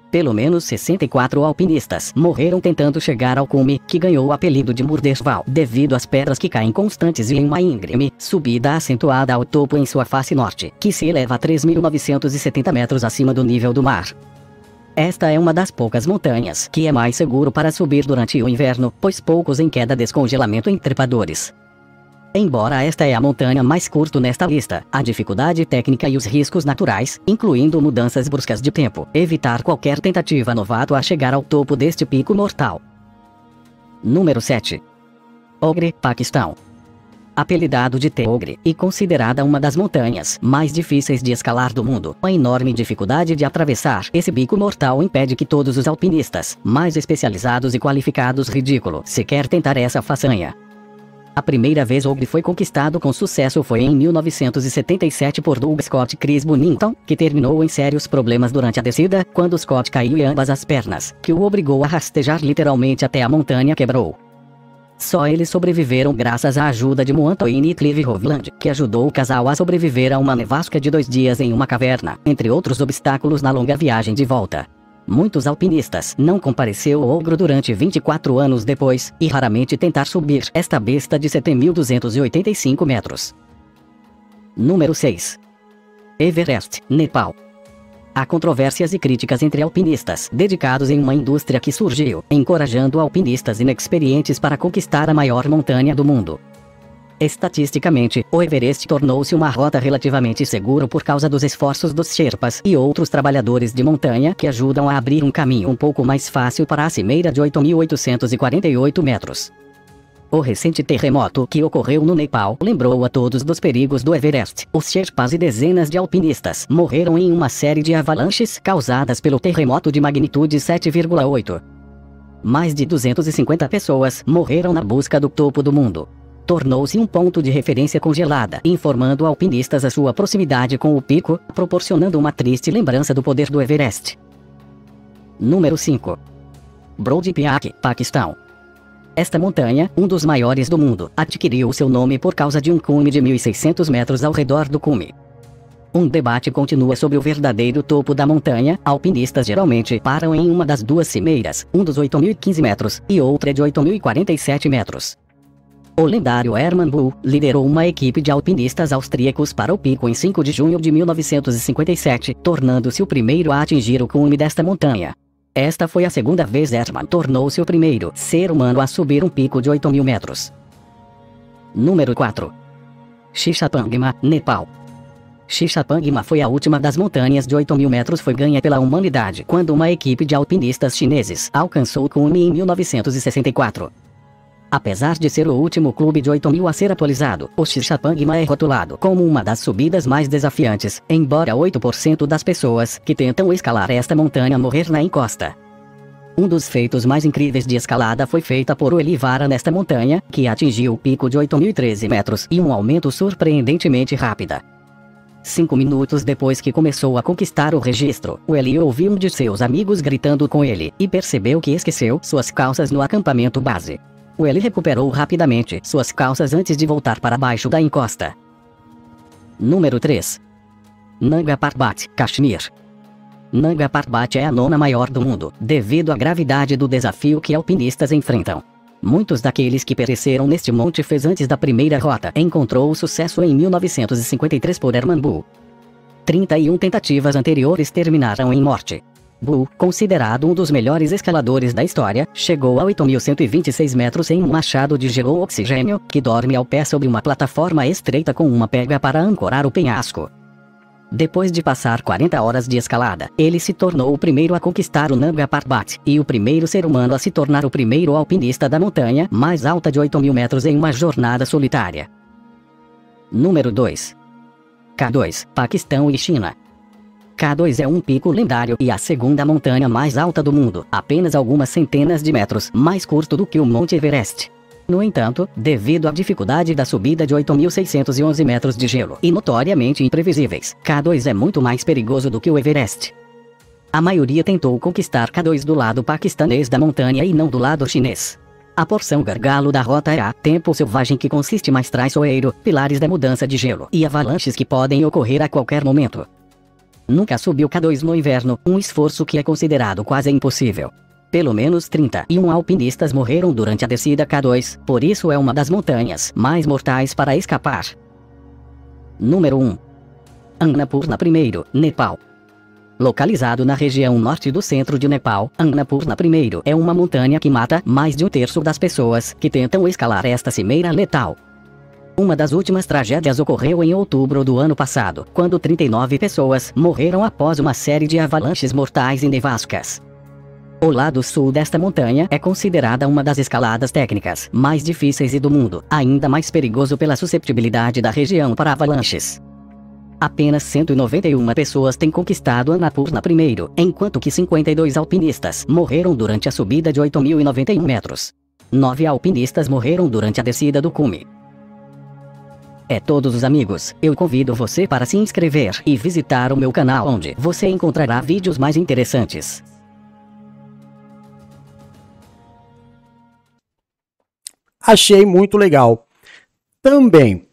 Pelo menos 64 alpinistas morreram tentando chegar ao cume, que ganhou o apelido de Murdesval, devido às pedras que caem constantes e em uma íngreme subida acentuada ao topo em sua face norte, que se eleva a 3.970 metros acima do nível do mar. Esta é uma das poucas montanhas que é mais seguro para subir durante o inverno, pois poucos em queda descongelamento em trepadores. Embora esta é a montanha mais curta nesta lista, a dificuldade técnica e os riscos naturais, incluindo mudanças bruscas de tempo, evitar qualquer tentativa novato a chegar ao topo deste pico mortal. Número 7. Ogre, Paquistão. Apelidado de Teogre e considerada uma das montanhas mais difíceis de escalar do mundo, a enorme dificuldade de atravessar esse bico mortal impede que todos os alpinistas, mais especializados e qualificados ridículo, sequer tentar essa façanha. A primeira vez Ogre foi conquistado com sucesso foi em 1977 por Doug Scott Chris Bonington, que terminou em sérios problemas durante a descida, quando Scott caiu em ambas as pernas, que o obrigou a rastejar literalmente até a montanha quebrou. Só eles sobreviveram graças à ajuda de Moantoine e Clive Hovland, que ajudou o casal a sobreviver a uma nevasca de dois dias em uma caverna, entre outros obstáculos na longa viagem de volta. Muitos alpinistas não compareceu ao ogro durante 24 anos depois, e raramente tentar subir esta besta de 7.285 metros. Número 6. Everest, Nepal. Há controvérsias e críticas entre alpinistas dedicados em uma indústria que surgiu, encorajando alpinistas inexperientes para conquistar a maior montanha do mundo. Estatisticamente, o Everest tornou-se uma rota relativamente segura por causa dos esforços dos Sherpas e outros trabalhadores de montanha que ajudam a abrir um caminho um pouco mais fácil para a cimeira de 8.848 metros. O recente terremoto que ocorreu no Nepal lembrou a todos dos perigos do Everest. Os Sherpas e dezenas de alpinistas morreram em uma série de avalanches causadas pelo terremoto de magnitude 7,8. Mais de 250 pessoas morreram na busca do topo do mundo. Tornou-se um ponto de referência congelada, informando alpinistas a sua proximidade com o pico, proporcionando uma triste lembrança do poder do Everest. Número 5. Brody Piak, Paquistão. Esta montanha, um dos maiores do mundo, adquiriu seu nome por causa de um cume de 1.600 metros ao redor do cume. Um debate continua sobre o verdadeiro topo da montanha. Alpinistas geralmente param em uma das duas cimeiras, um dos 8.015 metros e outra de 8.047 metros. O lendário Hermann Bull liderou uma equipe de alpinistas austríacos para o pico em 5 de junho de 1957, tornando-se o primeiro a atingir o cume desta montanha. Esta foi a segunda vez Hermann tornou-se o primeiro ser humano a subir um pico de 8 mil metros. Número 4. Shishapangma, Nepal. Shishapangma foi a última das montanhas de 8 mil metros foi ganha pela humanidade quando uma equipe de alpinistas chineses alcançou o cume em 1964. Apesar de ser o último clube de 8 mil a ser atualizado, o Shishapangma é rotulado como uma das subidas mais desafiantes, embora 8% das pessoas que tentam escalar esta montanha morrer na encosta. Um dos feitos mais incríveis de escalada foi feita por o Elivara nesta montanha, que atingiu o pico de 8.013 metros e um aumento surpreendentemente rápida. Cinco minutos depois que começou a conquistar o registro, Eli ouviu um de seus amigos gritando com ele, e percebeu que esqueceu suas calças no acampamento base. O Eli recuperou rapidamente suas calças antes de voltar para baixo da encosta. Número 3. Nanga Parbat, Kashmir. Nanga Parbat é a nona maior do mundo, devido à gravidade do desafio que alpinistas enfrentam. Muitos daqueles que pereceram neste monte fez antes da primeira rota encontrou sucesso em 1953 por Herman Bull. 31 tentativas anteriores terminaram em morte. Bull, considerado um dos melhores escaladores da história, chegou a 8.126 metros em um machado de gelo oxigênio, que dorme ao pé sobre uma plataforma estreita com uma pega para ancorar o penhasco. Depois de passar 40 horas de escalada, ele se tornou o primeiro a conquistar o Nanga Parbat, e o primeiro ser humano a se tornar o primeiro alpinista da montanha mais alta de 8 mil metros em uma jornada solitária. Número 2. K2, Paquistão e China. K2 é um pico lendário e a segunda montanha mais alta do mundo, apenas algumas centenas de metros mais curto do que o Monte Everest. No entanto, devido à dificuldade da subida de 8.611 metros de gelo e notoriamente imprevisíveis, K2 é muito mais perigoso do que o Everest. A maioria tentou conquistar K2 do lado paquistanês da montanha e não do lado chinês. A porção gargalo da rota é a tempo selvagem que consiste mais traiçoeiro, pilares da mudança de gelo e avalanches que podem ocorrer a qualquer momento. Nunca subiu K2 no inverno, um esforço que é considerado quase impossível. Pelo menos 31 alpinistas morreram durante a descida K2, por isso é uma das montanhas mais mortais para escapar. Número 1. Annapurna I, Nepal. Localizado na região norte do centro de Nepal, Annapurna I é uma montanha que mata mais de um terço das pessoas que tentam escalar esta cimeira letal. Uma das últimas tragédias ocorreu em outubro do ano passado, quando 39 pessoas morreram após uma série de avalanches mortais em nevascas. O lado sul desta montanha é considerada uma das escaladas técnicas mais difíceis e do mundo, ainda mais perigoso pela susceptibilidade da região para avalanches. Apenas 191 pessoas têm conquistado Annapurna primeiro, enquanto que 52 alpinistas morreram durante a subida de 8.091 metros. Nove alpinistas morreram durante a descida do cume. É todos os amigos, eu convido você para se inscrever e visitar o meu canal onde você encontrará vídeos mais interessantes. Achei muito legal. Também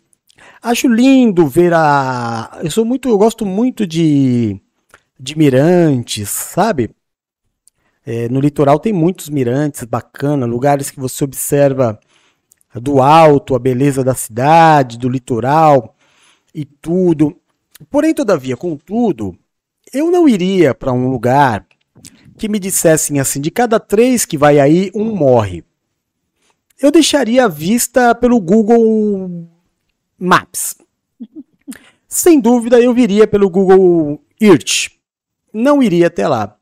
acho lindo ver a. Eu sou muito, eu gosto muito de de mirantes, sabe? É, no litoral tem muitos mirantes bacana, lugares que você observa do alto a beleza da cidade, do litoral e tudo. Porém, todavia, contudo, eu não iria para um lugar que me dissessem assim: de cada três que vai aí, um morre eu deixaria a vista pelo Google Maps. Sem dúvida, eu viria pelo Google Earth. Não iria até lá.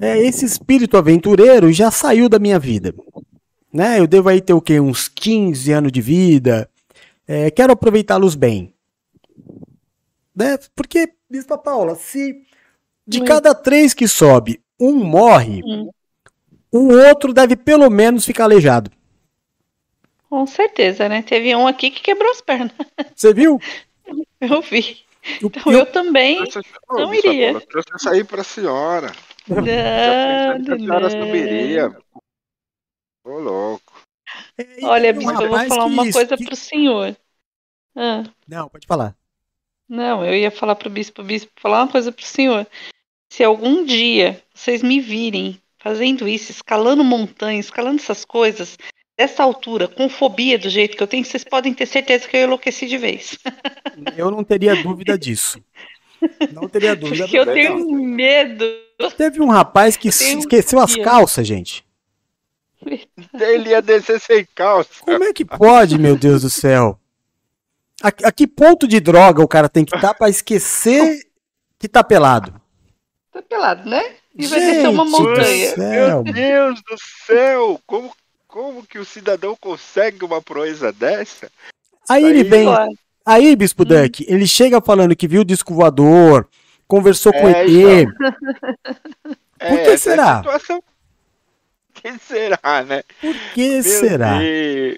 É, esse espírito aventureiro já saiu da minha vida. Né? Eu devo aí ter o quê? Uns 15 anos de vida. É, quero aproveitá-los bem. Né? Porque, Bispa Paula, se de cada três que sobe, um morre, o outro deve pelo menos ficar aleijado. Com certeza, né? Teve um aqui que quebrou as pernas. Você viu? Eu vi. Então eu, também não iria. Eu trouxe essa aí pra senhora. Não, a senhora não. subiria. Ô, louco. Olha, tem um Bispo, eu vou falar uma isso- coisa que- pro senhor. Ah, Não, pode falar. não, eu ia falar pro Bispo, Bispo, falar uma coisa pro senhor. Se algum dia vocês me virem fazendo isso, escalando montanhas, escalando essas coisas, dessa altura, com fobia do jeito que eu tenho, vocês podem ter certeza que eu enlouqueci de vez. Eu não teria dúvida disso. Não teria dúvida. Porque eu tenho medo. Teve um rapaz que esqueceu as fobia. calças, gente. Ele ia descer sem calça. Como é que pode, meu Deus do céu? A, a que ponto de droga o cara tem que estar pra esquecer que tá pelado? Tá pelado, né? E vai descer uma Gente montanha. Meu Deus do céu! Como, como que o cidadão consegue uma proeza dessa? Aí ele vem. ó. Aí, Bispo Duck, ele chega falando que viu o disco voador, conversou com É, ET. É, Por que é a será? situação. Que será, né? Por que Meu será? Deus.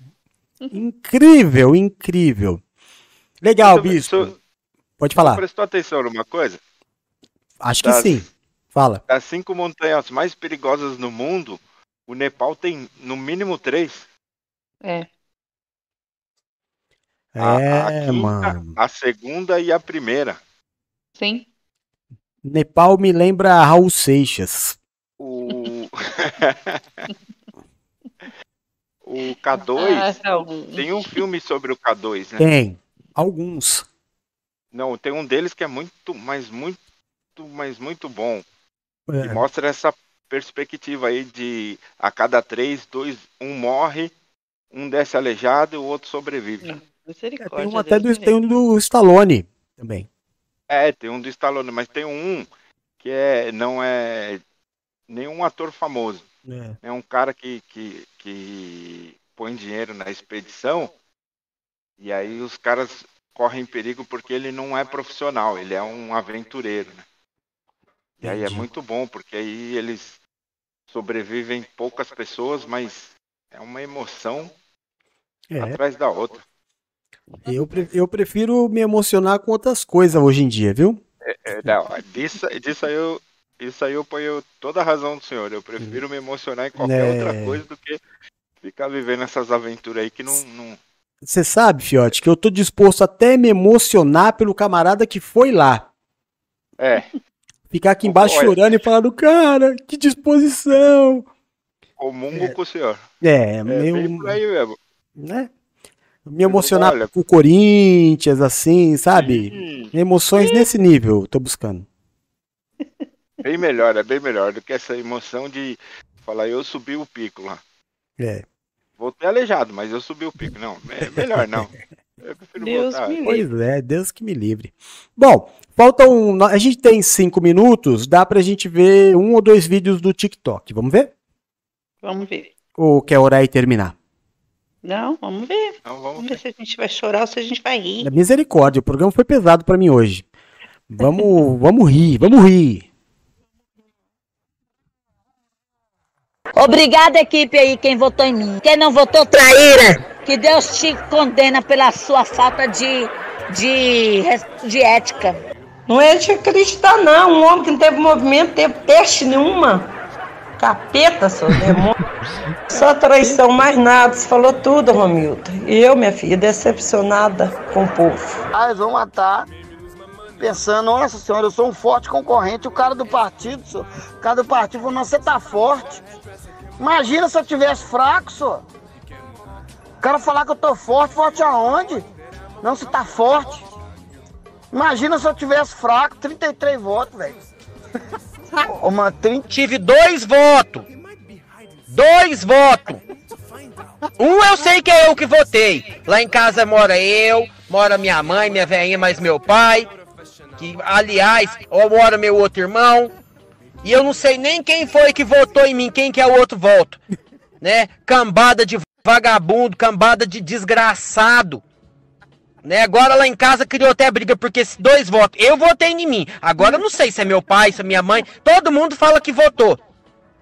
Incrível, incrível. Legal, Você- Bispo. você- Pode falar. Prestou atenção numa coisa? Acho que Das- sim. Fala. Das cinco montanhas mais perigosas no mundo, o Nepal tem no mínimo três. É. A, a É, quinta, mano. a segunda e a primeira. Sim. Nepal me lembra Raul Seixas. O. o K2. Ah, tem um filme sobre o K2, né? Tem. Alguns. Não, tem um deles que é muito, mas muito, mas muito bom. É. E mostra essa perspectiva aí de a cada três, dois, um morre, um desce aleijado e o outro sobrevive. Misericórdia. Tem um até do, tem um do Stallone também. É, tem um do Stallone, mas tem um que é, não é nenhum ator famoso. É. É um cara que, que, que põe dinheiro na expedição e aí os caras correm perigo porque ele não é profissional, ele é um aventureiro, né? E aí é muito bom, porque aí eles sobrevivem poucas pessoas, mas é uma emoção É. atrás da outra. Eu, eu prefiro me emocionar com outras coisas hoje em dia, viu? É, não, disso, disso aí eu, isso aí eu ponho toda a razão do senhor. Eu prefiro me emocionar em qualquer É. outra coisa do que ficar vivendo essas aventuras aí que não. não... Você sabe, Fiote, que eu tô disposto até me emocionar pelo camarada que foi lá. É. Ficar aqui embaixo Olha. chorando e falando, cara, que disposição. Comungo com o senhor. É, É meio. por aí mesmo. né? Me emocionar Olha. com o Corinthians, assim, sabe? Emoções nesse nível, tô buscando. Bem melhor, é bem melhor do que essa emoção de falar eu subi o pico lá. É. Voltei aleijado, mas eu subi o pico. Não, é melhor não. Eu prefiro Deus voltar. me Pois é, Deus que me livre. Bom, faltam. A gente tem cinco minutos, dá pra gente ver um ou dois vídeos do TikTok. Vamos ver? Vamos ver. Ou quer orar e terminar? Não, vamos ver. Então, vamos ver se a gente vai chorar ou se a gente vai rir. Misericórdia, o programa foi pesado pra mim hoje. Vamos, vamos rir, vamos rir. Obrigada, equipe aí, quem votou em mim. Quem não votou, traíra. Que Deus te condena pela sua falta de, de, de ética. Não é de acreditar, não. Um homem que não teve movimento, teve peste nenhuma. Capeta, seu demônio. Só traição, mais nada. Você falou tudo, Romildo. E eu, minha filha, decepcionada com o povo. Ah, eles vão matar. Pensando, nossa senhora, eu sou um forte concorrente. O cara do partido, senhor, o cara do partido falou, não, você tá forte. Imagina se eu tivesse fraco, senhor. O cara falar que eu tô forte, forte aonde? Não, você tá forte. Imagina se eu tivesse fraco, 33 votos, velho. Ô, 30... Tive dois votos. Dois votos. Um eu sei que é eu que votei. Lá em casa mora eu, mora minha mãe, minha velhinha, mais meu pai. Que, aliás, mora meu outro irmão. E eu não sei nem quem foi que votou em mim, quem que é o outro voto. Né? Cambada de vagabundo, cambada de desgraçado. Né? Agora lá em casa criou até briga porque esses dois votos. Eu votei em mim. Agora eu não sei se é meu pai, se é minha mãe. Todo mundo fala que votou.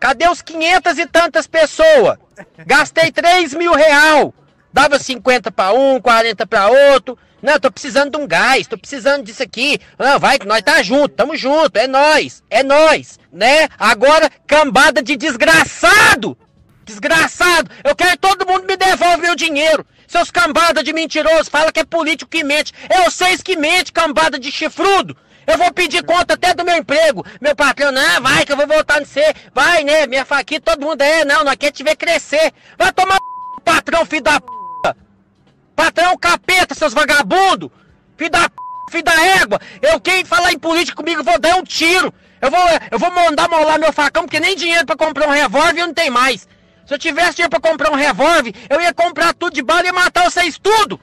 Cadê os 500 e tantas pessoas? Gastei 3 mil real. Dava 50 para um, 40 para outro. Não, tô precisando de um gás, tô precisando disso aqui. Não, vai que nós tá junto, tamo junto, é nós, é nós, né? Agora, cambada de desgraçado! Desgraçado! Eu quero que todo mundo me devolve meu dinheiro. Seus cambada de mentiroso, fala que é político que mente. É vocês que mente, cambada de chifrudo. Eu vou pedir conta até do meu emprego. Meu patrão, não, vai que eu vou voltar no você. Vai, né? Minha faquinha, todo mundo é, não, nós quer te ver crescer. Vai tomar patrão, filho da p. Patrão capeta, seus vagabundos! Filho da p, filho da égua! Eu quem falar em política comigo, vou dar um tiro! Eu vou, eu vou mandar molar meu facão, porque nem dinheiro pra comprar um revólver eu não tenho mais! Se eu tivesse dinheiro pra comprar um revólver, eu ia comprar tudo de bala e ia matar vocês tudo!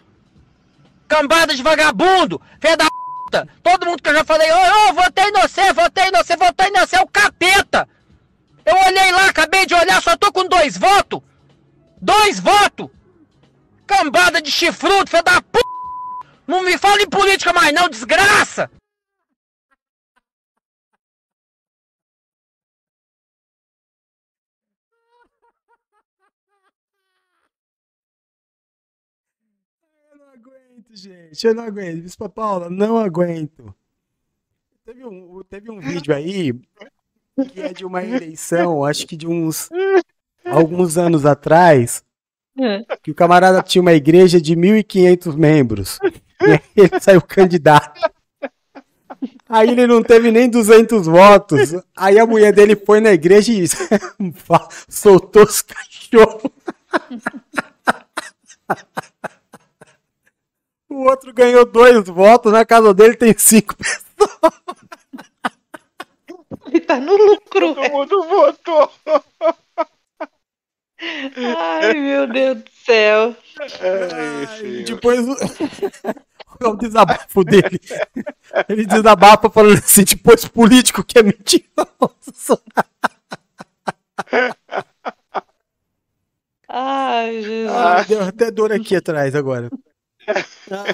Cambada de vagabundo! Filho da p! Todo mundo que eu já falei, ô, ô, votei no você, votei no você, votei no você, é o capeta! Eu olhei lá, acabei de olhar, só tô com dois votos! Dois votos! Cambada de chifrudo, filho da p. Não me fala em política mais não, desgraça! Gente, eu não aguento. Bispa Paula, não aguento. Teve um, teve um vídeo aí que é de uma eleição, acho que de uns alguns anos atrás, que o camarada tinha uma igreja de 1.500 membros. E aí ele saiu candidato. Aí ele não teve nem 200 votos. Aí a mulher dele foi na igreja e soltou os cachorros. O outro ganhou dois votos, na casa dele tem cinco pessoas. Ele tá no lucro. Todo mundo votou. Ai, meu Deus do céu. Ai, depois o... é o desabafo dele. Ele desabafa falando assim, depois político que é mentiroso. Ai, Jesus. Ah, deu até dor aqui atrás agora.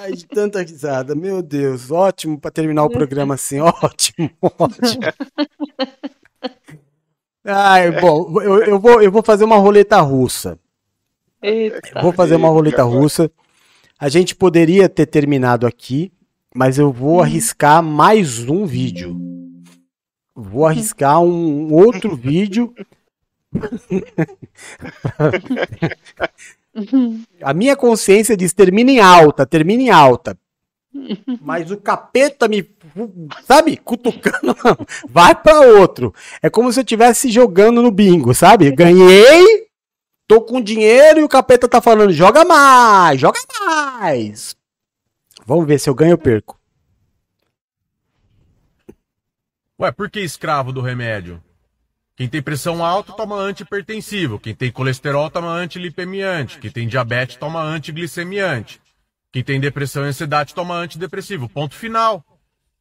Ai, de tanta risada. Meu Deus, ótimo pra terminar o programa assim. Ótimo, ótimo. Ai, bom, eu, eu, vou, eu vou fazer uma roleta russa. Eita. Vou fazer uma roleta russa. A gente poderia ter terminado aqui, mas eu vou arriscar mais um vídeo. Vou arriscar um outro vídeo. A minha consciência diz termina em alta, termina em alta. Mas o capeta me sabe, cutucando, vai pra outro. É como se eu estivesse jogando no bingo, sabe? Ganhei, tô com dinheiro e o capeta tá falando, joga mais, joga mais. Vamos ver se eu ganho ou perco. Ué, por que escravo do remédio? Quem tem pressão alta toma antihipertensivo. Quem tem colesterol toma antilipemiante. Quem tem diabetes toma antiglicemiante. Quem tem depressão e ansiedade toma antidepressivo. Ponto final.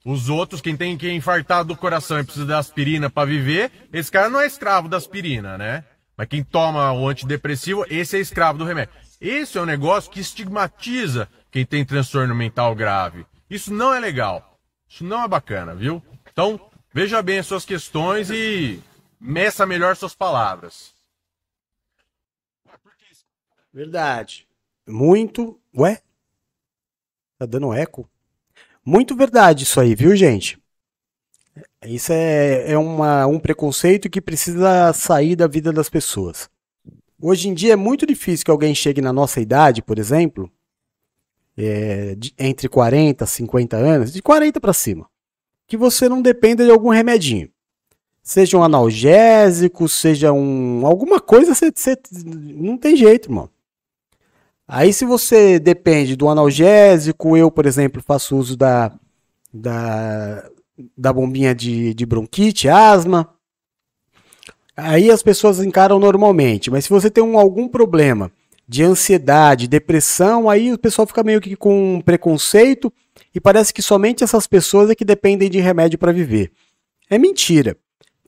Os outros, quem tem que infartado do coração e precisa da aspirina para viver, esse cara não é escravo da aspirina, né? Mas quem toma o antidepressivo, esse é escravo do remédio. Esse é um negócio que estigmatiza quem tem transtorno mental grave. Isso não é legal. Isso não é bacana, viu? Então, veja bem as suas questões e meça melhor suas palavras. Verdade. Muito. Ué? Tá dando eco? Muito verdade isso aí, viu, gente? Isso é, é uma, um preconceito que precisa sair da vida das pessoas. Hoje em dia é muito difícil que alguém chegue na nossa idade, por exemplo, é, de, entre 40 e 50 anos, de 40 para cima, que você não dependa de algum remedinho. Seja um analgésico, seja um. alguma coisa, você, você não tem jeito, irmão. Aí, se você depende do analgésico, eu, por exemplo, faço uso da, da, da bombinha de, de bronquite, asma. Aí as pessoas encaram normalmente. Mas se você tem um, algum problema de ansiedade, depressão, aí o pessoal fica meio que com preconceito e parece que somente essas pessoas é que dependem de remédio para viver. É mentira.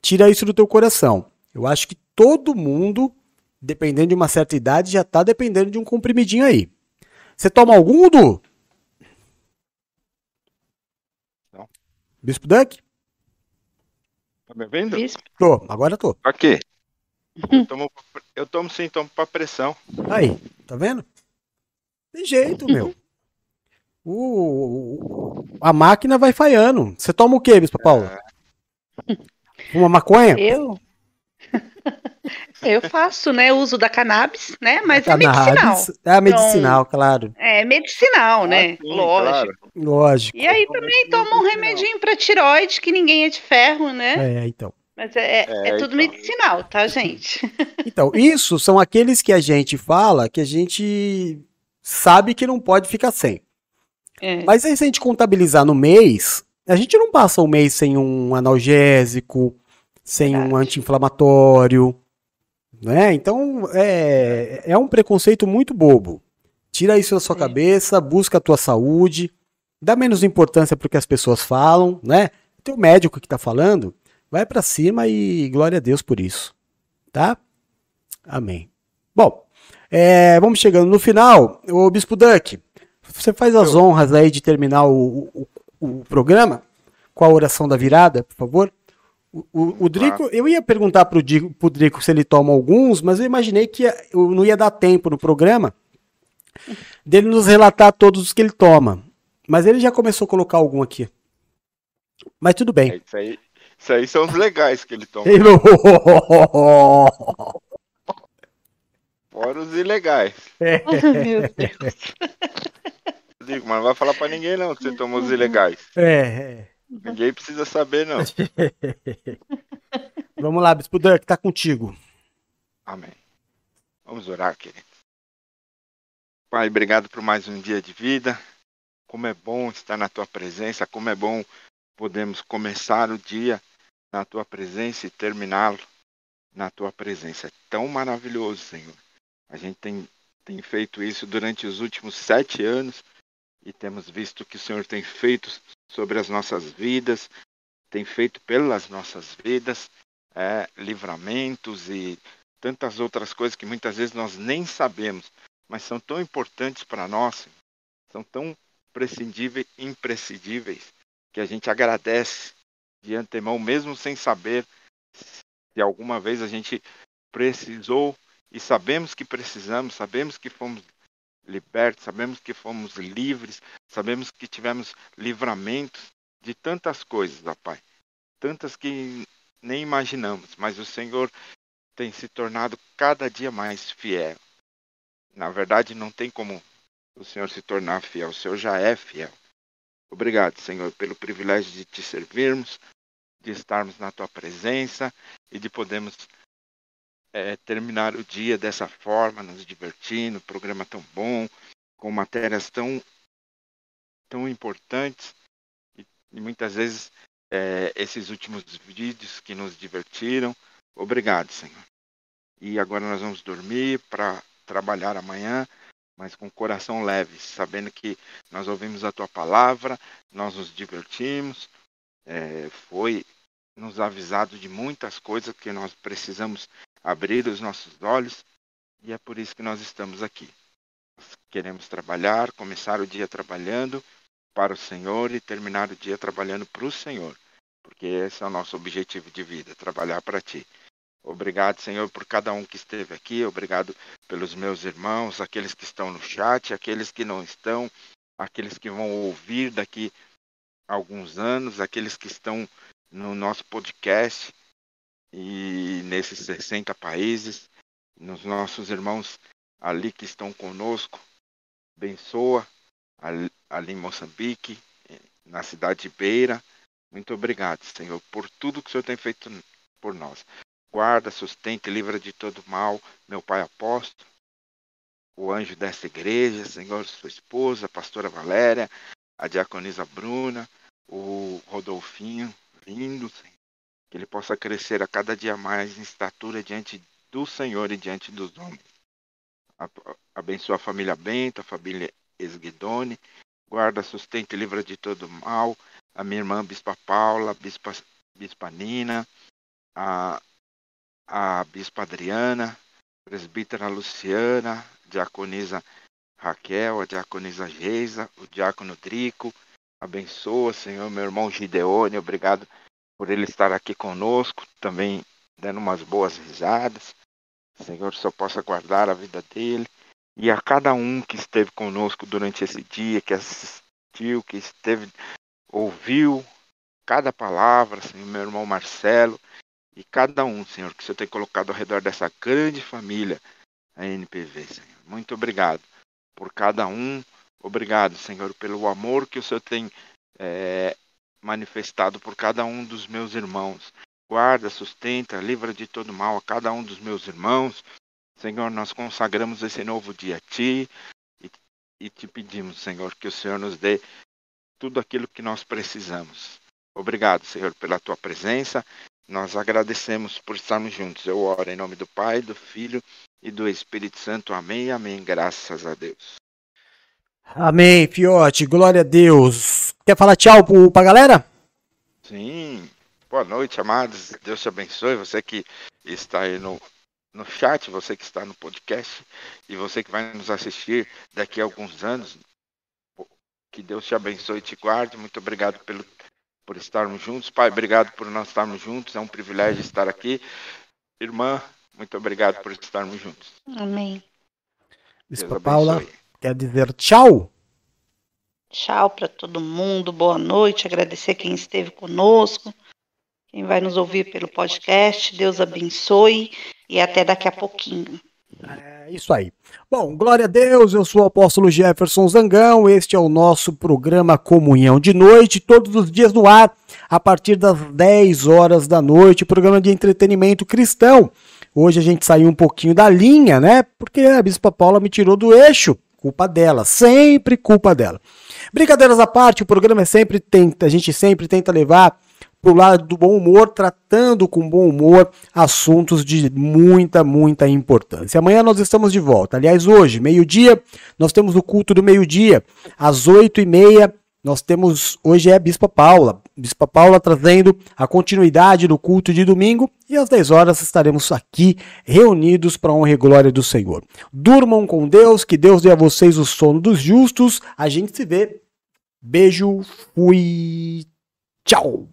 Tira isso do teu coração. Eu acho que todo mundo dependendo de uma certa idade, já está dependendo de um comprimidinho aí. Você toma algum, Du? Não. Bispo Duck? Tá me vendo? Tô, agora tô. Pra quê? Eu tomo, eu tomo sim, tomo pra pressão. Aí, tá vendo? Tem jeito, meu. O- a máquina vai falhando. Você toma o quê, Bispo Paulo? Uma maconha? Eu? Eu faço, né, uso da cannabis, né, mas é medicinal. É medicinal, claro. Então, é medicinal, né, sim, lógico. Lógico. E aí também toma um remedinho pra tiroide, que ninguém é de ferro, né? É, então. Mas é, é, é tudo medicinal, tá, gente? Então, isso são aqueles que a gente fala que a gente sabe que não pode ficar sem. É. Mas aí, se a gente contabilizar no mês, a gente não passa um mês sem um analgésico, sem um anti-inflamatório, né? Então, é, é um preconceito muito bobo. Tira isso da sua cabeça, busca a tua saúde, dá menos importância pro que as pessoas falam, né? Teu médico que tá falando, vai pra cima e glória a Deus por isso, tá? Amém. Bom, é, vamos chegando no final. O Bispo Duck, você faz as honras aí de terminar o, o, o programa com a oração da virada, por favor? O, o, o Drico, eu ia perguntar pro, pro Drico se ele toma alguns, mas eu imaginei que ia- eu não ia dar tempo no programa dele nos relatar todos os que ele toma. Mas ele já começou a colocar algum aqui. Mas tudo bem. Isso aí, isso aí são os legais que ele toma. Fora os ilegais. É. Meu Deus. Eu digo, mas não vai falar pra ninguém não que você tomou os ilegais. É, Ninguém precisa saber não. Vamos lá, Bispo Duck, tá contigo. Amém. Vamos orar, querido. Pai, obrigado por mais um dia de vida. Como é bom estar na tua presença, como é bom podermos começar o dia na tua presença e terminá-lo na tua presença. É tão maravilhoso, Senhor. A gente tem, tem feito isso durante os últimos sete anos e temos visto que o Senhor tem feito sobre as nossas vidas, tem feito pelas nossas vidas, é, livramentos e tantas outras coisas que muitas vezes nós nem sabemos, mas são tão importantes para nós, são tão prescindíveis, imprescindíveis, que a gente agradece de antemão, mesmo sem saber se alguma vez a gente precisou e sabemos que precisamos, sabemos que fomos libertos, sabemos que fomos livres, sabemos que tivemos livramentos de tantas coisas, ó Pai, tantas que nem imaginamos, mas o Senhor tem se tornado cada dia mais fiel. Na verdade, não tem como o Senhor se tornar fiel, o Senhor já é fiel. Obrigado, Senhor, pelo privilégio de te servirmos, de estarmos na tua presença e de podermos é, terminar o dia dessa forma, nos divertindo, programa tão bom, com matérias tão, tão importantes e, e muitas vezes é, esses últimos vídeos que nos divertiram. Obrigado, Senhor. E agora nós vamos dormir para trabalhar amanhã, mas com o coração leve, sabendo que nós ouvimos a tua palavra, nós nos divertimos. É, foi nos avisado de muitas coisas que nós precisamos abrir os nossos olhos e é por isso que nós estamos aqui. Nós queremos trabalhar, começar o dia trabalhando para o Senhor e terminar o dia trabalhando para o Senhor, porque esse é o nosso objetivo de vida, trabalhar para Ti. Obrigado, Senhor, por cada um que esteve aqui. Obrigado pelos meus irmãos, aqueles que estão no chat, aqueles que não estão, aqueles que vão ouvir daqui a alguns anos, aqueles que estão no nosso podcast e nesses 60 países, nos nossos irmãos ali que estão conosco, abençoa ali em Moçambique, na cidade de Beira. Muito obrigado, Senhor, por tudo que o Senhor tem feito por nós. Guarda, sustenta e livra de todo mal, meu Pai apóstolo, o anjo desta igreja, Senhor, sua esposa, a pastora Valéria, a diaconisa Bruna, o Rodolfinho, lindo, Senhor que ele possa crescer a cada dia mais em estatura diante do Senhor e diante dos homens. Abençoa a família Bento, a família Esguidone, guarda, sustenta e livra de todo mal, a minha irmã Bispa Paula, Bispa, Bispa Nina, a, a Bispa Adriana, presbítera Luciana, diaconisa Raquel, a diaconisa Geisa, o diácono Drico, abençoa, Senhor, meu irmão Gideone, obrigado por ele estar aqui conosco, também dando umas boas risadas. Senhor, só possa guardar a vida dele e a cada um que esteve conosco durante esse dia, que assistiu, que esteve, ouviu cada palavra, Senhor, meu irmão Marcelo, e cada um, Senhor, que o Senhor tem colocado ao redor dessa grande família, a NPV, Senhor. Muito obrigado por cada um. Obrigado, Senhor, pelo amor que o Senhor tem é, manifestado por cada um dos meus irmãos. Guarda, sustenta, livra de todo mal a cada um dos meus irmãos. Senhor, nós consagramos esse novo dia a Ti e, e te pedimos, Senhor, que o Senhor nos dê tudo aquilo que nós precisamos. Obrigado, Senhor, pela Tua presença. Nós agradecemos por estarmos juntos. Eu oro em nome do Pai, do Filho e do Espírito Santo. Amém, amém. Graças a Deus. Amém, Fiote. Glória a Deus. Quer falar tchau pro, pra galera? Sim. Boa noite, amados. Deus te abençoe. Você que está aí no, no chat, você que está no podcast e você que vai nos assistir daqui a alguns anos. Que Deus te abençoe e te guarde. Muito obrigado pelo, por estarmos juntos. Pai, obrigado por nós estarmos juntos. É um privilégio estar aqui. Irmã, muito obrigado por estarmos juntos. Amém. Bispa Paula, quer dizer tchau? Tchau para todo mundo, boa noite. Agradecer quem esteve conosco, quem vai nos ouvir pelo podcast. Deus abençoe e até daqui a pouquinho. É isso aí. Bom, glória a Deus, eu sou o apóstolo Jefferson Zangão, este é o nosso programa Comunhão de Noite, todos os dias no ar, a partir das 10 horas da noite, programa de entretenimento cristão. Hoje a gente saiu um pouquinho da linha, né? Porque a Bispa Paula me tirou do eixo. Culpa dela, sempre culpa dela. Brincadeiras à parte, o programa é sempre tenta, a gente sempre tenta levar pro lado do bom humor, tratando com bom humor assuntos de muita, muita importância. Amanhã nós estamos de volta. Aliás, hoje, meio-dia, nós temos o culto do meio-dia, às oito e meia. Nós temos, hoje é a Bispa Paula, Bispa Paula trazendo a continuidade do culto de domingo e às 10 horas estaremos aqui reunidos para a honra e glória do Senhor. Durmam com Deus, que Deus dê a vocês o sono dos justos. A gente se vê. Beijo, fui, tchau.